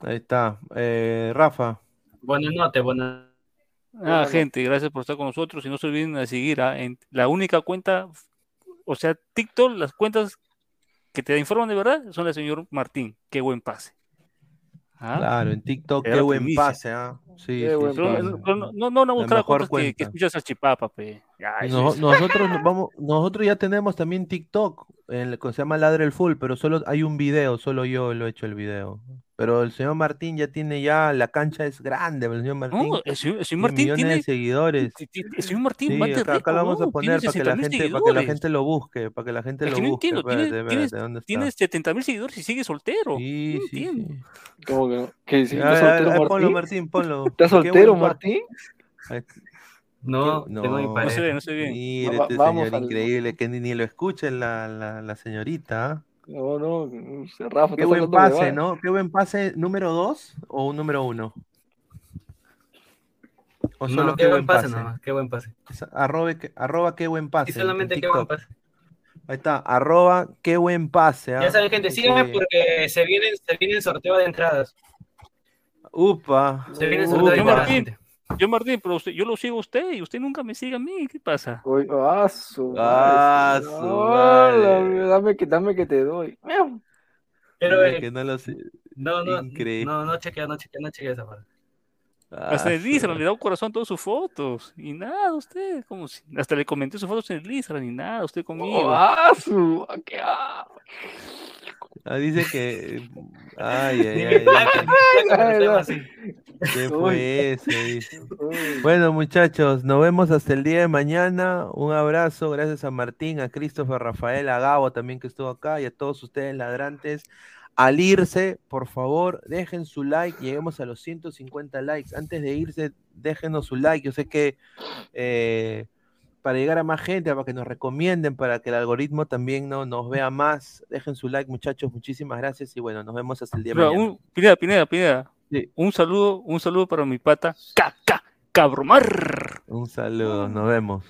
Ahí está. Eh, Rafa. Buenas noches, buenas Ah, gente, gracias por estar con nosotros y no se olviden de seguir en la única cuenta, o sea, TikTok, las cuentas que te informan de verdad son del señor Martín. Qué buen pase. Ah, Claro, en TikTok, qué buen primicia. pase, ¿ah? Sí, Qué sí, buen sí. Pero pase. no, no, no, no a buscar que, que escuchas al chipapa, pe. No- nosotros nos vamos, nosotros ya tenemos también TikTok, el que se llama Ladre el Full, pero solo hay un video, solo yo lo he hecho el video. Pero el señor Martín ya tiene ya, la cancha es grande, el señor Martín No, el señor, el señor tiene Martín millones tiene. de seguidores. El señor Martín Sí, bate acá, acá lo vamos a poner para que la 60.000 gente, para que la gente lo busque, para que la gente Es lo que no busque. entiendo, Espérate, tiene, espérate, tienes, ¿dónde está? tienes 70 mil seguidores y sigue soltero. Sí, no sí, sí. entiendo. ¿Cómo que si A estás ver, soltero, a ver, ponlo, Martín? Ponlo. ¿Estás soltero, Martín? No, qué- tengo mi no, No se ve, no se ve. Mire, Va- este vamos señor al- increíble, que ni, ni lo escuche la, la, la señorita. No, no, Rafa, Qué buen pase. ¿no? Qué buen pase, número dos o un número uno. O solo No, qué, buen pase. nomás, qué buen pase. Es Arroba, arroba qué buen pase. Y en- solamente en qué buen pase. Ahí está, arroba qué buen pase. ¿ah? Ya saben, gente, síganme Sí. porque se viene, se viene el sorteo de entradas. Upa. Se viene el Upa. sorteo de entradas. Yo Martín, pero usted, yo lo sigo a usted y usted nunca me sigue a mí. ¿Qué pasa? Oye, ah, su Ah, madre. su Hola, madre. dame que, dame que te doy. Pero, eh, que no lo sé. no, no, Increíble. no, no chequea, no chequea, no chequea esa parte. Hasta Ah, el Instagram le da un corazón a todas sus fotos. Y nada, usted, como si. Hasta le comenté sus fotos en el Instagram y nada, usted conmigo. Oh, ah, su. qué ah. Ah, dice que. Ay, ay, ay. ¿Qué fue eso? Dice. Bueno, muchachos, nos vemos hasta el día de mañana. Un abrazo, gracias a Martín, a Christopher, Rafael, a Gabo también que estuvo acá y a todos ustedes ladrantes. Al irse, por favor, dejen su like, lleguemos a los 150 likes. Antes de irse, déjenos su like. Yo sé que eh, para llegar a más gente, para que nos recomienden, para que el algoritmo también no, nos vea más, dejen su like, muchachos. Muchísimas gracias y bueno, nos vemos hasta el día de mañana. un- Pineda, Pineda, Pineda. Sí. Un saludo, un saludo para mi pata. Caca, cabromar. Un saludo, nos vemos.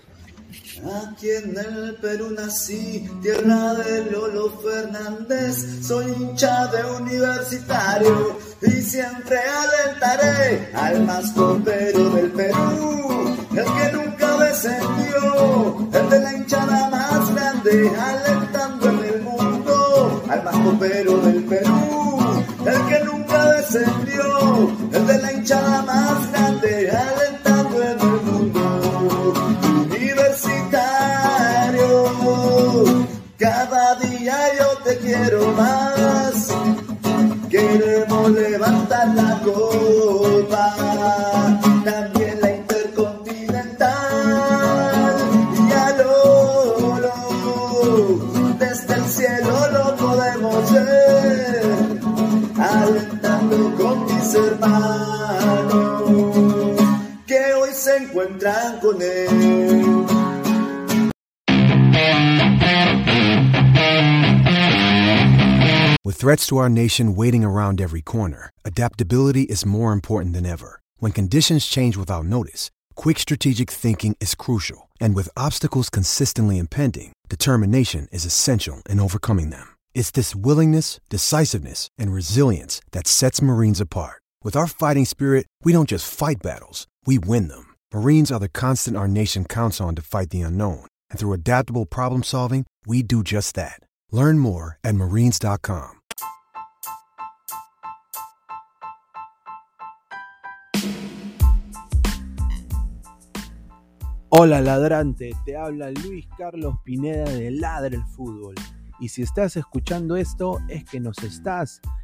Aquí en el Perú nací, tierra de Lolo Fernández. Soy hincha de universitario y siempre alentaré al más copero del Perú. El que nunca descendió, el de la hinchada más grande, alentando en el mundo al más copero del Perú. El que nunca descendió, el de la hinchada más grande, alentando en el mundo universitario. Cada día yo te quiero más. Queremos levantar la copa, encuentran con él. With threats to our nation waiting around every corner, adaptability is more important than ever. When conditions change without notice, quick strategic thinking is crucial. And with obstacles consistently impending, determination is essential in overcoming them. It's this willingness, decisiveness, and resilience that sets Marines apart. With our fighting spirit, we don't just fight battles, we win them. Marines are the constant our nation counts on to fight the unknown. And through adaptable problem solving, we do just that. Learn more at marines.com. Hola ladrante, te habla Luis Carlos Pineda de Ladre el Fútbol. Y si estás escuchando esto es que nos estás